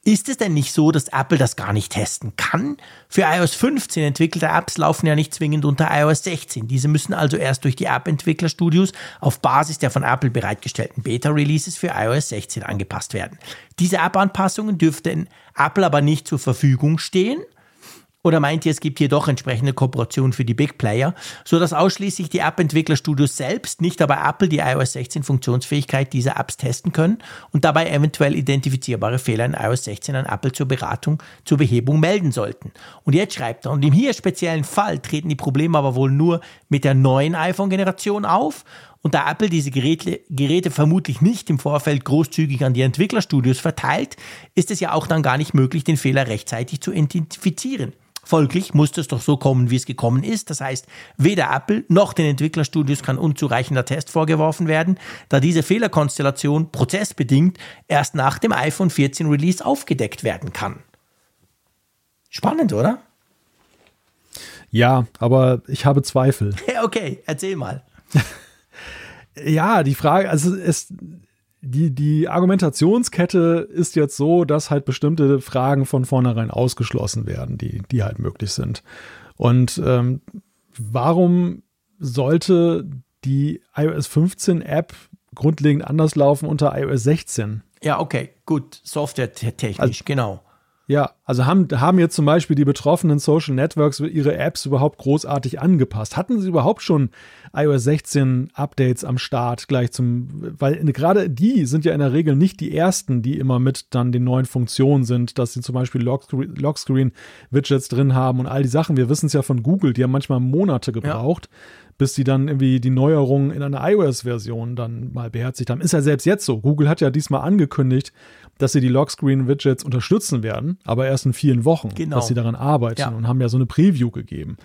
ist es denn nicht so, dass Apple das gar nicht testen kann? Für iOS 15 entwickelte Apps laufen ja nicht zwingend unter iOS 16. Diese müssen also erst durch die App-Entwicklerstudios auf Basis der von Apple bereitgestellten Beta-Releases für iOS 16 angepasst werden. Diese App-Anpassungen dürften Apple aber nicht zur Verfügung stehen oder meint ihr, es gibt hier doch entsprechende Kooperationen für die Big Player, sodass ausschließlich die App-Entwicklerstudios selbst, nicht aber Apple, die iOS 16 Funktionsfähigkeit dieser Apps testen können und dabei eventuell identifizierbare Fehler in iOS 16 an Apple zur Beratung, zur Behebung melden sollten? Und jetzt schreibt er, und im hier speziellen Fall treten die Probleme aber wohl nur mit der neuen iPhone-Generation auf und da Apple diese Geräte, Geräte, vermutlich nicht im Vorfeld großzügig an die Entwicklerstudios verteilt, ist es ja auch dann gar nicht möglich, den Fehler rechtzeitig zu identifizieren. Folglich musste es doch so kommen, wie es gekommen ist. Das heißt, weder Apple noch den Entwicklerstudios kann unzureichender Test vorgeworfen werden, da diese Fehlerkonstellation prozessbedingt erst nach dem iPhone 14 Release aufgedeckt werden kann. Spannend, oder? Ja, aber ich habe Zweifel. okay, erzähl mal. ja, die Frage, also es, die, die Argumentationskette ist jetzt so, dass halt bestimmte Fragen von vornherein ausgeschlossen werden, die, die halt möglich sind. Und ähm, warum sollte die iOS 15 App grundlegend anders laufen unter iOS 16? Ja, okay, gut, softwaretechnisch, also, genau. Ja, also haben, haben jetzt zum Beispiel die betroffenen Social Networks ihre Apps überhaupt großartig angepasst? Hatten sie überhaupt schon iOS 16 Updates am Start gleich zum, weil gerade die sind ja in der Regel nicht die ersten, die immer mit dann den neuen Funktionen sind, dass sie zum Beispiel Lockscreen-Widgets drin haben und all die Sachen. Wir wissen es ja von Google, die haben manchmal Monate gebraucht. Ja bis sie dann irgendwie die Neuerungen in einer iOS-Version dann mal beherzigt haben. Ist ja selbst jetzt so. Google hat ja diesmal angekündigt, dass sie die Lockscreen-Widgets unterstützen werden, aber erst in vielen Wochen, genau. dass sie daran arbeiten ja. und haben ja so eine Preview gegeben.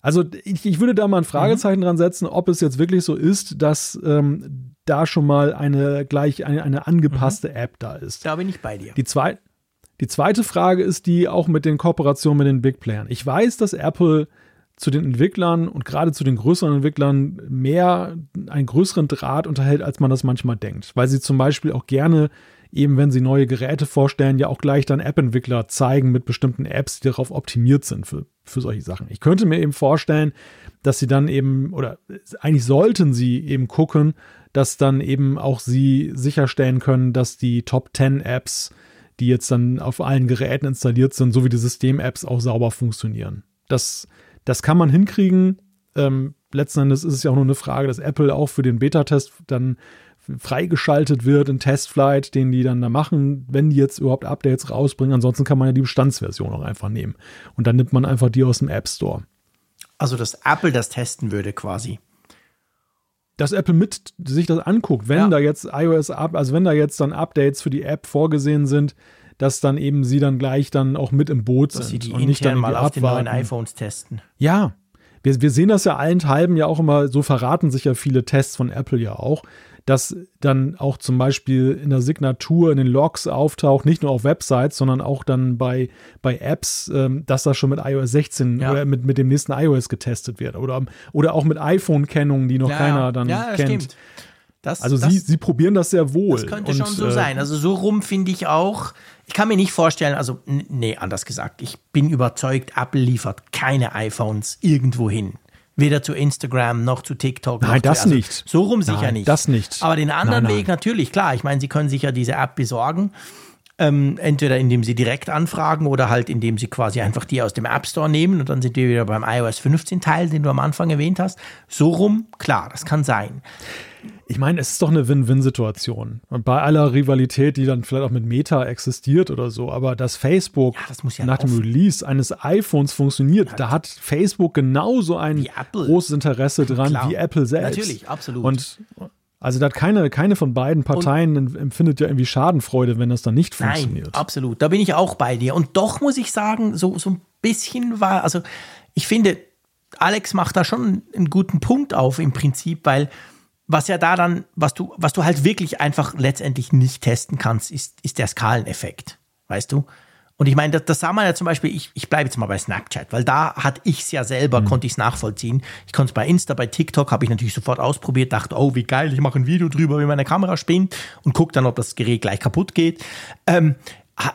Also ich, ich würde da mal ein Fragezeichen mhm. dran setzen, ob es jetzt wirklich so ist, dass ähm, da schon mal eine gleich eine, eine angepasste mhm. App da ist. Da bin ich bei dir. Die, zwei, die zweite Frage ist die auch mit den Kooperationen mit den Big Playern. Ich weiß, dass Apple zu den Entwicklern und gerade zu den größeren Entwicklern mehr einen größeren Draht unterhält, als man das manchmal denkt. Weil sie zum Beispiel auch gerne eben wenn sie neue Geräte vorstellen, ja auch gleich dann App-Entwickler zeigen mit bestimmten Apps, die darauf optimiert sind für, für solche Sachen. Ich könnte mir eben vorstellen, dass sie dann eben, oder eigentlich sollten sie eben gucken, dass dann eben auch sie sicherstellen können, dass die Top 10 Apps, die jetzt dann auf allen Geräten installiert sind, sowie die System-Apps auch sauber funktionieren. Das, das kann man hinkriegen. Ähm, letzten Endes ist es ja auch nur eine Frage, dass Apple auch für den Beta-Test dann freigeschaltet wird in Testflight, den die dann da machen, wenn die jetzt überhaupt Updates rausbringen. Ansonsten kann man ja die Bestandsversion auch einfach nehmen. Und dann nimmt man einfach die aus dem App Store. Also, dass Apple das testen würde quasi. Dass Apple mit sich das anguckt, wenn ja. da jetzt iOS ab, also wenn da jetzt dann Updates für die App vorgesehen sind, dass dann eben sie dann gleich dann auch mit im Boot dass sind sie die und nicht dann mal auf den neuen iPhones testen. Ja, wir, wir sehen das ja allenthalben ja auch immer, so verraten sich ja viele Tests von Apple ja auch, dass dann auch zum Beispiel in der Signatur, in den Logs auftaucht, nicht nur auf Websites, sondern auch dann bei, bei Apps, ähm, dass das schon mit iOS 16 ja. oder mit, mit dem nächsten iOS getestet wird. Oder, oder auch mit iPhone-Kennungen, die noch ja, keiner dann ja, kennt. Stimmt. Das, also das, sie, sie probieren das sehr wohl. Das könnte und, schon so äh, sein. Also so rum finde ich auch. Ich kann mir nicht vorstellen, also nee, anders gesagt, ich bin überzeugt, Apple liefert keine iPhones irgendwo hin Weder zu Instagram noch zu TikTok. Nein, das also nicht. So rum sicher nein, nicht. Das nicht. Aber den anderen nein, nein. Weg natürlich, klar. Ich meine, Sie können sich ja diese App besorgen. Ähm, entweder indem Sie direkt anfragen oder halt indem Sie quasi einfach die aus dem App Store nehmen und dann sind wir wieder beim iOS 15 Teil, den du am Anfang erwähnt hast. So rum, klar, das kann sein. Ich meine, es ist doch eine Win-Win-Situation. Und bei aller Rivalität, die dann vielleicht auch mit Meta existiert oder so, aber dass Facebook Ja, das ja nach dem offen. Release eines iPhones funktioniert, da hat Facebook genauso ein großes Interesse dran Klar. wie Apple selbst. Natürlich, absolut. Und also da hat keine, keine von beiden Parteien empfindet ja irgendwie Schadenfreude, wenn das dann nicht Nein, funktioniert. absolut. Da bin ich auch bei dir. Und doch muss ich sagen, so, so ein bisschen war, also ich finde, Alex macht da schon einen guten Punkt auf im Prinzip, weil was ja da dann, was du, was du halt wirklich einfach letztendlich nicht testen kannst, ist, ist der Skaleneffekt. Weißt du? Und ich meine, das, das sah man ja zum Beispiel, ich, ich bleibe jetzt mal bei Snapchat, weil da hatte ich es ja selber, konnte ich es nachvollziehen. Ich konnte es bei Insta, bei TikTok habe ich natürlich sofort ausprobiert, dachte, oh, wie geil, ich mache ein Video drüber, wie meine Kamera spinnt und gucke dann, ob das Gerät gleich kaputt geht. Ähm,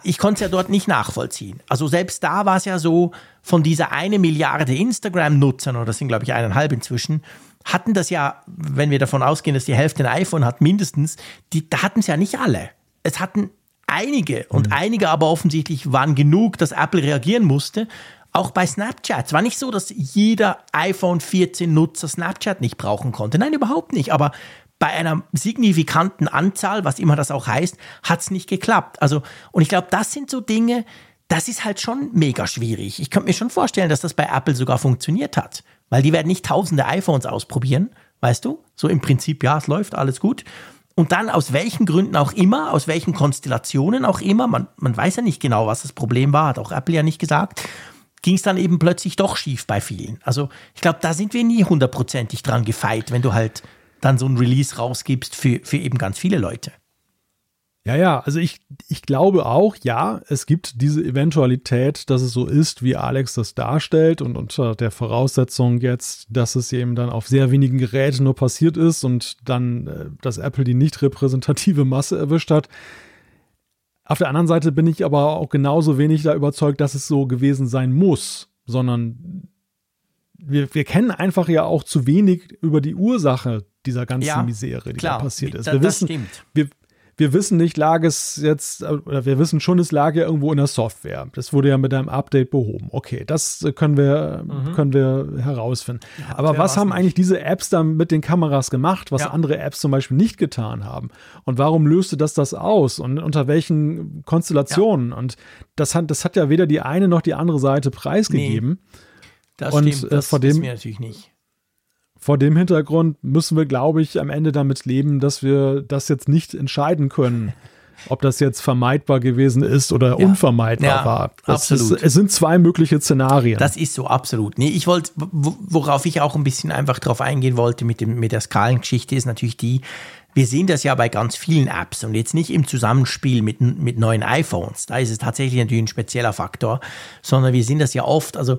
ich konnte es ja dort nicht nachvollziehen. Also selbst da war es ja so, von dieser eine Milliarde Instagram-Nutzern, oder das sind glaube ich eineinhalb inzwischen, hatten das ja, wenn wir davon ausgehen, dass die Hälfte ein iPhone hat, mindestens, die, da hatten es ja nicht alle. Es hatten einige und einige aber offensichtlich waren genug, dass Apple reagieren musste. Auch bei Snapchat. Es war nicht so, dass jeder iPhone 14 Nutzer Snapchat nicht brauchen konnte. Nein, überhaupt nicht. Aber bei einer signifikanten Anzahl, was immer das auch heißt, hat es nicht geklappt. Also, und ich glaube, das sind so Dinge, das ist halt schon mega schwierig. Ich könnte mir schon vorstellen, dass das bei Apple sogar funktioniert hat. Weil die werden nicht tausende iPhones ausprobieren, weißt du? So im Prinzip, ja, es läuft, alles gut. Und dann aus welchen Gründen auch immer, aus welchen Konstellationen auch immer, man, man weiß ja nicht genau, was das Problem war, hat auch Apple ja nicht gesagt, ging es dann eben plötzlich doch schief bei vielen. Also ich glaube, da sind wir nie hundertprozentig dran gefeit, wenn du halt dann so ein Release rausgibst für, für eben ganz viele Leute. Ja, ja, also ich, ich glaube auch, ja, es gibt diese Eventualität, dass es so ist, wie Alex das darstellt und unter der Voraussetzung jetzt, dass es eben dann auf sehr wenigen Geräten nur passiert ist und dann, äh, dass Apple die nicht repräsentative Masse erwischt hat. Auf der anderen Seite bin ich aber auch genauso wenig da überzeugt, dass es so gewesen sein muss, sondern wir, wir kennen einfach ja auch zu wenig über die Ursache dieser ganzen Ja, Misere, die klar, da passiert ist. Wir das wissen, stimmt. wir, wir wissen nicht, lag es jetzt, oder wir wissen schon, es lag ja irgendwo in der Software. Das wurde ja mit einem Update behoben. Okay, das äh, können wir, können wir herausfinden. Aber Hardware was haben nicht. eigentlich diese Apps dann mit den Kameras gemacht, was Ja. andere Apps zum Beispiel nicht getan haben? Und warum löste das das aus? Und unter welchen Konstellationen? Und das hat, das hat ja weder die eine noch die andere Seite preisgegeben. Das Und, stimmt, äh, das vor dem- wissen wir natürlich nicht. Vor dem Hintergrund müssen wir, glaube ich, am Ende damit leben, dass wir das jetzt nicht entscheiden können, ob das jetzt vermeidbar gewesen ist oder Ja. unvermeidbar Ja, war. Das absolut. Ist, es sind zwei mögliche Szenarien. Das ist so, absolut. Nee, ich wollte, wo- worauf ich auch ein bisschen einfach drauf eingehen wollte mit, dem, mit der Skalengeschichte, ist natürlich die, wir sehen das ja bei ganz vielen Apps und jetzt nicht im Zusammenspiel mit, mit neuen iPhones. Da ist es tatsächlich natürlich ein spezieller Faktor, sondern wir sehen das ja oft, also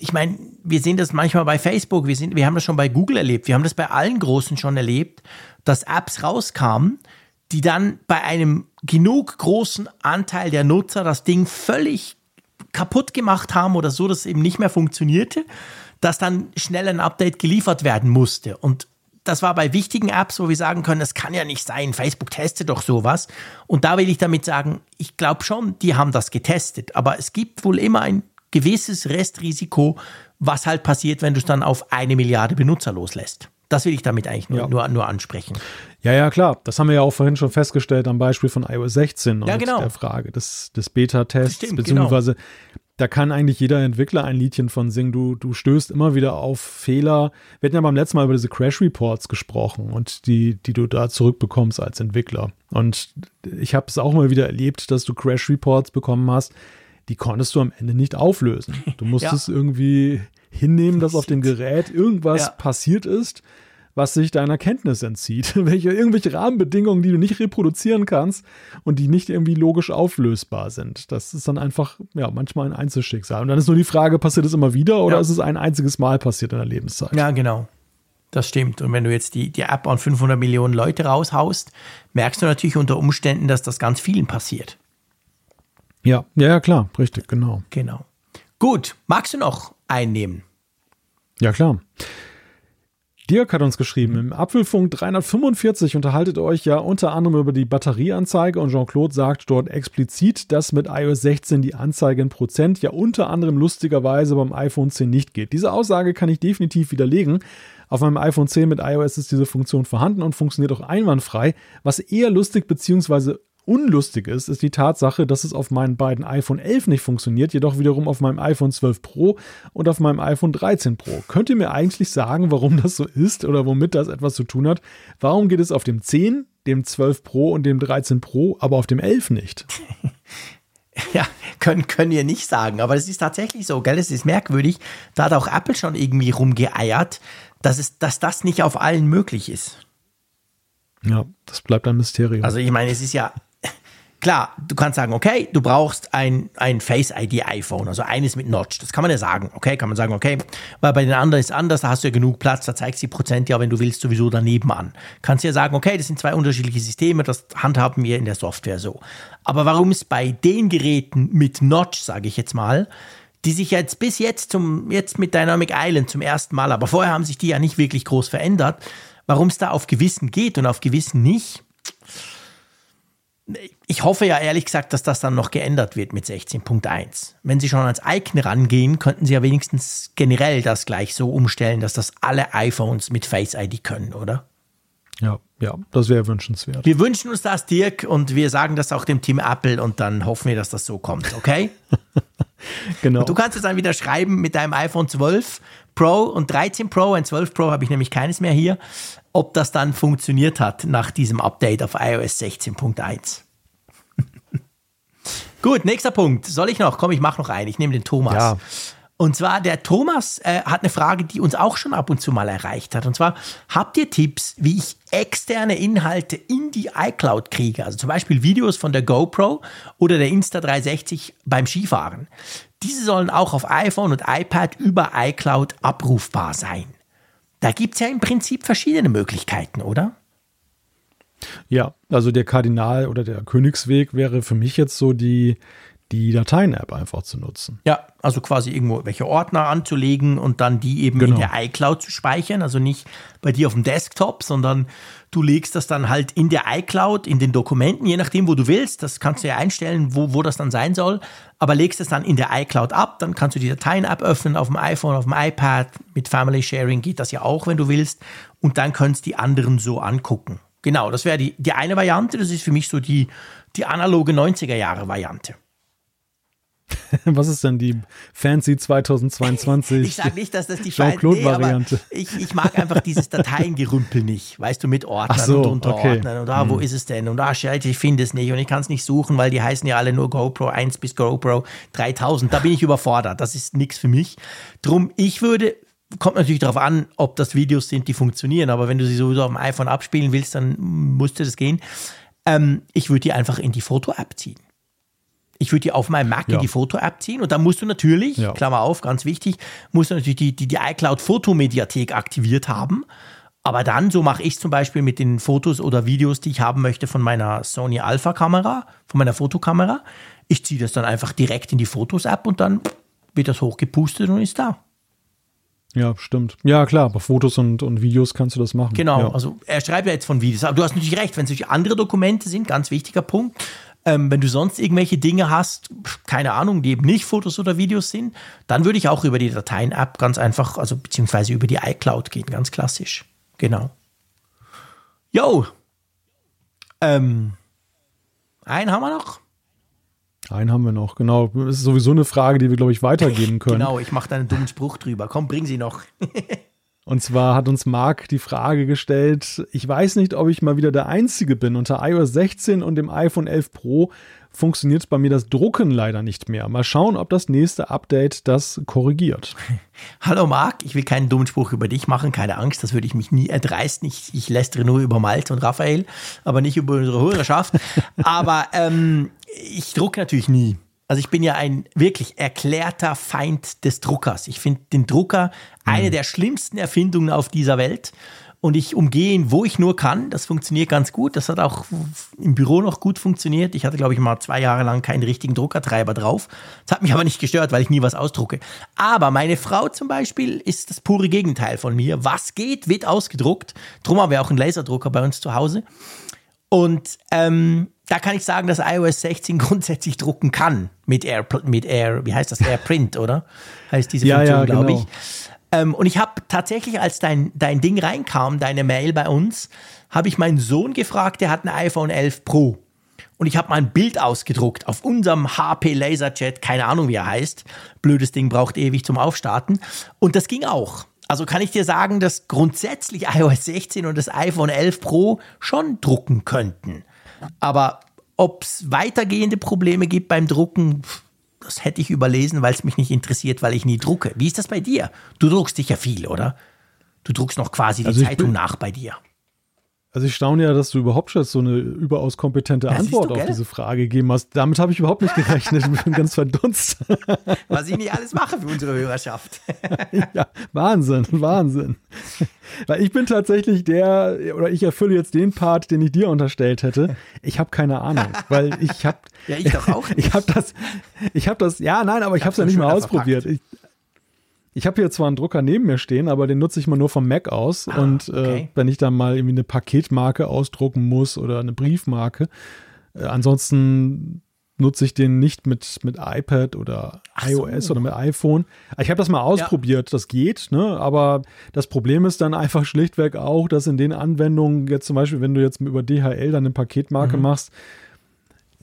ich meine, wir sehen das manchmal bei Facebook, wir, sind, wir haben das schon bei Google erlebt, wir haben das bei allen Großen schon erlebt, dass Apps rauskamen, die dann bei einem genug großen Anteil der Nutzer das Ding völlig kaputt gemacht haben oder so, dass es eben nicht mehr funktionierte, dass dann schnell ein Update geliefert werden musste. Und das war bei wichtigen Apps, wo wir sagen können, das kann ja nicht sein, Facebook testet doch sowas. Und da will ich damit sagen, ich glaube schon, die haben das getestet. Aber es gibt wohl immer ein gewisses Restrisiko, was halt passiert, wenn du es dann auf eine Milliarde Benutzer loslässt. Das will ich damit eigentlich nur, Ja. nur, nur ansprechen. ja, ja, klar. Das haben wir ja auch vorhin schon festgestellt am Beispiel von iOS 16 und Ja, genau. der Frage des, des Beta-Tests, Stimmt, beziehungsweise da kann eigentlich jeder Entwickler ein Liedchen von singen. Du, du stößt immer wieder auf Fehler. Wir hatten ja beim letzten Mal über diese Crash Reports gesprochen und die, die du da zurückbekommst als Entwickler. Und ich habe es auch mal wieder erlebt, dass du Crash Reports bekommen hast, die konntest du am Ende nicht auflösen. Du musstest irgendwie hinnehmen, dass auf dem Gerät irgendwas Ja. passiert ist, was sich deiner Kenntnis entzieht. Welche, irgendwelche Rahmenbedingungen, die du nicht reproduzieren kannst und die nicht irgendwie logisch auflösbar sind. Das ist dann einfach, ja, manchmal ein Einzelschicksal. Und dann ist nur die Frage, passiert es immer wieder oder Ja. ist es ein einziges Mal passiert in der Lebenszeit? Ja, genau. Das stimmt. Und wenn du jetzt die, die App an 500 Millionen Leute raushaust, merkst du natürlich unter Umständen, dass das ganz vielen passiert. Ja, ja, klar, richtig, genau. Genau. Gut, magst du noch einnehmen? Ja, klar. Dirk hat uns geschrieben, im Apfelfunk 345 unterhaltet euch ja unter anderem über die Batterieanzeige und Jean-Claude sagt dort explizit, dass mit iOS 16 die Anzeige in Prozent ja unter anderem lustigerweise beim iPhone 10 nicht geht. Diese Aussage kann ich definitiv widerlegen. Auf meinem iPhone 10 mit iOS ist diese Funktion vorhanden und funktioniert auch einwandfrei, was eher lustig bzw unlustig ist, ist die Tatsache, dass es auf meinen beiden iPhone 11 nicht funktioniert, jedoch wiederum auf meinem iPhone 12 Pro und auf meinem iPhone 13 Pro. Könnt ihr mir eigentlich sagen, warum das so ist oder womit das etwas zu tun hat? Warum geht es auf dem 10, dem 12 Pro und dem 13 Pro, aber auf dem 11 nicht? Ja, können, können wir nicht sagen, aber es ist tatsächlich so, gell? Es ist merkwürdig. Da hat auch Apple schon irgendwie rumgeeiert, dass, es, dass das nicht auf allen möglich ist. Ja, das bleibt ein Mysterium. Also ich meine, es ist ja Klar, du kannst sagen, okay, du brauchst ein, ein Face ID iPhone, also eines mit Notch. Das kann man ja sagen. Okay, kann man sagen, okay, weil bei den anderen ist anders, da hast du ja genug Platz, da zeigst du die Prozent ja, wenn du willst, sowieso daneben an. Kannst ja sagen, okay, das sind zwei unterschiedliche Systeme, das handhaben wir in der Software so. Aber warum es bei den Geräten mit Notch, sage ich jetzt mal, die sich jetzt bis jetzt zum, jetzt mit Dynamic Island zum ersten Mal, aber vorher haben sich die ja nicht wirklich groß verändert, warum es da auf Gewissen geht und auf Gewissen nicht, ich hoffe ja ehrlich gesagt, dass das dann noch geändert wird mit 16.1. Wenn Sie schon ans Icon rangehen, könnten Sie ja wenigstens generell das gleich so umstellen, dass das alle iPhones mit Face ID können, oder? Ja, ja, das wäre wünschenswert. Wir wünschen uns das, Dirk, und wir sagen das auch dem Team Apple und dann hoffen wir, dass das so kommt, okay? genau. Und du kannst es dann wieder schreiben mit deinem iPhone 12 Pro und 13 Pro. Ein 12 Pro habe ich nämlich keines mehr hier ob das dann funktioniert hat nach diesem Update auf iOS 16.1. Gut, nächster Punkt. Soll ich noch? Komm, ich mache noch einen. Ich nehme den Thomas. Ja. Und zwar, der Thomas äh, hat eine Frage, die uns auch schon ab und zu mal erreicht hat. Und zwar, habt ihr Tipps, wie ich externe Inhalte in die iCloud kriege? Also zum Beispiel Videos von der GoPro oder der Insta360 beim Skifahren. Diese sollen auch auf iPhone und iPad über iCloud abrufbar sein. Da gibt es ja im Prinzip verschiedene Möglichkeiten, oder? Ja, also der Kardinal oder der Königsweg wäre für mich jetzt so die, die Dateien-App einfach zu nutzen. Ja, also quasi irgendwo welche Ordner anzulegen und dann die eben genau. in der iCloud zu speichern. Also nicht bei dir auf dem Desktop, sondern du legst das dann halt in der iCloud, in den Dokumenten, je nachdem, wo du willst. Das kannst du ja einstellen, wo, wo das dann sein soll. Aber legst es dann in der iCloud ab, dann kannst du die Dateien-App öffnen auf dem iPhone, auf dem iPad. Mit Family Sharing geht das ja auch, wenn du willst. Und dann kannst die anderen so angucken. Genau, das wäre die, die eine Variante. Das ist für mich so die, die analoge 90er-Jahre-Variante. Was ist denn die fancy 2022? Ich sage nicht, dass das die Jean-Claude-Variante. Nee, ich, ich mag einfach dieses Dateiengerümpel nicht, weißt du, mit Ordnern so, und Unterordnern. Okay. Und da, hm. wo ist es denn? Und da, ich finde es nicht und ich kann es nicht suchen, weil die heißen ja alle nur GoPro 1 bis GoPro 3000. Da bin ich überfordert. Das ist nichts für mich. Drum, ich würde kommt natürlich darauf an, ob das Videos sind, die funktionieren. Aber wenn du sie sowieso auf dem iPhone abspielen willst, dann musste das gehen. Ähm, ich würde die einfach in die Foto-App ziehen. Ich würde die auf meinem Mac ja. in die Foto-App ziehen und dann musst du natürlich, ja. Klammer auf, ganz wichtig, musst du natürlich die, die, die iCloud-Fotomediathek aktiviert haben. Aber dann, so mache ich zum Beispiel mit den Fotos oder Videos, die ich haben möchte von meiner Sony Alpha-Kamera, von meiner Fotokamera. Ich ziehe das dann einfach direkt in die Fotos-App und dann wird das hochgepustet und ist da. Ja, stimmt. Ja, klar, bei Fotos und, und Videos kannst du das machen. Genau, ja. also er schreibt ja jetzt von Videos, aber du hast natürlich recht, wenn es natürlich andere Dokumente sind, ganz wichtiger Punkt, ähm, wenn du sonst irgendwelche Dinge hast, keine Ahnung, die eben nicht Fotos oder Videos sind, dann würde ich auch über die Dateien-App ganz einfach, also beziehungsweise über die iCloud gehen, ganz klassisch. Genau. Yo. Ähm, einen haben wir noch. Einen haben wir noch, genau. Das ist sowieso eine Frage, die wir, glaube ich, weitergeben können. genau, ich mache da einen dummen Spruch drüber. Komm, bring sie noch. Und zwar hat uns Marc die Frage gestellt, ich weiß nicht, ob ich mal wieder der Einzige bin. Unter iOS 16 und dem iPhone 11 Pro funktioniert bei mir das Drucken leider nicht mehr. Mal schauen, ob das nächste Update das korrigiert. Hallo Marc, ich will keinen dummen Spruch über dich machen, keine Angst, das würde ich mich nie erdreisten. Ich, ich lästere nur über Malte und Raphael, aber nicht über unsere Hörerschaft. aber ähm, ich drucke natürlich nie. Also ich bin ja ein wirklich erklärter Feind des Druckers. Ich finde den Drucker eine mhm. der schlimmsten Erfindungen auf dieser Welt. und ich umgehe ihn, wo ich nur kann. Das funktioniert ganz gut. Das hat auch im Büro noch gut funktioniert. Ich hatte, glaube ich, mal zwei Jahre lang keinen richtigen Druckertreiber drauf. Das hat mich aber nicht gestört, weil ich nie was ausdrucke. Aber meine Frau zum Beispiel ist das pure Gegenteil von mir. Was geht, wird ausgedruckt. Drum haben wir auch einen Laserdrucker bei uns zu Hause. Und ähm, da kann ich sagen, dass iOS 16 grundsätzlich drucken kann mit Air, mit Air, wie heißt das, AirPrint, oder? Heißt diese Funktion, ja, ja, glaube genau. ich. Ähm, und ich habe tatsächlich, als dein, dein Ding reinkam, deine Mail bei uns, habe ich meinen Sohn gefragt, der hat ein iPhone 11 Pro. Und ich habe mal ein Bild ausgedruckt auf unserem HP Laserjet, keine Ahnung wie er heißt. Blödes Ding braucht ewig zum Aufstarten. Und das ging auch. Also kann ich dir sagen, dass grundsätzlich iOS 16 und das iPhone 11 Pro schon drucken könnten. Aber ob es weitergehende Probleme gibt beim Drucken, das hätte ich überlesen, weil es mich nicht interessiert, weil ich nie drucke. Wie ist das bei dir? Du druckst sicher viel, oder? Du druckst noch quasi die also Zeitung nach bei dir. Also ich staune ja, dass du überhaupt schon so eine überaus kompetente ja, Antwort du, auf diese Frage gegeben hast. Damit habe ich überhaupt nicht gerechnet. Ich bin ganz verdunst. Was ich nicht alles mache für unsere Hörerschaft. ja, Wahnsinn, Wahnsinn. Weil ich bin tatsächlich der, oder ich erfülle jetzt den Part, den ich dir unterstellt hätte. Ich habe keine Ahnung, weil ich habe. Ja, ich doch auch. Nicht. Ich habe das, ich habe das, ja, nein, aber ich, ich habe es ja nicht mal ausprobiert. Ich, ich habe hier zwar einen Drucker neben mir stehen, aber den nutze ich mal nur vom Mac aus. Ah, und äh, okay. wenn ich dann mal irgendwie eine Paketmarke ausdrucken muss oder eine Briefmarke, äh, ansonsten nutze ich den nicht mit, mit iPad oder iOS so. oder mit iPhone. Ich habe das mal ausprobiert, ja. das geht, ne? aber das Problem ist dann einfach schlichtweg auch, dass in den Anwendungen, jetzt zum Beispiel, wenn du jetzt über DHL dann eine Paketmarke mhm. machst,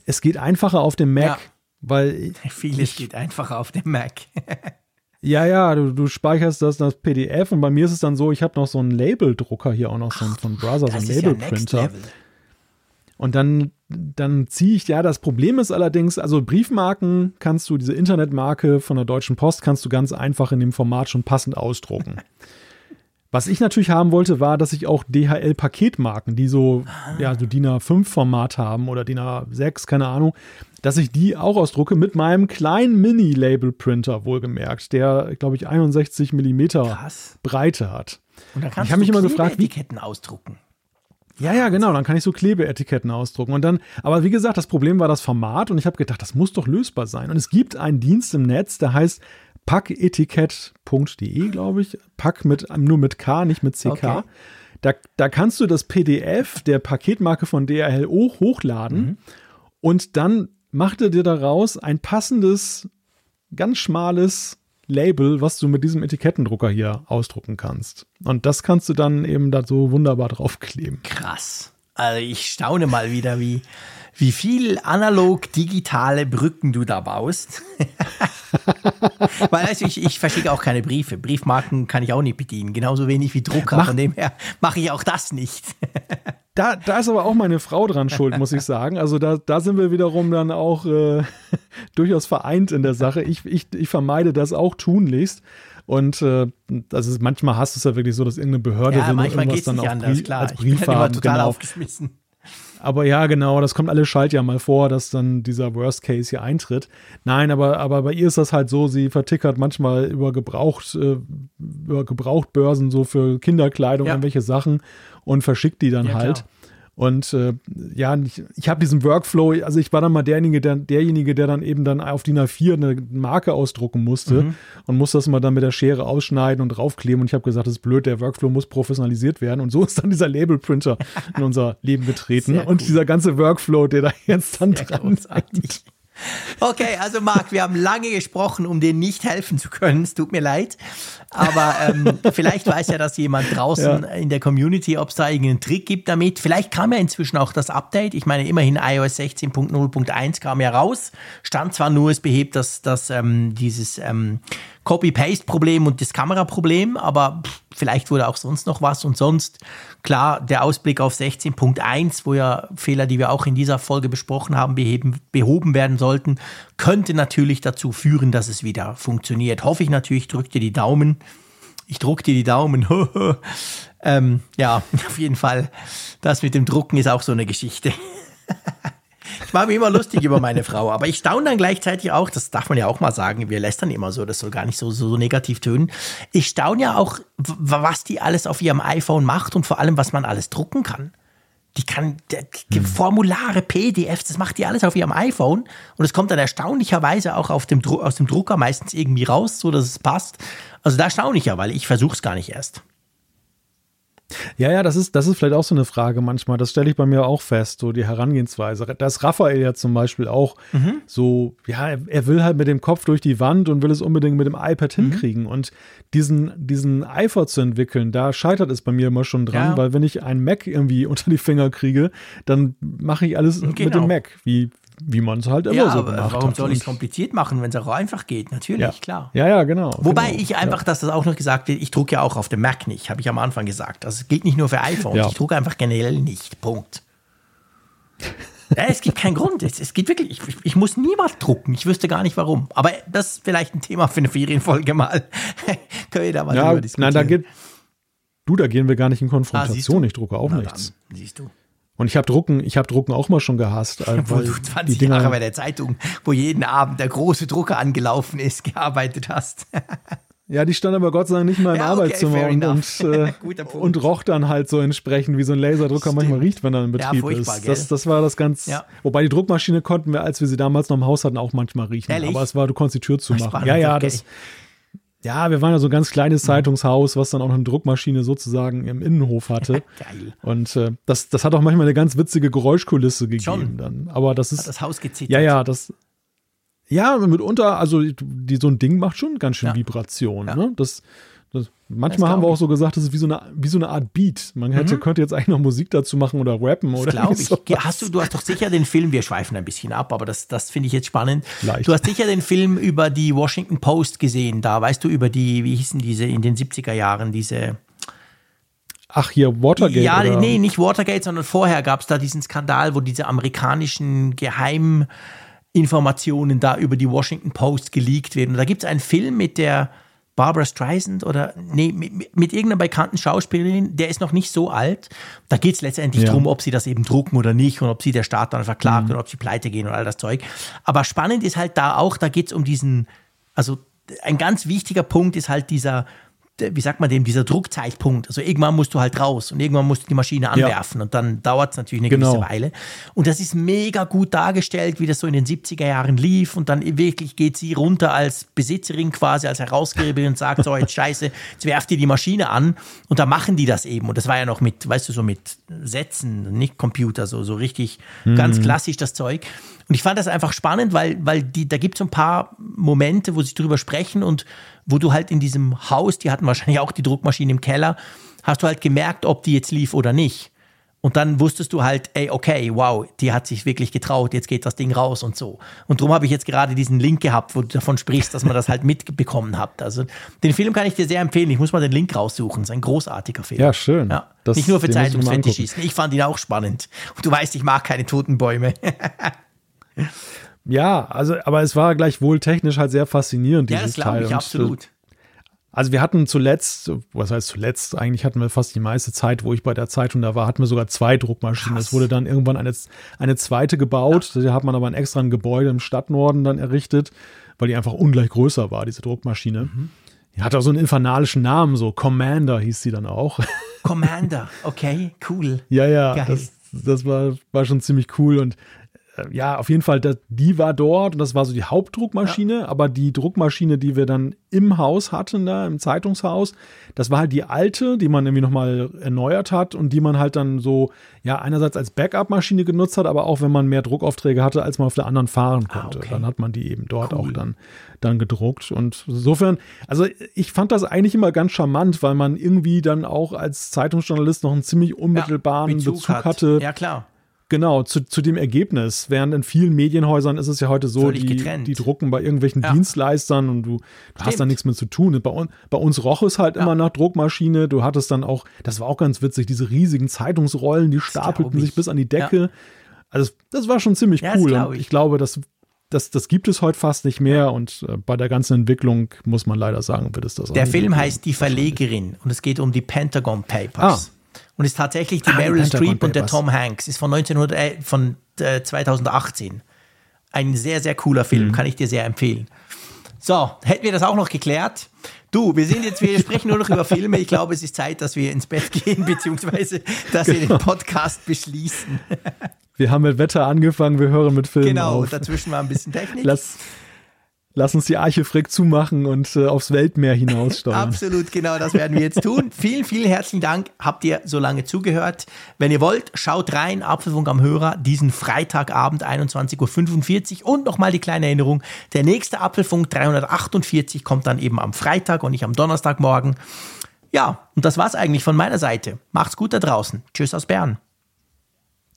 es geht einfacher auf dem Mac. Ja. Weil Vieles geht einfacher auf dem Mac. Ja, ja, du, du speicherst das das PDF und bei mir ist es dann so, ich habe noch so einen Labeldrucker hier auch noch so von Brother, so einen Labelprinter. Ja und dann, dann ziehe ich, ja, das Problem ist allerdings, also Briefmarken kannst du, diese Internetmarke von der Deutschen Post kannst du ganz einfach in dem Format schon passend ausdrucken. Was ich natürlich haben wollte, war, dass ich auch DHL-Paketmarken, die so, ah. ja, so DIN A5-Format haben oder DIN A6, keine Ahnung, dass ich die auch ausdrucke mit meinem kleinen Mini-Label-Printer, wohlgemerkt, der, glaube ich, 61 Millimeter Krass. Breite hat. Und da kannst ich du mich immer gefragt, wie Etiketten ausdrucken. Ja, ja, genau, dann kann ich so Klebeetiketten ausdrucken. Und dann, aber wie gesagt, das Problem war das Format und ich habe gedacht, das muss doch lösbar sein. Und es gibt einen Dienst im Netz, der heißt packetikett.de, glaube ich. Pack mit, nur mit K, nicht mit CK. Okay. Da, da kannst du das PDF der Paketmarke von DHL hochladen mhm. und dann macht er dir daraus ein passendes, ganz schmales Label, was du mit diesem Etikettendrucker hier ausdrucken kannst. Und das kannst du dann eben da so wunderbar draufkleben. Krass. Also ich staune mal wieder, wie, wie viel analog-digitale Brücken du da baust. Weil also ich, ich verschicke auch keine Briefe. Briefmarken kann ich auch nicht bedienen. Genauso wenig wie Drucker. Mach, Von dem her mache ich auch das nicht. Da, da ist aber auch meine Frau dran schuld, muss ich sagen. Also da, da sind wir wiederum dann auch äh, durchaus vereint in der Sache. Ich, ich, ich vermeide das auch tunlichst. Und äh, also manchmal hast du es ja wirklich so, dass irgendeine Behörde ja, will manchmal irgendwas dann auch anders, Brie klar. als Brief ich bin haben. total genau. aufgeschmissen. Aber ja, genau, das kommt alle Schalt ja mal vor, dass dann dieser Worst Case hier eintritt. Nein, aber, aber bei ihr ist das halt so, sie vertickert manchmal über gebraucht, äh, über Gebrauchtbörsen so für Kinderkleidung ja. irgendwelche Sachen und verschickt die dann ja, halt. Klar. Und äh, ja, ich, ich habe diesen Workflow, also ich war dann mal derjenige, der, derjenige, der dann eben dann auf DIN A4 eine Marke ausdrucken musste mhm. und musste das mal dann mit der Schere ausschneiden und draufkleben. Und ich habe gesagt, das ist blöd, der Workflow muss professionalisiert werden. Und so ist dann dieser Labelprinter in unser Leben getreten. Sehr und cool. dieser ganze Workflow, der da jetzt dann Sehr dran ist. Okay, also Marc, wir haben lange gesprochen, um dir nicht helfen zu können. Es tut mir leid. Aber ähm, vielleicht weiß ja das jemand draußen ja. in der Community, ob es da irgendeinen Trick gibt damit. Vielleicht kam ja inzwischen auch das Update. Ich meine, immerhin iOS 16.0.1 kam ja raus. Stand zwar nur, es behebt das, das, ähm, dieses ähm, Copy-Paste-Problem und das Kameraproblem, aber vielleicht wurde auch sonst noch was. Und sonst, klar, der Ausblick auf 16.1, wo ja Fehler, die wir auch in dieser Folge besprochen haben, beheben, behoben werden sollten, könnte natürlich dazu führen, dass es wieder funktioniert. Hoffe ich natürlich, drückt dir die Daumen. Ich druck dir die Daumen. ähm, ja, auf jeden Fall. Das mit dem Drucken ist auch so eine Geschichte. ich mache mich immer lustig über meine Frau, aber ich staune dann gleichzeitig auch, das darf man ja auch mal sagen, wir lästern immer so, das soll gar nicht so, so, so negativ tönen. Ich staune ja auch, was die alles auf ihrem iPhone macht und vor allem, was man alles drucken kann. Die kann die Formulare, PDFs, das macht die alles auf ihrem iPhone und es kommt dann erstaunlicherweise auch auf dem, aus dem Drucker meistens irgendwie raus, so dass es passt. Also da staune ich ja, weil ich versuche es gar nicht erst. Ja, ja, das ist, das ist vielleicht auch so eine Frage manchmal. Das stelle ich bei mir auch fest, so die Herangehensweise. Da ist Raphael ja zum Beispiel auch mhm. so, ja, er, will halt mit dem Kopf durch die Wand und will es unbedingt mit dem iPad mhm. hinkriegen. Und diesen, diesen Eifer zu entwickeln, da scheitert es bei mir immer schon dran, ja. weil wenn ich einen Mac irgendwie unter die Finger kriege, dann mache ich alles genau. mit dem Mac, wie, wie man es halt immer ja, so gemacht aber warum hat. soll ich es kompliziert machen, wenn es auch einfach geht? Natürlich, ja. klar. Ja, ja, genau. Wobei genau. ich einfach, dass das auch noch gesagt wird, ich drucke ja auch auf dem Mac nicht, habe ich am Anfang gesagt. Also es gilt nicht nur für iPhone, ja. ich drucke einfach generell nicht. Punkt. ja, es gibt keinen Grund. Es, es gibt wirklich, ich, ich, muss niemals drucken. Ich wüsste gar nicht warum. Aber das ist vielleicht ein Thema für eine Ferienfolge mal. Können wir da mal ja, drüber diskutieren. Nein, da geht, du, da gehen wir gar nicht in Konfrontation. Ah, ich drucke auch Na, nichts. Dann, siehst du. Und ich habe Drucken, ich habe Drucken auch mal schon gehasst. Äh, wo du 20 Jahre bei der Zeitung, wo jeden Abend der große Drucker angelaufen ist, gearbeitet hast. Ja, die stand aber Gott sei Dank nicht mal im ja, okay, Arbeitszimmer und, und, äh, und, roch dann halt so entsprechend, wie so ein Laserdrucker Stimmt. manchmal riecht, wenn er in Betrieb ja, ist. Das, das war das ganz. Ja. Wobei die Druckmaschine konnten wir, als wir sie damals noch im Haus hatten, auch manchmal riechen. Ehrlich? Aber es war, du konntest die Tür zumachen. Ja, ja, okay. das, ja, wir waren ja so ein ganz kleines. Zeitungshaus, was dann auch eine Druckmaschine sozusagen im Innenhof hatte. Geil. Und äh, das, das hat auch manchmal eine ganz witzige Geräuschkulisse gegeben Schon. dann. Aber das ist. Hat das Haus gezittert. Ja, ja, das. Ja, mitunter, also die, so ein Ding macht schon ganz schön ja. Vibration. Ja. Ne? Das, das, manchmal haben wir auch so gesagt, das ist wie so eine, wie so eine Art Beat. Man hätte, mhm. könnte jetzt eigentlich noch Musik dazu machen oder rappen oder Glaube ich. Hast du, du hast doch sicher den Film, wir schweifen ein bisschen ab, aber das, das finde ich jetzt spannend. Leicht. Du hast sicher den Film über die Washington Post gesehen, da weißt du, über die, wie hießen diese in den 70er Jahren, diese. Ach, hier Watergate. Ja, oder? nee, nicht Watergate, sondern vorher gab es da diesen Skandal, wo diese amerikanischen Geheiminformationen da über die Washington Post geleakt werden. Und da gibt es einen Film mit der Barbara Streisand oder nee, mit, mit irgendeiner bekannten Schauspielerin, der ist noch nicht so alt. Da geht es letztendlich ja. darum, ob sie das eben drucken oder nicht und ob sie der Staat dann verklagt mhm. oder ob sie pleite gehen und all das Zeug. Aber spannend ist halt da auch, da geht es um diesen, also ein ganz wichtiger Punkt ist halt dieser wie sagt man dem, dieser Druckzeitpunkt. Also irgendwann musst du halt raus und irgendwann musst du die Maschine anwerfen ja. und dann dauert es natürlich eine genau. gewisse Weile. Und das ist mega gut dargestellt, wie das so in den 70er Jahren lief und dann wirklich geht sie runter als Besitzerin quasi, als Herausgeberin und sagt so, jetzt scheiße, jetzt werft ihr die Maschine an und da machen die das eben. Und das war ja noch mit, weißt du, so mit Sätzen, nicht Computer, so, so richtig mhm. ganz klassisch das Zeug. Und ich fand das einfach spannend, weil, weil die, da gibt es so ein paar Momente, wo sie drüber sprechen und wo du halt in diesem Haus, die hatten wahrscheinlich auch die Druckmaschine im Keller, hast du halt gemerkt, ob die jetzt lief oder nicht. Und dann wusstest du halt, ey, okay, wow, die hat sich wirklich getraut, jetzt geht das Ding raus und so. Und darum habe ich jetzt gerade diesen Link gehabt, wo du davon sprichst, dass man das halt mitbekommen hat. Also den Film kann ich dir sehr empfehlen. Ich muss mal den Link raussuchen. Das ist ein großartiger Film. Ja, schön. Ja. Das, Nicht nur für Zeitungsfetischisten. Ich fand ihn auch spannend. Und du weißt, ich mag keine toten Bäume. Ja, also, aber es war gleichwohl technisch halt sehr faszinierend, dieses ja, das Teil. Ich, absolut. Also wir hatten zuletzt, was heißt zuletzt, eigentlich hatten wir fast die meiste Zeit, wo ich bei der Zeitung da war, hatten wir sogar zwei Druckmaschinen. Es wurde dann irgendwann eine, eine zweite gebaut. Ja. Da hat man aber ein extra ein Gebäude im Stadtnorden dann errichtet, weil die einfach ungleich größer war, diese Druckmaschine. Mhm. Die hatte auch so einen infernalischen Namen, so Commander hieß sie dann auch. Commander, okay, cool. ja, ja, das, das war, war schon ziemlich cool und äh, ja, auf jeden Fall, das, die war dort und das war so die Hauptdruckmaschine, ja. aber die Druckmaschine, die wir dann im Haus hatten, da im Zeitungshaus, das war halt die alte, die man irgendwie nochmal erneuert hat und die man halt dann so, ja, einerseits als Backup-Maschine genutzt hat, aber auch wenn man mehr Druckaufträge hatte, als man auf der anderen fahren ah, konnte. Ah, okay. Dann hat man die eben dort cool. auch dann, dann gedruckt. Und insofern, also ich fand das eigentlich immer ganz charmant, weil man irgendwie dann auch als Zeitungsjournalist noch einen ziemlich unmittelbaren ja, Bezug, Bezug hat. hatte. Ja, klar Genau, zu, zu dem Ergebnis. Während in vielen Medienhäusern ist es ja heute so, die, die drucken bei irgendwelchen ja. Dienstleistern und du, du hast da nichts mehr zu tun. Bei, bei uns roch es halt ja. immer nach Druckmaschine. Du hattest dann auch, das war auch ganz witzig, diese riesigen Zeitungsrollen, die stapelten sich bis an die Decke. Ja. Also das war schon ziemlich cool. Und ich. ich glaube, das, das, das gibt es heute fast nicht mehr und äh, bei der ganzen Entwicklung muss man leider sagen, wird es das Der Film heißt Die Verlegerin und es geht um die Pentagon Papers. Ah. Und ist tatsächlich die ah, Meryl Streep und der Tom Hanks. Ist von 1900, äh, von äh, 2018. Ein sehr, sehr cooler Film, mhm. kann ich dir sehr empfehlen. So, hätten wir das auch noch geklärt. Du, wir sind jetzt, wir sprechen nur noch über Filme. Ich glaube, es ist Zeit, dass wir ins Bett gehen, beziehungsweise, dass genau. wir den genau. Podcast beschließen. Wir haben mit Wetter angefangen, wir hören mit Filmen Genau, auf. dazwischen war ein bisschen Technik. Lass, Lass uns die Arche Frick zumachen und äh, aufs Weltmeer hinaussteuern. Absolut, genau, das werden wir jetzt tun. vielen, vielen herzlichen Dank, habt ihr so lange zugehört. Wenn ihr wollt, schaut rein, Apfelfunk am Hörer, diesen Freitagabend 21.45 Uhr. Und nochmal die kleine Erinnerung, der nächste Apfelfunk 348 kommt dann eben am Freitag und nicht am Donnerstagmorgen. Ja, und das war's eigentlich von meiner Seite. Macht's gut da draußen. Tschüss aus Bern.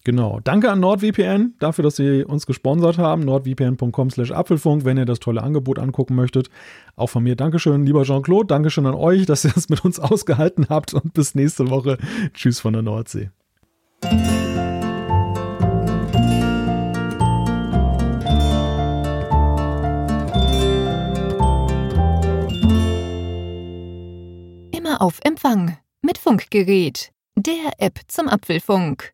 Genau. Danke an NordVPN dafür, dass sie uns gesponsert haben. nordvpn.com slash Apfelfunk, wenn ihr das tolle Angebot angucken möchtet. Auch von mir Dankeschön, lieber Jean-Claude. Dankeschön an euch, dass ihr das mit uns ausgehalten habt. Und bis nächste Woche. Tschüss von der Nordsee. Immer auf Empfang mit Funkgerät, der App zum Apfelfunk.